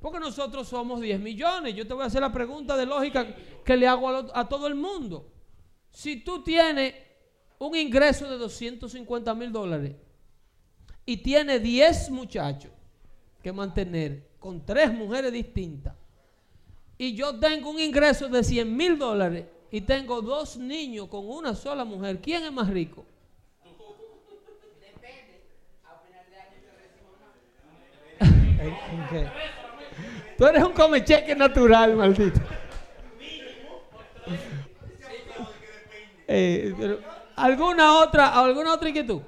Porque nosotros somos 10 millones. Yo te voy a hacer la pregunta de lógica que le hago a, lo- a todo el mundo. Si tú tienes un ingreso de 250 mil dólares y tienes 10 muchachos que mantener con tres mujeres distintas, y yo tengo un ingreso de 100 mil dólares y tengo dos niños con una sola mujer, ¿quién es más rico? ¿En- en qué? Tú eres un comecheque natural, maldito. Eh, pero, ¿Alguna otra, alguna otra inquietud?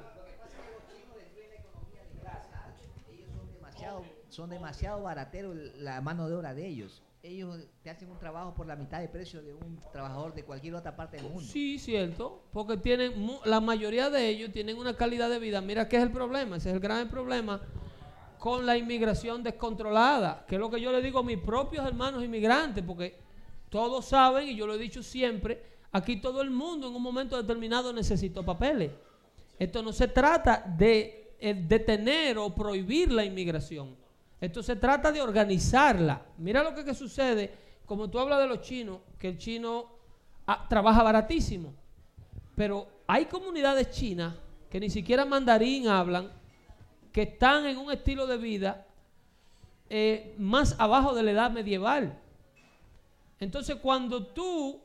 son demasiado barateros la mano de obra de ellos. Ellos te hacen un trabajo por la mitad de precio de un trabajador de cualquier otra parte del mundo. Sí, cierto, porque tienen la mayoría de ellos tienen una calidad de vida. Mira qué es el problema, ese es el gran problema con la inmigración descontrolada, que es lo que yo le digo a mis propios hermanos inmigrantes, porque todos saben y yo lo he dicho siempre, aquí todo el mundo en un momento determinado necesitó papeles. Esto no se trata de eh, detener o prohibir la inmigración. Esto se trata de organizarla. Mira lo que, sucede, como tú hablas de los chinos, que el chino ah, trabaja baratísimo. Pero hay comunidades chinas que ni siquiera mandarín hablan, que están en un estilo de vida eh, más abajo de la edad medieval. Entonces, cuando tú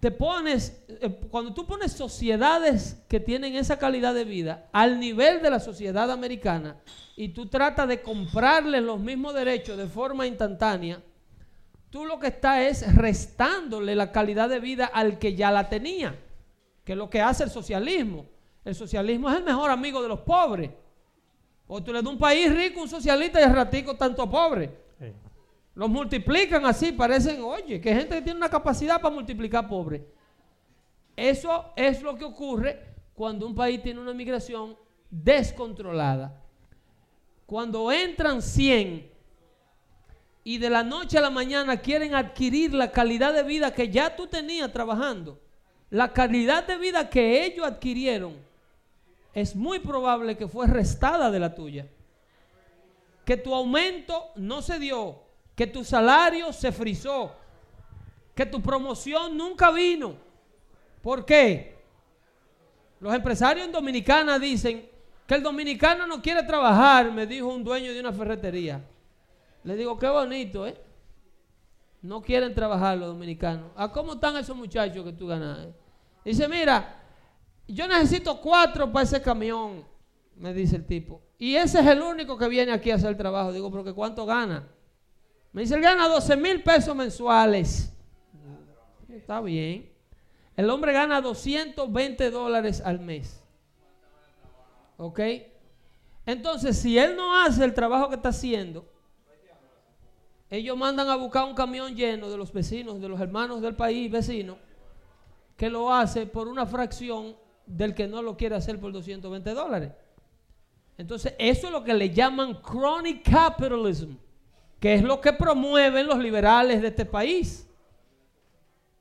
te pones, eh, cuando tú pones sociedades que tienen esa calidad de vida al nivel de la sociedad americana y tú tratas de comprarles los mismos derechos de forma instantánea, tú lo que estás es restándole la calidad de vida al que ya la tenía, que es lo que hace el socialismo. El socialismo es el mejor amigo de los pobres. O tú le das un país rico, un socialista y el ratico tanto pobre. Los multiplican así, parecen, oye, que gente que tiene una capacidad para multiplicar pobres. Eso es lo que ocurre cuando un país tiene una migración descontrolada. Cuando entran 100 y de la noche a la mañana quieren adquirir la calidad de vida que ya tú tenías trabajando, la calidad de vida que ellos adquirieron, es muy probable que fue restada de la tuya. Que tu aumento no se dio, que tu salario se frizó, que tu promoción nunca vino. ¿Por qué? Los empresarios en Dominicana dicen que el dominicano no quiere trabajar, me dijo un dueño de una ferretería. Le digo, qué bonito, ¿eh? No quieren trabajar los dominicanos. ¿A cómo están esos muchachos que tú ganas? Dice, mira, yo necesito cuatro para ese camión, me dice el tipo. Y ese es el único que viene aquí a hacer el trabajo. Digo, ¿pero que cuánto gana? Me dice, él gana 12 mil pesos mensuales. Está bien. El hombre gana 220 dólares al mes. ¿Ok? Entonces, si él no hace el trabajo que está haciendo, ellos mandan a buscar un camión lleno de los vecinos, de los hermanos del país vecino, que lo hace por una fracción del que no lo quiere hacer por 220 dólares. Entonces, eso es lo que le llaman chronic capitalism, que es lo que promueven los liberales de este país.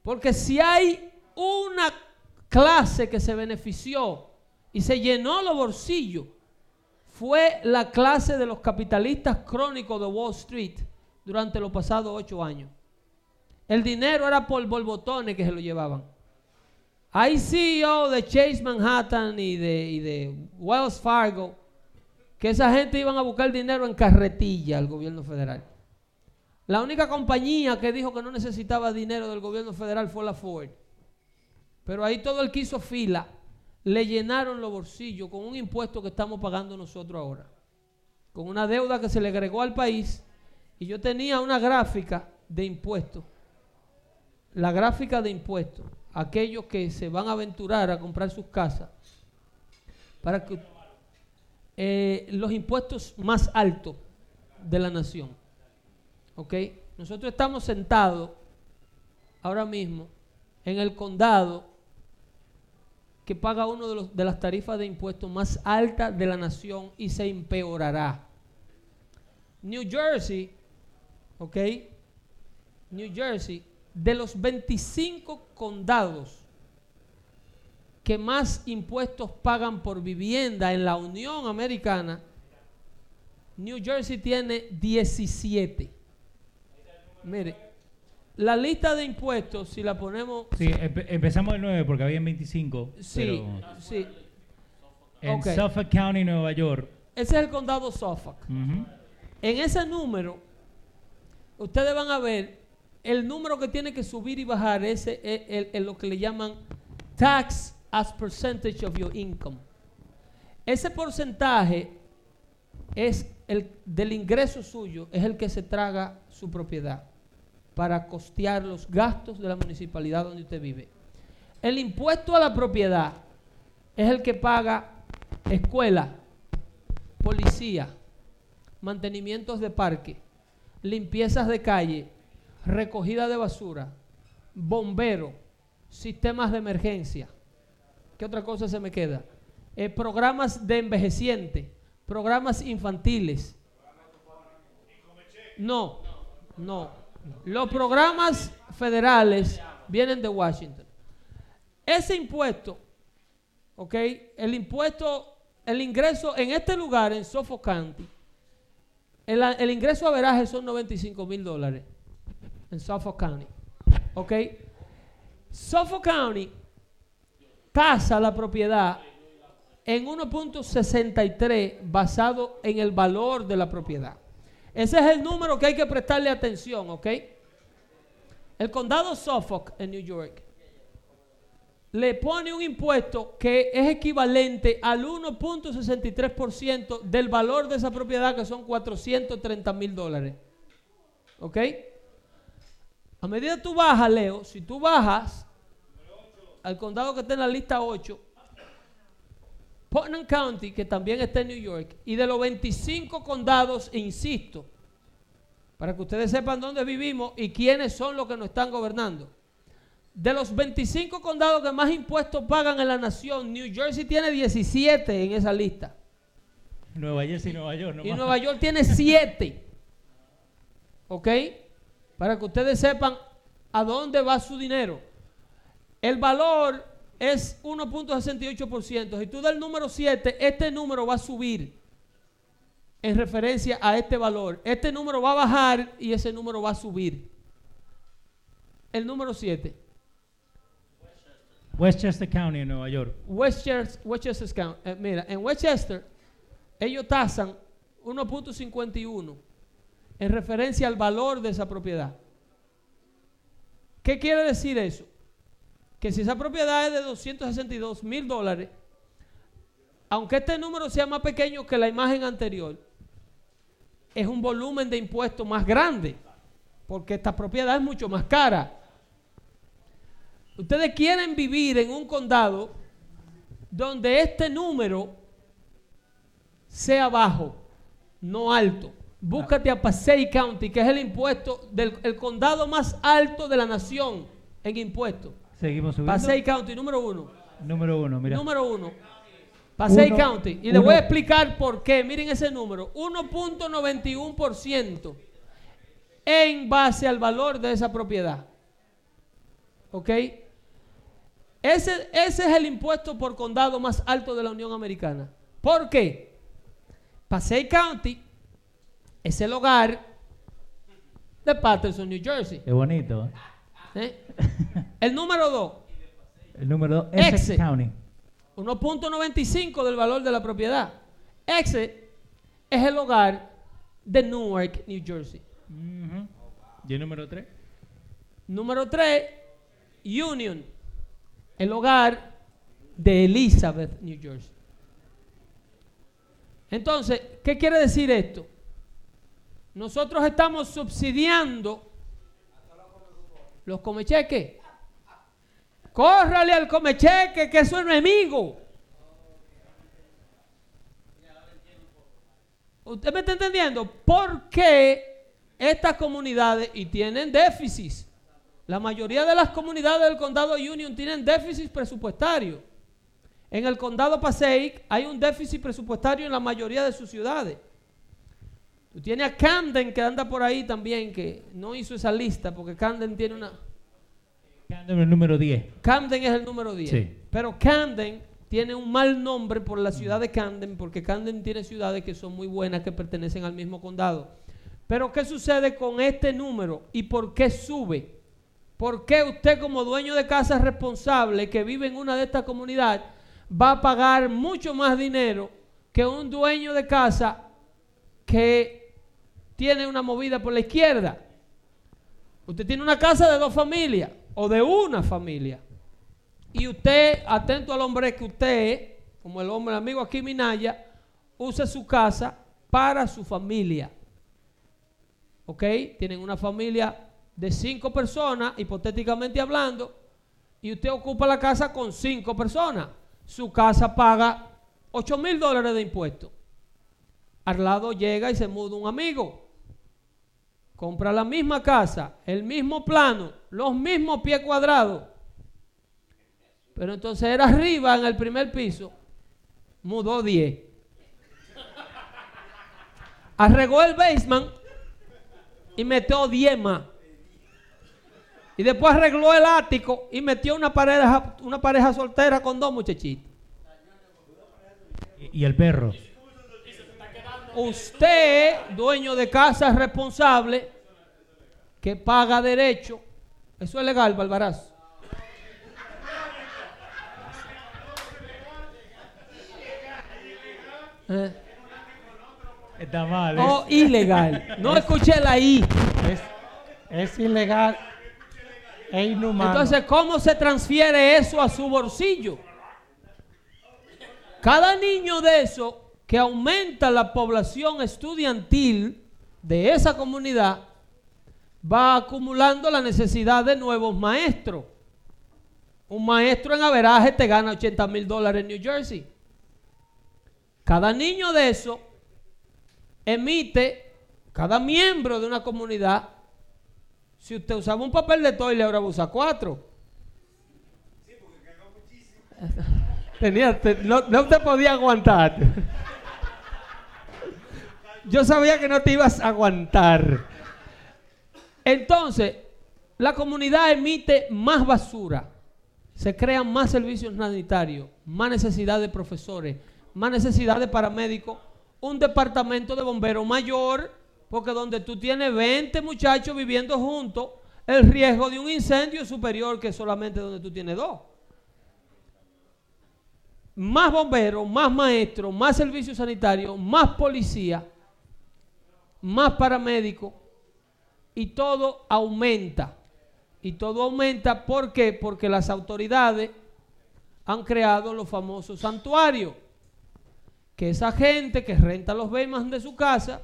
Porque si hay una clase que se benefició y se llenó los bolsillos, fue la clase de los capitalistas crónicos de Wall Street durante los pasados ocho años. El dinero era por borbotones que se lo llevaban. Hay CEO de Chase Manhattan y de, Wells Fargo que esa gente iban a buscar dinero en carretilla al gobierno federal. La única compañía que dijo que no necesitaba dinero del gobierno federal fue la Ford. Pero ahí todo el que hizo fila le llenaron los bolsillos con un impuesto que estamos pagando nosotros ahora. Con una deuda que se le agregó al país. Y yo tenía una gráfica de impuestos, la gráfica de impuestos, aquellos que se van a aventurar a comprar sus casas, para que eh, los impuestos más altos de la nación. ¿Ok? Nosotros estamos sentados ahora mismo en el condado que paga uno de, de las tarifas de impuestos más altas de la nación y se empeorará. New Jersey, ¿ok? New Jersey, de los 25 condados que más impuestos pagan por vivienda en la Unión Americana, New Jersey tiene 17. Mire, la lista de impuestos, si la ponemos... Sí, empe- empezamos del 9 porque había 25. Sí, pero sí. en. Suffolk County, Nueva York. Ese es el condado Suffolk. En ese número, ustedes van a ver el número que tiene que subir y bajar, ese es el- el- lo que le llaman tax as percentage of your income. Ese porcentaje es el del ingreso suyo, es el que se traga su propiedad para costear los gastos de la municipalidad donde usted vive. El impuesto a la propiedad es el que paga escuela, policía, mantenimientos de parque, limpiezas de calle, recogida de basura, bombero, sistemas de emergencia. ¿Qué otra cosa se me queda? Eh, programas de envejeciente, programas infantiles. No, no. Los programas federales vienen de Washington. Ese impuesto, ¿ok? El impuesto, el ingreso en este lugar, en el, el ingreso a veraje son 95 mil dólares en Suffolk County. ¿Ok? Suffolk County tasa la propiedad en 1.63 basado en el valor de la propiedad. Ese es el número que hay que prestarle atención, ¿ok? El condado Suffolk en New York le pone un impuesto que es equivalente al 1.63% del valor de esa propiedad, que son 430 mil dólares. ¿Ok? A medida que tú bajas, Leo, si tú bajas al condado que está en la lista 8, Putnam County, que también está en New York, y de los 25 condados, insisto, para que ustedes sepan dónde vivimos y quiénes son los que nos están gobernando. De los 25 condados que más impuestos pagan en la nación, New Jersey tiene 17 en esa lista. Nueva Jersey y Nueva York. Y nomás. Nueva York tiene 7. [LAUGHS] ¿Ok? Para que ustedes sepan a dónde va su dinero. El valor es 1.68%. Si tú das el número 7, este número va a subir en referencia a este valor. Este número va a bajar y ese número va a subir. El número 7. Westchester County en Nueva York. Westchester, Westchester County. Eh, mira, en Westchester ellos tasan 1.51 en referencia al valor de esa propiedad. ¿Qué quiere decir eso? Que si esa propiedad es de 262 mil dólares, aunque este número sea más pequeño que la imagen anterior, es un volumen de impuestos más grande, porque esta propiedad es mucho más cara. Ustedes quieren vivir en un condado donde este número sea bajo, no alto. Búscate a Passaic County, que es el impuesto del el condado más alto de la nación en impuestos. Seguimos subiendo. Passaic County, número uno. Número uno, mira. Número uno. Passaic Uno- County. Y le uno- voy a explicar por qué. Miren ese número. 1.91% en base al valor de esa propiedad. ¿Ok? Ese, ese es el impuesto por condado más alto de la Unión Americana. ¿Por qué? Passaic County es el hogar de Patterson, New Jersey. Qué bonito. ¿eh? El número 2. El número dos, Essex Essex. County. 1.95 del valor de la propiedad. Ese es el hogar de Newark, New Jersey. ¿Y el número tres? Número 3, Union, el hogar de Elizabeth, New Jersey. Entonces, ¿qué quiere decir esto? Nosotros estamos subsidiando Los comecheques. Córrale al comecheque, que es su enemigo. ¿Usted me está entendiendo? ¿Por qué estas comunidades, y tienen déficits, la mayoría de las comunidades del condado Union tienen déficit presupuestario. En el condado Passaic hay un déficit presupuestario en la mayoría de sus ciudades. Tú tienes a Camden que anda por ahí también, que no hizo esa lista porque Camden tiene una... Camden el número 10. Camden es el número 10. Sí. Pero Camden tiene un mal nombre por la ciudad de Camden, porque Camden tiene ciudades que son muy buenas, que pertenecen al mismo condado. Pero ¿qué sucede con este número y por qué sube? ¿Por qué usted como dueño de casa responsable que vive en una de estas comunidades va a pagar mucho más dinero que un dueño de casa que tiene una movida por la izquierda? Usted tiene una casa de dos familias o de una familia. Y usted, atento al hombre que usted como el hombre amigo aquí Minaya, usa su casa para su familia. ¿Ok? Tienen una familia de cinco personas, hipotéticamente hablando, y usted ocupa la casa con cinco personas. Su casa paga 8 mil dólares de impuestos. Al lado llega y se muda un amigo. Compra la misma casa, el mismo plano, los mismos pies cuadrados. Pero entonces era arriba en el primer piso, mudó 10. Arregó el basement y metió 10 más. Y después arregló el ático y metió una pareja, una pareja soltera con dos muchachitos. Y, y el perro. Usted, dueño de casa responsable, que paga derecho, eso es legal, Barbarazo. Eh, Está mal. ¿eh? ilegal. No escuché la I. Es, es ilegal e inhumano. Entonces, ¿cómo se transfiere eso a su bolsillo? Cada niño de eso que aumenta la población estudiantil de esa comunidad va acumulando la necesidad de nuevos maestros. Un maestro en averaje te gana 80 mil dólares en New Jersey. Cada niño de eso emite, cada miembro de una comunidad, si usted usaba un papel de toile, ahora usa cuatro. [LAUGHS] Tenía, te- no, no te podía aguantar. [LAUGHS] Yo sabía que no te ibas a aguantar. Entonces, la comunidad emite más basura, se crean más servicios sanitarios, más necesidad de profesores, más necesidad de paramédicos, un departamento de bomberos mayor, porque donde tú tienes 20 muchachos viviendo juntos, el riesgo de un incendio es superior que solamente donde tú tienes dos. Más bomberos, más maestros, más servicios sanitarios, más policía, más paramédicos y todo aumenta. Y todo aumenta. Porque las autoridades han creado los famosos santuarios. Que esa gente que renta los Bayman de su casa,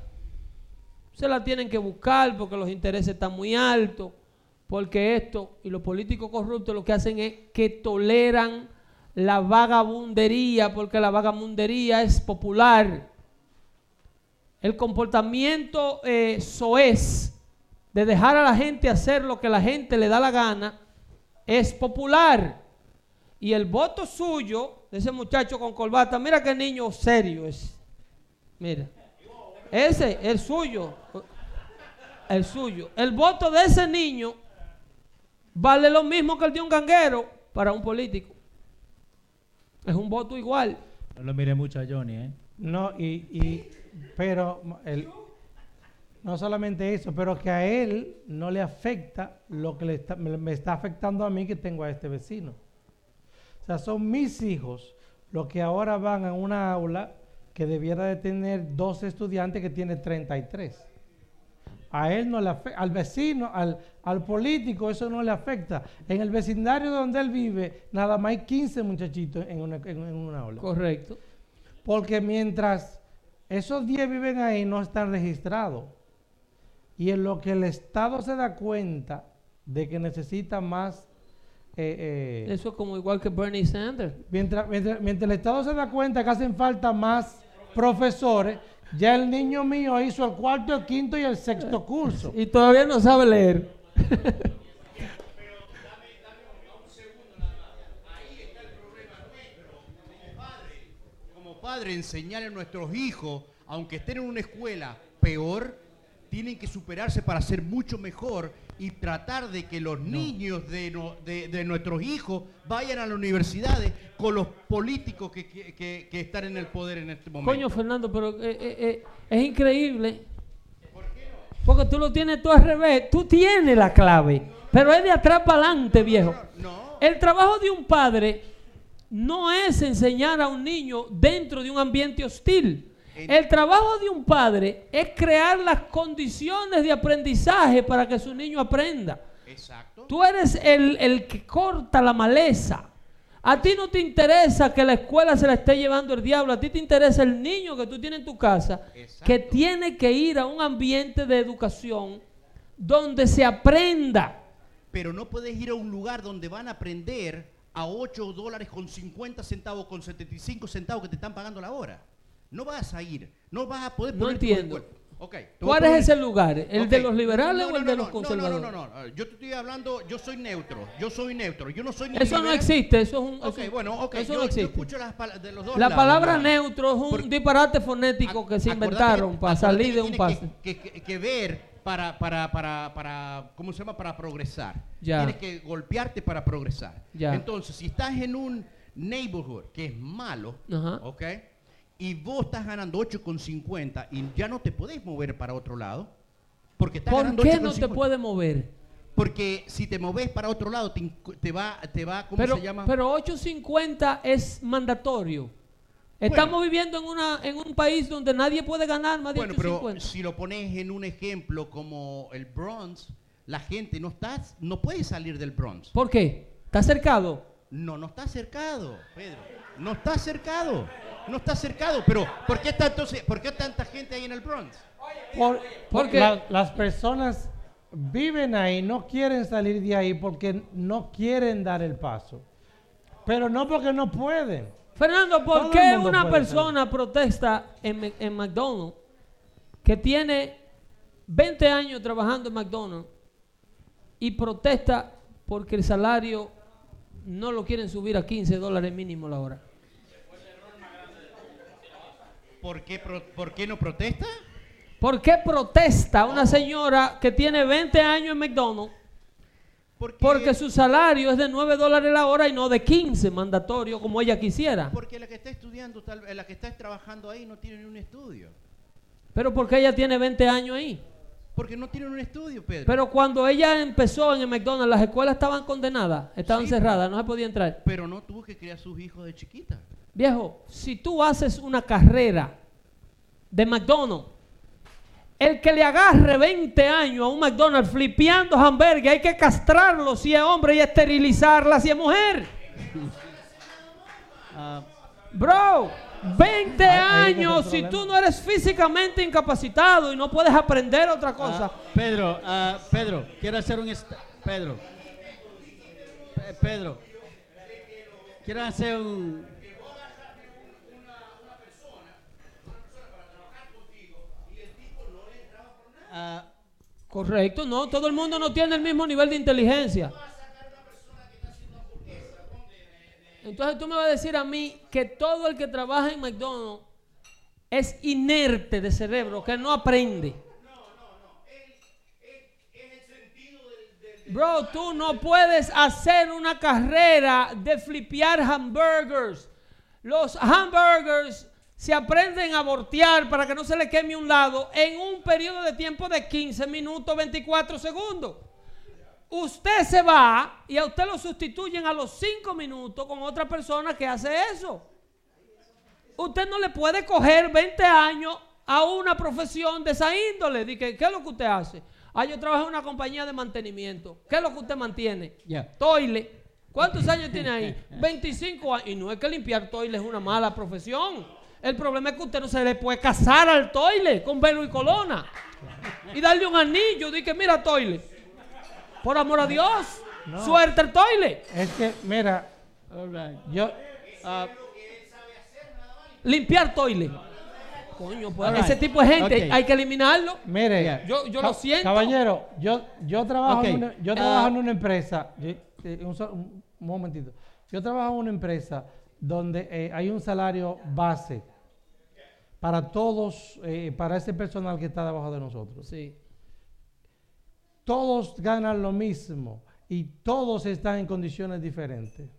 se la tienen que buscar porque los intereses están muy altos, porque esto y los políticos corruptos lo que hacen es que toleran la vagabundería, porque la vagabundería es popular. El comportamiento eh, soez de dejar a la gente hacer lo que la gente le da la gana es popular. Y el voto suyo, de ese muchacho con corbata, mira qué niño serio es. Mira. Ese, el suyo. El suyo. El voto de ese niño vale lo mismo que el de un ganguero para un político. Es un voto igual. No lo mire mucho a Johnny, ¿eh? No, y, y pero el- no solamente eso, pero que a él no le afecta lo que le está- me, me está afectando a mí que tengo a este vecino. O sea, son mis hijos los que ahora van a una aula que debiera de tener 12 estudiantes que tiene 33. A él no le afecta, al vecino, al, al político, eso no le afecta. En el vecindario donde él vive, nada más hay 15 muchachitos en una, en- en una aula. Correcto. Porque mientras esos 10 viven ahí, no están registrados. Y en lo que el Estado se da cuenta de que necesita más... eh, eh, Eso es como igual que Bernie Sanders. mientras, mientras, mientras el Estado se da cuenta que hacen falta más profesores, ya el niño mío hizo el cuarto, el quinto y el sexto curso. Y todavía no sabe leer. Como padre, enseñarle a nuestros hijos, aunque estén en una escuela peor, tienen que superarse para ser mucho mejor y tratar de que los niños de, no- de- de nuestros hijos vayan a las universidades con los políticos que, que- que- que están en el poder en este momento. Coño, Fernando, pero eh, eh, eh, es increíble. Porque tú lo tienes todo al revés. Tú tienes la clave, pero es de atrás para adelante, viejo. El trabajo de un padre no es enseñar a un niño dentro de un ambiente hostil. El trabajo de un padre es crear las condiciones de aprendizaje para que su niño aprenda. Exacto. Tú eres el, el que corta la maleza. A ti no te interesa que la escuela se la esté llevando el diablo. A ti te interesa el niño que tú tienes en tu casa que tiene que ir a un ambiente de educación donde se aprenda. Pero no puedes ir a un lugar donde van a aprender a 8 dólares con 50 centavos, con 75 centavos que te están pagando la hora. No vas a ir, no vas a poder No poner tu entiendo. a ¿Cuál es ese lugar? ¿El de los liberales No, o el no, de no, los no, conservadores? No, no, no, no, Yo te estoy hablando, yo soy neutro, yo soy neutro, yo no soy ni Eso no existe, eso es un... Ok, eso- bueno, ok, eso yo, no yo existe. escucho las de los dos La lados, palabra ¿no? neutro es un disparate fonético que se inventaron para salir de un pase. Que, que- que ver para, para, para, para, ¿cómo se llama? Para progresar. Ya. Tienes que golpearte para progresar. Ya. Entonces, si estás en un neighborhood que es malo, Ajá. ¿ok? Y vos estás ganando 8,50 y ya no te podés mover para otro lado, porque estás ¿Por ganando qué no 8,50. te puede mover? Porque si te moves para otro lado, te, va, te va, ¿cómo Pero, se llama? pero 8.50 es mandatorio. Estamos viviendo en, una, en un país donde nadie puede ganar más de Bueno, pero 8.50. si lo pones en un ejemplo como el Bronx, la gente no está, no puede salir del Bronx. ¿Por qué? ¿Está cercado? No, no está cercado, Pedro. No está cercado. No está cercado. Pero, ¿por qué, tanto, ¿por qué tanta gente hay en el Bronx? Por- Porque- la- las personas viven ahí, no quieren salir de ahí porque no quieren dar el paso. Pero no porque no pueden. Fernando, ¿por Todo qué una persona protesta en, en McDonald's que tiene 20 años trabajando en McDonald's y protesta porque el salario no lo quieren subir a 15 dólares mínimo la hora? ¿Por qué, pro- por qué no protesta? ¿Por qué protesta una señora que tiene 20 años en McDonald's? Porque su salario es de 9 dólares la hora y no de 15 mandatorio como ella quisiera. Porque la que está estudiando, tal, la que está trabajando ahí no tiene ni un estudio. Pero porque ella tiene 20 años ahí. Porque no tienen un estudio, Pedro. Pero cuando ella empezó en el McDonald's, las escuelas estaban condenadas, estaban Sí, cerradas, no se podía entrar. Pero no tuvo que criar sus hijos de chiquita. Viejo, si tú haces una carrera de McDonald's, el que le agarre 20 años a un McDonald's flipeando hamburgues, hay que castrarlo si es hombre y esterilizarla si es mujer. Ah, Bro, 20 Ahí- ahí que años si tú no eres físicamente incapacitado y no puedes aprender otra cosa. Ah, Pedro, ah, Pedro, quiero hacer un... Pedro. Pe- Pedro. Quiero hacer un... Ah, Correcto, no, todo el mundo no tiene el mismo nivel de inteligencia. Entonces tú me vas a decir a mí que todo el que trabaja en McDonald's es inerte de cerebro, que no aprende. Bro, tú no puedes hacer una carrera de flipear hamburgers. Los hamburgers se aprenden a voltear para que no se le queme un lado en un periodo de tiempo de 15 minutos, 24 segundos. Usted se va y a usted lo sustituyen a los 5 minutos con otra persona que hace eso. Usted no le puede coger 20 años a una profesión de esa índole. Dice, ¿qué es lo que usted hace? Ah, yo trabajo en una compañía de mantenimiento. ¿Qué es lo que usted mantiene? Toile. ¿Cuántos años tiene ahí? 25 años. Y no es que limpiar toile es una mala profesión. El problema es que usted no se le puede casar al toile con velo y colona. Y darle un anillo. Dice, mira, toile. Por amor a Dios. No. Suelta el toile. Es que, mira, yo, Ah, Limpiar toile. Coño, pues Alright. ese tipo de gente hay que eliminarlo. mire, Yo, lo siento. Caballero, yo, yo trabajo, en una, yo Ah. trabajo en una empresa, yo- eh, un momentito, yo trabajo en una empresa donde eh, hay un salario base para todos, eh, para ese personal que está debajo de nosotros. Sí. Todos ganan lo mismo y todos están en condiciones diferentes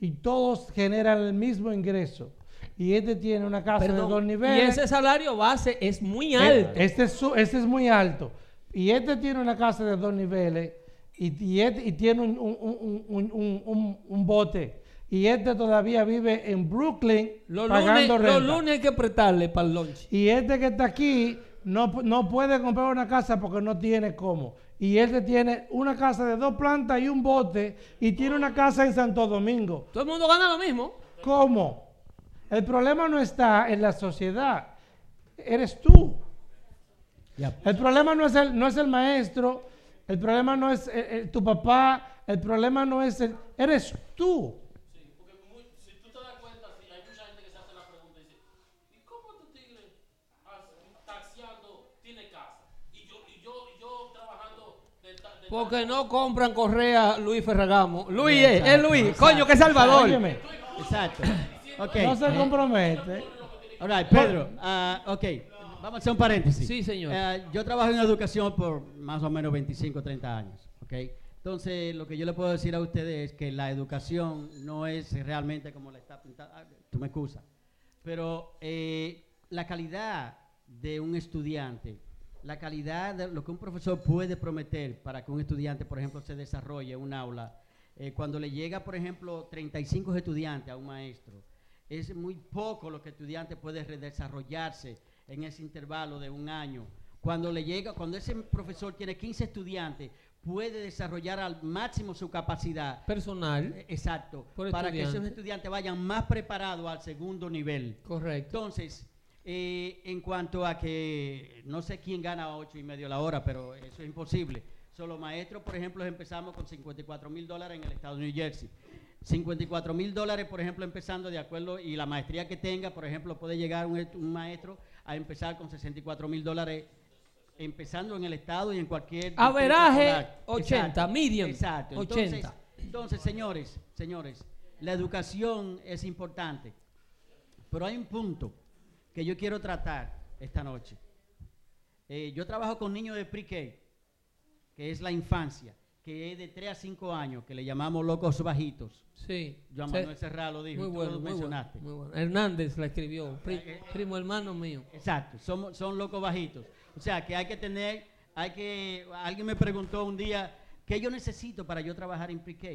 y todos generan el mismo ingreso. Y este tiene una casa Perdón, de dos y niveles. ese salario base es muy Eh, alto. Este es, este es muy alto. Y este tiene una casa de dos niveles y, y este- y tiene un- un bote. Y este todavía vive en Brooklyn los, lunes, pagando renta. los lunes hay que prestarle para el lunch. Y este que está aquí no, no puede comprar una casa porque no tiene cómo. Y este tiene una casa de dos plantas y un bote y tiene una casa en Santo Domingo. Todo el mundo gana lo mismo. ¿Cómo? El problema no está en la sociedad, eres tú. El problema no es el, no es el maestro, el problema no es eh, eh, tu papá, el problema no es el, eres tú. Si tú te das cuenta, sí, hay mucha gente que se hace la pregunta y dice, ¿y cómo tu tigre as- taxiando tiene casa? Y yo, y yo, y yo trabajando de, ta- de Porque no compran correa Luis Ferragamo. Luis es, Luis. exacto. Coño, que Salvador. Óyeme, Exacto. No se Eh, compromete. Right, Pedro. ok. Vamos a hacer un paréntesis. Sí, señor. Eh, yo trabajo en educación por más o menos 25, 30 años. Ok. Entonces, lo que yo le puedo decir a ustedes es que la educación no es realmente como la está pintada. Ah, Tú me excusas. Pero eh, la calidad de un estudiante, la calidad de lo que un profesor puede prometer para que un estudiante, por ejemplo, se desarrolle en un aula, eh, cuando le llega, por ejemplo, 35 estudiantes a un maestro, es muy poco lo que el estudiante puede redesarrollarse en ese intervalo de un año. Cuando le llega, cuando ese profesor tiene 15 estudiantes, puede desarrollar al máximo su capacidad Personal. eh, Exacto. Para que esos estudiante. estudiantes vayan más preparados al segundo nivel. Correcto. Entonces, eh, en cuanto a que no sé quién gana a ocho y medio la hora, pero eso es imposible. Solo maestros, por ejemplo, empezamos con 54 mil dólares en el estado de New Jersey. 54 mil dólares, por ejemplo, empezando de acuerdo, y la maestría que tenga, por ejemplo, puede llegar un, est- un maestro a empezar con 64 mil dólares empezando en el estado y en cualquier Averaje, escolar. 80, Exacto, medium, Exacto. 80. Entonces, entonces, señores, señores, la educación es importante, pero hay un punto que yo quiero tratar esta noche. Eh, yo trabajo con niños de pre-K, que es la infancia, que es de 3 a 5 años, que le llamamos locos bajitos. Sí. Joan. Manuel Serra lo dijo, Muy tú bueno, lo muy bueno, mencionaste. muy bueno. Hernández la escribió. pri- primo hermano mío. Exacto, somos, son locos bajitos. O sea, que hay que tener, hay que, alguien me preguntó un día, ¿qué yo necesito para yo trabajar en pre-K?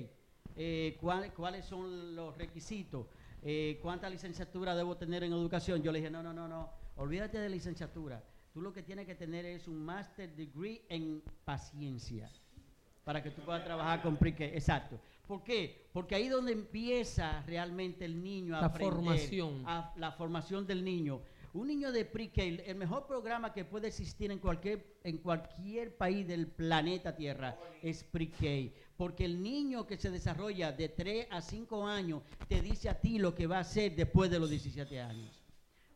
Eh, ¿cuál- ¿Cuáles son los requisitos? Eh, ¿Cuánta licenciatura debo tener en educación? Yo le dije, no, no, no, no, olvídate de licenciatura. Tú lo que tienes que tener es un master degree en paciencia para que tú puedas trabajar con pre-K. Exacto. ¿Por qué? Porque ahí es donde empieza realmente el niño a La aprender, formación. a- la formación del niño. Un niño de pre-K, el- el mejor programa que puede existir en cualquier, en cualquier país del planeta Tierra es pre-K. Porque el niño que se desarrolla de 3 a 5 años te dice a ti lo que va a hacer después de los 17 años.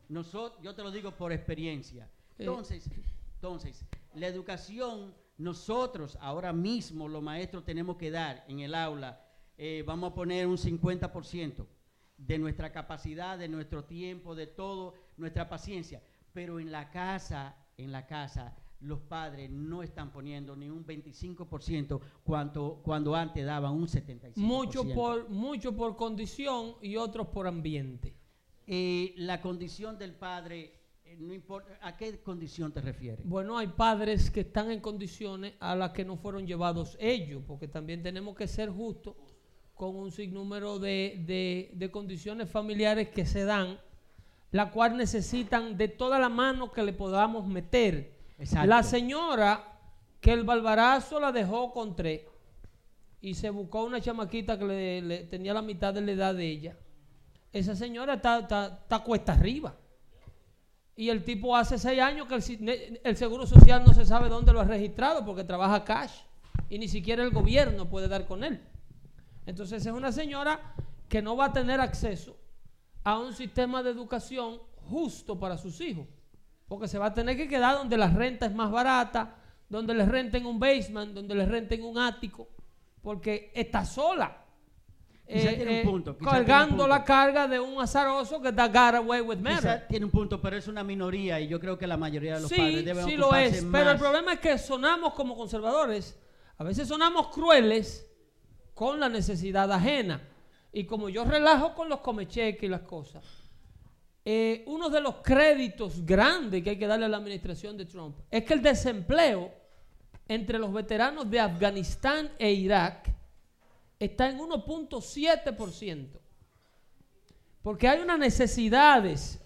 Nosotros, yo te lo digo por experiencia. Eh. Entonces, entonces, la educación, nosotros ahora mismo los maestros tenemos que dar en el aula, eh, vamos a poner un 50% de nuestra capacidad, de nuestro tiempo, de todo, nuestra paciencia. Pero en la casa, en la casa, los padres no están poniendo ni un 25% cuanto, cuando antes daban un 75%. Mucho por, mucho por condición y otros por ambiente. Eh, la condición del padre, eh, no importa, ¿a qué condición te refieres? Bueno, hay padres que están en condiciones a las que no fueron llevados ellos, porque también tenemos que ser justos con un sinnúmero de, de- de condiciones familiares que se dan, la cual necesitan de toda la mano que le podamos meter. La señora que el barbarazo la dejó con tres y se buscó una chamaquita que le, tenía la mitad de la edad de ella. Esa señora está, está, está cuesta arriba. Y el tipo hace seis años que el, el seguro social no se sabe dónde lo ha registrado porque trabaja cash. y ni siquiera el gobierno puede dar con él. Entonces es una señora que no va a tener acceso a un sistema de educación justo para sus hijos, porque se va a tener que quedar donde la renta es más barata, donde les renten un basement, donde les renten un ático, porque está sola. Eh, tiene un eh, punto, quizá tiene un cargando punto. la carga de un azaroso que está got away with murder. tiene un punto, pero es una minoría y yo creo que la mayoría de los Sí, padres deben sí lo ocuparse es, pero el problema es que sonamos como conservadores, a veces sonamos crueles con la necesidad ajena. Y como yo relajo con los comecheques y las cosas, eh, uno de los créditos grandes que hay que darle a la administración de Trump es que el desempleo entre los veteranos de Afganistán e Irak está en 1.7%. Porque hay unas necesidades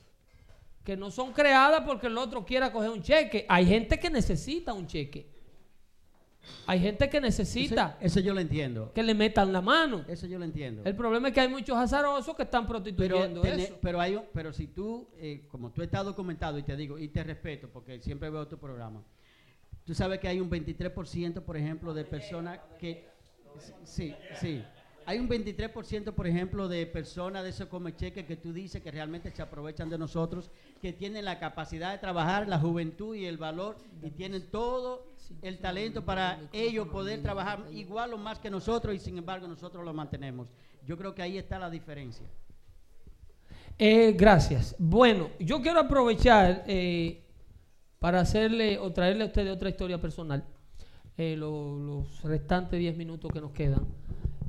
que no son creadas porque el otro quiera coger un cheque. Hay gente que necesita un cheque. Hay gente que necesita eso yo lo entiendo. que le metan la mano. Eso yo lo entiendo. El problema es que hay muchos azarosos que están Pero, prostituyendo tener- eso. pero, hay, pero si tú, eh, como tú estás documentado y te digo, y te respeto porque siempre veo tu programa, tú sabes que hay un 23%, por ejemplo, de personas que... Sí, sí. Hay un 23%, por ejemplo, de personas de esos come cheques que tú dices que realmente se aprovechan de nosotros, que tienen la capacidad de trabajar, la juventud y el valor, y tienen todo el talento para ellos poder trabajar igual o más que nosotros, y sin embargo nosotros lo mantenemos. Yo creo que ahí está la diferencia. Eh, gracias. Bueno, yo quiero aprovechar eh, para hacerle o traerle a ustedes otra historia personal, eh, lo- los restantes 10 minutos que nos quedan.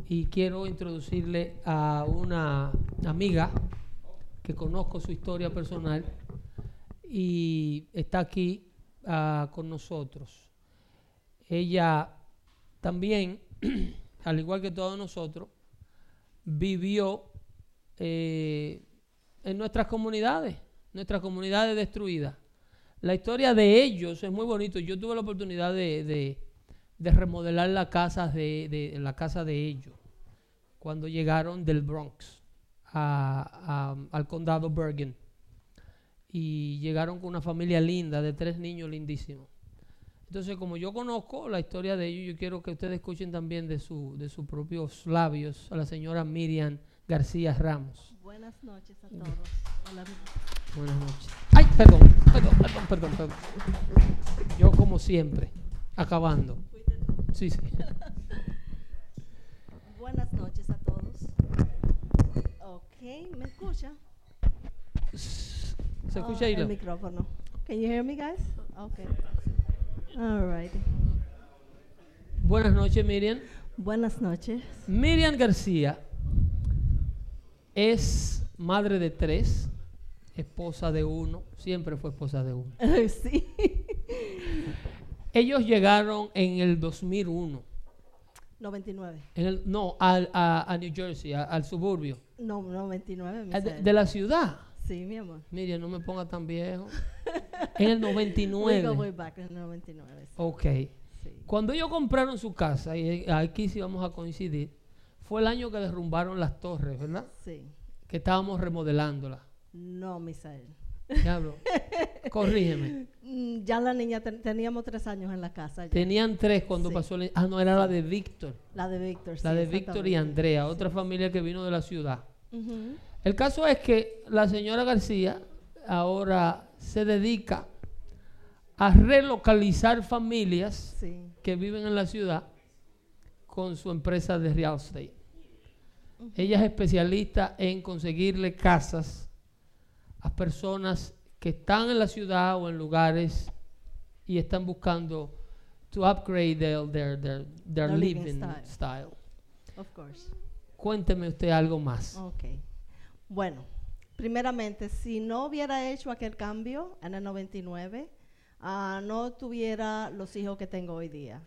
Y quiero introducirle a una amiga que conozco su historia personal y está aquí ah, con nosotros. Ella también, [CLEARS THROAT] al igual que todos nosotros, vivió eh, en nuestras comunidades, nuestras comunidades destruidas. La historia de ellos es muy bonito. Yo tuve la oportunidad de, de- de remodelar la casa de- la casa de ellos cuando llegaron del Bronx a- a- al condado Bergen y llegaron con una familia linda de tres niños lindísimos. Entonces, como yo conozco la historia de ellos, yo quiero que ustedes escuchen también de, su, de sus propios labios a la señora Miriam García Ramos. Buenas noches a todos. Hola. Buenas noches. Ay, perdón, perdón, perdón, perdón, perdón. Yo como siempre, acabando. Sí, sí. [LAUGHS] Buenas noches a todos. Ok, ¿me escucha? ¿Se escucha Oh, ahí? El Leo? micrófono. Can you hear me, guys? Okay. All right. Buenas noches, Miriam. Buenas noches. Miriam García es madre de tres, esposa de uno, siempre fue esposa de uno. [LAUGHS] sí. Ellos llegaron en el 2001, 99. en el, no, al- a, a New Jersey, a- al suburbio, No, 99. mi a de, de la ciudad. Sí, mi amor. Miriam, no me ponga tan viejo. [LAUGHS] En el We go 99. way back en el 99. sí. Ok. Cuando ellos compraron su casa, y aquí sí vamos a coincidir, fue el año que derrumbaron las torres, ¿verdad? Sí. Que estábamos remodelándolas. No, Misael. Diablo. Corrígeme. Mm, Ya la niña ten- teníamos tres años en la casa. ya. Tenían tres cuando Sí. pasó el... Ah, no, era la de Víctor. La de Víctor. La sí, de Víctor y. Andrea, otra familia que vino de la ciudad. El caso es que la señora García ahora se dedica a relocalizar familias que viven en la ciudad con su empresa de real estate. Ella es especialista en conseguirle casas a personas que están en la ciudad o en lugares y están buscando to upgrade their, their, their, living living style. style. Of course. Cuénteme usted algo más. Ok. Bueno, primeramente, si no hubiera hecho aquel cambio en el 99, ah, no tuviera los hijos que tengo hoy día.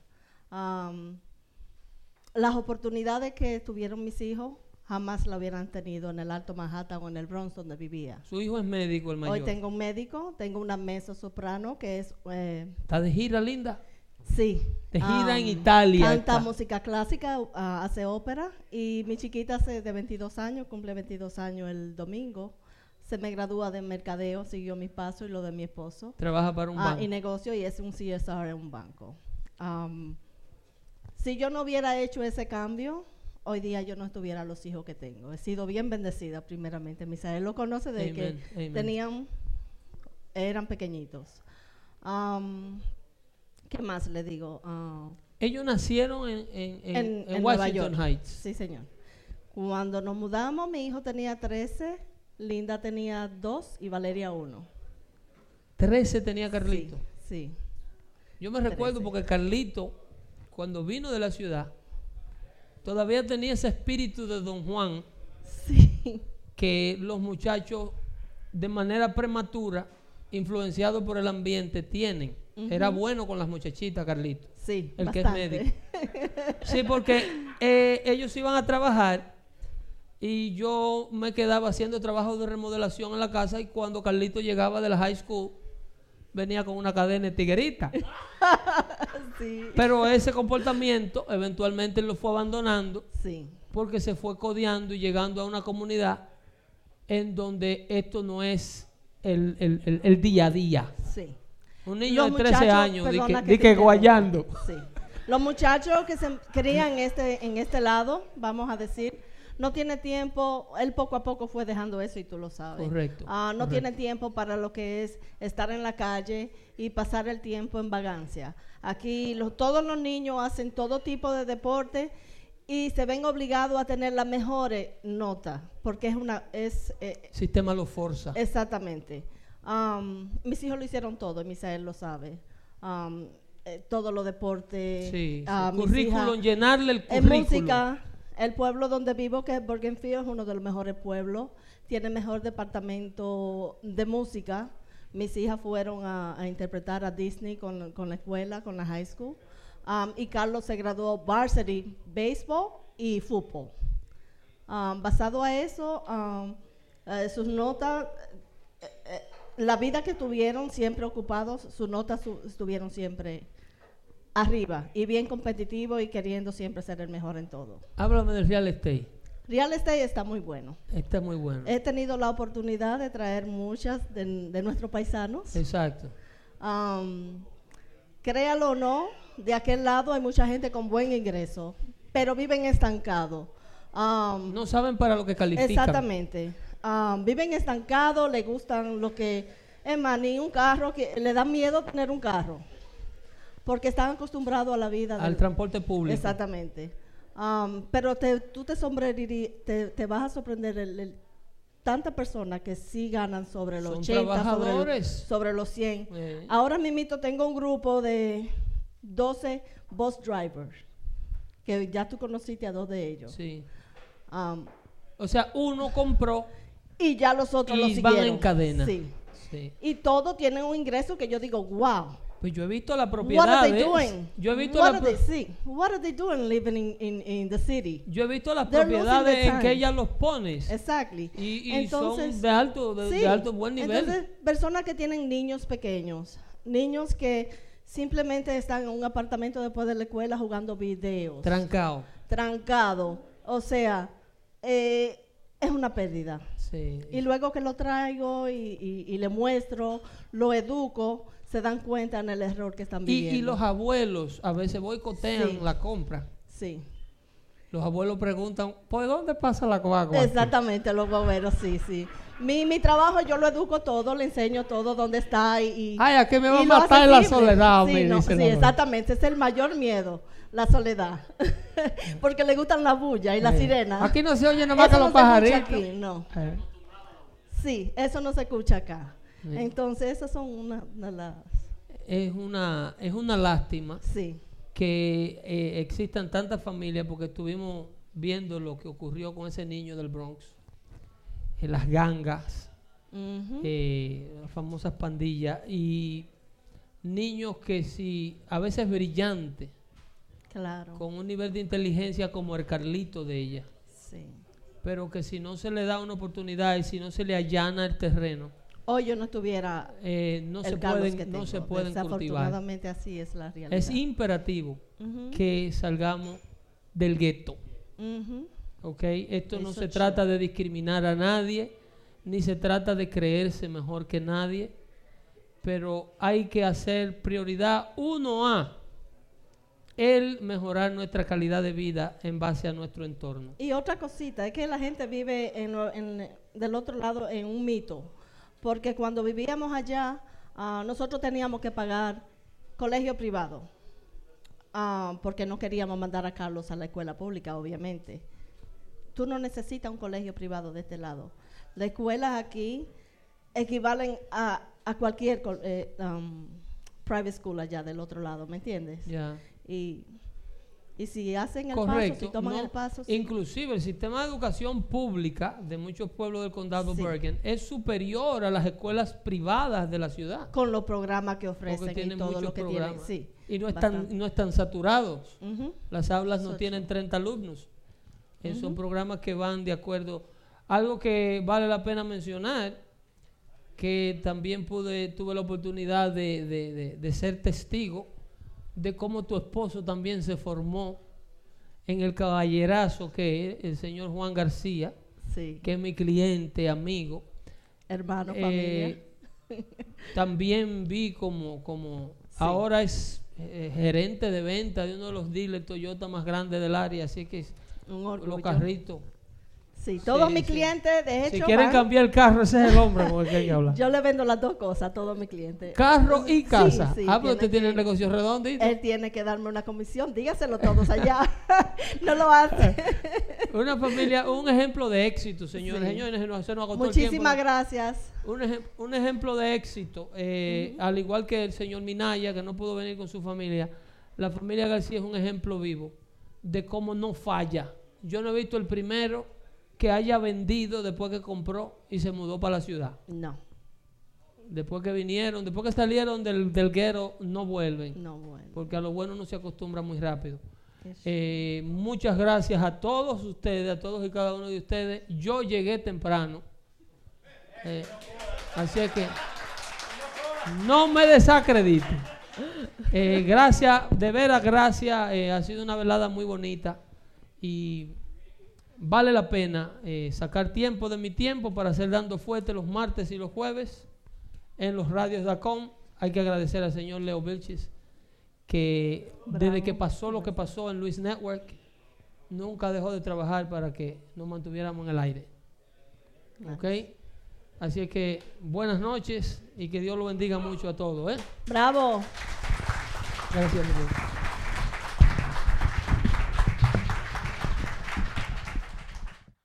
Las oportunidades que tuvieron mis hijos jamás la hubieran tenido en el Alto Manhattan o en el Bronx donde vivía. Su hijo es médico, el mayor. Hoy tengo un médico, tengo una mezzo soprano que es... eh, ¿Está de gira, linda? Sí. De gira en Italia Canta está. música clásica, ah, hace ópera. Y mi chiquita hace de 22 años, cumple 22 años el domingo. Se me gradúa de mercadeo, siguió mi paso y lo de mi esposo. Trabaja para un Ah, banco. Y negocio y es un CSR en un banco. Am, Si yo no hubiera hecho ese cambio, hoy día yo no estuviera los hijos que tengo. He sido bien bendecida primeramente. Misael lo conoce de que Amen, tenían, eran pequeñitos. ¿Qué más le digo? Ah, Ellos nacieron en, en, en- en, en en Nueva Washington York. Heights. Sí, señor. Cuando nos mudamos, mi hijo tenía 13, Linda tenía 2 y Valeria 1. 13 tenía Carlito. Sí. Yo me recuerdo porque Carlito, cuando vino de la ciudad, todavía tenía ese espíritu de Don Juan que los muchachos de manera prematura, influenciados por el ambiente, tienen. Era bueno con las muchachitas, Carlito. Sí, el que es médico. [LAUGHS] Sí, porque eh, ellos iban a trabajar y yo me quedaba haciendo trabajo de remodelación en la casa y cuando Carlito llegaba de la high school venía con una cadena de tiguerita. [LAUGHS] Sí. Pero ese comportamiento eventualmente lo fue abandonando Sí. porque se fue codeando y llegando a una comunidad en donde esto no es el, el- el- el día a día. Sí. Un niño Los de 13 muchachos, años, di que, guayando. Sí. Los muchachos que se crían este, en este lado, vamos a decir, no tiene tiempo, él poco a poco fue dejando eso y tú lo sabes. Correcto, Ah, no correcto. tiene tiempo para lo que es estar en la calle y pasar el tiempo en vagancia. Aquí los- todos los niños hacen todo tipo de deporte y se ven obligados a tener las mejores notas, porque es una... Es, eh, Sistema lo forza. Exactamente. Am, mis hijos lo hicieron todo, y Misael lo sabe. Am, eh, todos los deportes. Sí, ah, Currículum, llenarle el En currículum. música, el pueblo donde vivo, que es Bergenfield, es uno de los mejores pueblos. Tiene mejor departamento de música. Mis hijas fueron a, interpretar a Disney con, con la escuela, con la high school. Am, y Carlos se graduó varsity, béisbol y fútbol. Um, basado a eso, um, eh, sus notas, eh, eh, la vida que tuvieron siempre ocupados, sus notas estuvieron siempre arriba y bien competitivos y queriendo siempre ser el mejor en todo. Háblame del real estate. Real estate está muy bueno. Está muy bueno. He tenido la oportunidad de traer muchas de, de nuestros paisanos. Exacto. Um, créalo o no, de aquel lado hay mucha gente con buen ingreso, pero viven estancados. Um, No saben para lo que califican. Exactamente. Um, viven estancados, le gustan lo que es más, ni un carro, que le da miedo tener un carro, porque están acostumbrados a la vida. Al del- transporte público. Exactamente. Um, pero te, tú te, te, te vas a sorprender el, el- tantas personas que sí ganan sobre los Son 80, sobre, trabajadores. sobre los 100. Eh. Ahora mismo tengo un grupo de 12 bus drivers, que ya tú conociste a dos de ellos. Sí. Um, O sea, uno compró y ya los otros y lo van siguieron. en cadena. Sí. Sí. Y todos tienen un ingreso que yo digo, wow. Pues yo he visto la What propiedad. are they doing? Yo he visto What la are they, sí. What are they doing living in, in, in the city? Yo he visto las They're propiedades en que ella los pones. Exactly. Y, y Entonces, son de alto, de, alto buen nivel. Entonces, personas que tienen niños pequeños, niños que simplemente están en un apartamento después de la escuela jugando videos. Trancado. Trancado. O sea, eh, es una pérdida. Sí. Y luego que lo traigo y, y- y le muestro, lo educo, se dan cuenta en el error que están viviendo. y los abuelos a veces boicotean Sí. la compra. Sí. Los abuelos preguntan, ¿por dónde pasa la guagua? aquí?" Exactamente, los bomberos, sí, sí. Mi, mi trabajo yo lo educo todo, le enseño todo dónde está y... Ay, ¿a qué me va a matar la accesible. soledad? Sí, no, sí, la exactamente, es el mayor miedo, la soledad. [LAUGHS] Porque le gustan la bulla y la Eh, sirena. Aquí no se oye nada más que no los pajaritos. aquí, no. Eh. Sí, eso no se escucha acá. Entonces, esas son una de las... Es una, es una lástima Sí. que eh, existan tantas familias porque estuvimos viendo lo que ocurrió con ese niño del Bronx, en las gangas, eh, las famosas pandillas y niños que si a veces brillantes, Claro. con un nivel de inteligencia como el Carlito de ella, Sí. pero que si no se le da una oportunidad y si no se le allana el terreno, Hoy yo no estuviera eh, no, el se pueden, que no se pueden cultivar. Desafortunadamente así es la realidad. Es imperativo Ujú. que salgamos del gueto. Ujú. ¿ok? Esto no Eso se sí. trata de discriminar a nadie, ni se trata de creerse mejor que nadie, pero hay que hacer prioridad uno a el mejorar nuestra calidad de vida en base a nuestro entorno. Y otra cosita, es que la gente vive en, en- del otro lado en un mito, porque cuando vivíamos allá, ah, nosotros teníamos que pagar colegio privado, ah, porque no queríamos mandar a Carlos a la escuela pública, obviamente. Tú no necesitas un colegio privado de este lado. Las escuelas aquí equivalen a, a cualquier eh, um, private school allá del otro lado, ¿me entiendes? Ya. Y, y si hacen el paso, si toman no, el paso, sí. Inclusive el sistema de educación pública de muchos pueblos del condado Sí. Bergen es superior a las escuelas privadas de la ciudad. con los programas que ofrecen y todo lo que programas. tienen. Sí, y no están, bastante. no están saturados. Las aulas no tienen 30 alumnos. Eh, Son programas que van de acuerdo. Algo que vale la pena mencionar, que también pude, tuve la oportunidad de, de- de- de ser testigo de cómo tu esposo también se formó en el caballerazo que es el señor Juan García, Sí. que es mi cliente, amigo. Hermano, Eh, [LAUGHS] también vi como, como ahora es eh, gerente de venta de uno de los dealers Toyota más grandes del área, así que Un los carritos. Sí, todos Sí, mis sí. clientes, de hecho, Si quieren van- cambiar el carro, ese es el hombre con el que hay que hablar. [LAUGHS] yo le vendo las dos cosas a todos mis clientes. Carro y casa. sí, ah, pero usted tiene el negocio redondito. Él tiene que darme una comisión, dígaselo todos allá. [LAUGHS] no lo hace. [LAUGHS] Una familia, un ejemplo de éxito, señores. Señores, no, se nos agotó el tiempo. Muchísimas gracias. Un, un ejemplo de éxito, eh, al igual que el señor Minaya, que no pudo venir con su familia, la familia García es un ejemplo vivo de cómo no falla. Yo no he visto el primero que haya vendido después que compró y se mudó para la ciudad. No, Después que vinieron, después que salieron del, del guero, no vuelven. no bueno. Porque a lo bueno no se acostumbra muy rápido. Eh, muchas gracias a todos ustedes, a todos y cada uno de ustedes. Yo llegué temprano. Eh, así es que no me desacrediten. Eh, gracias, de veras, gracias. eh, ha sido una velada muy bonita y vale la pena eh, sacar tiempo de mi tiempo para hacer dando fuerte los martes y los jueves en los radios de ACOM. Hay que agradecer al señor Leo Vilchis que desde que pasó lo que pasó en Luis Network, nunca dejó de trabajar para que nos mantuviéramos en el aire. ¿Ok? Así es que buenas noches y que Dios lo bendiga mucho a todos. ¿eh? Bravo. Gracias, mi.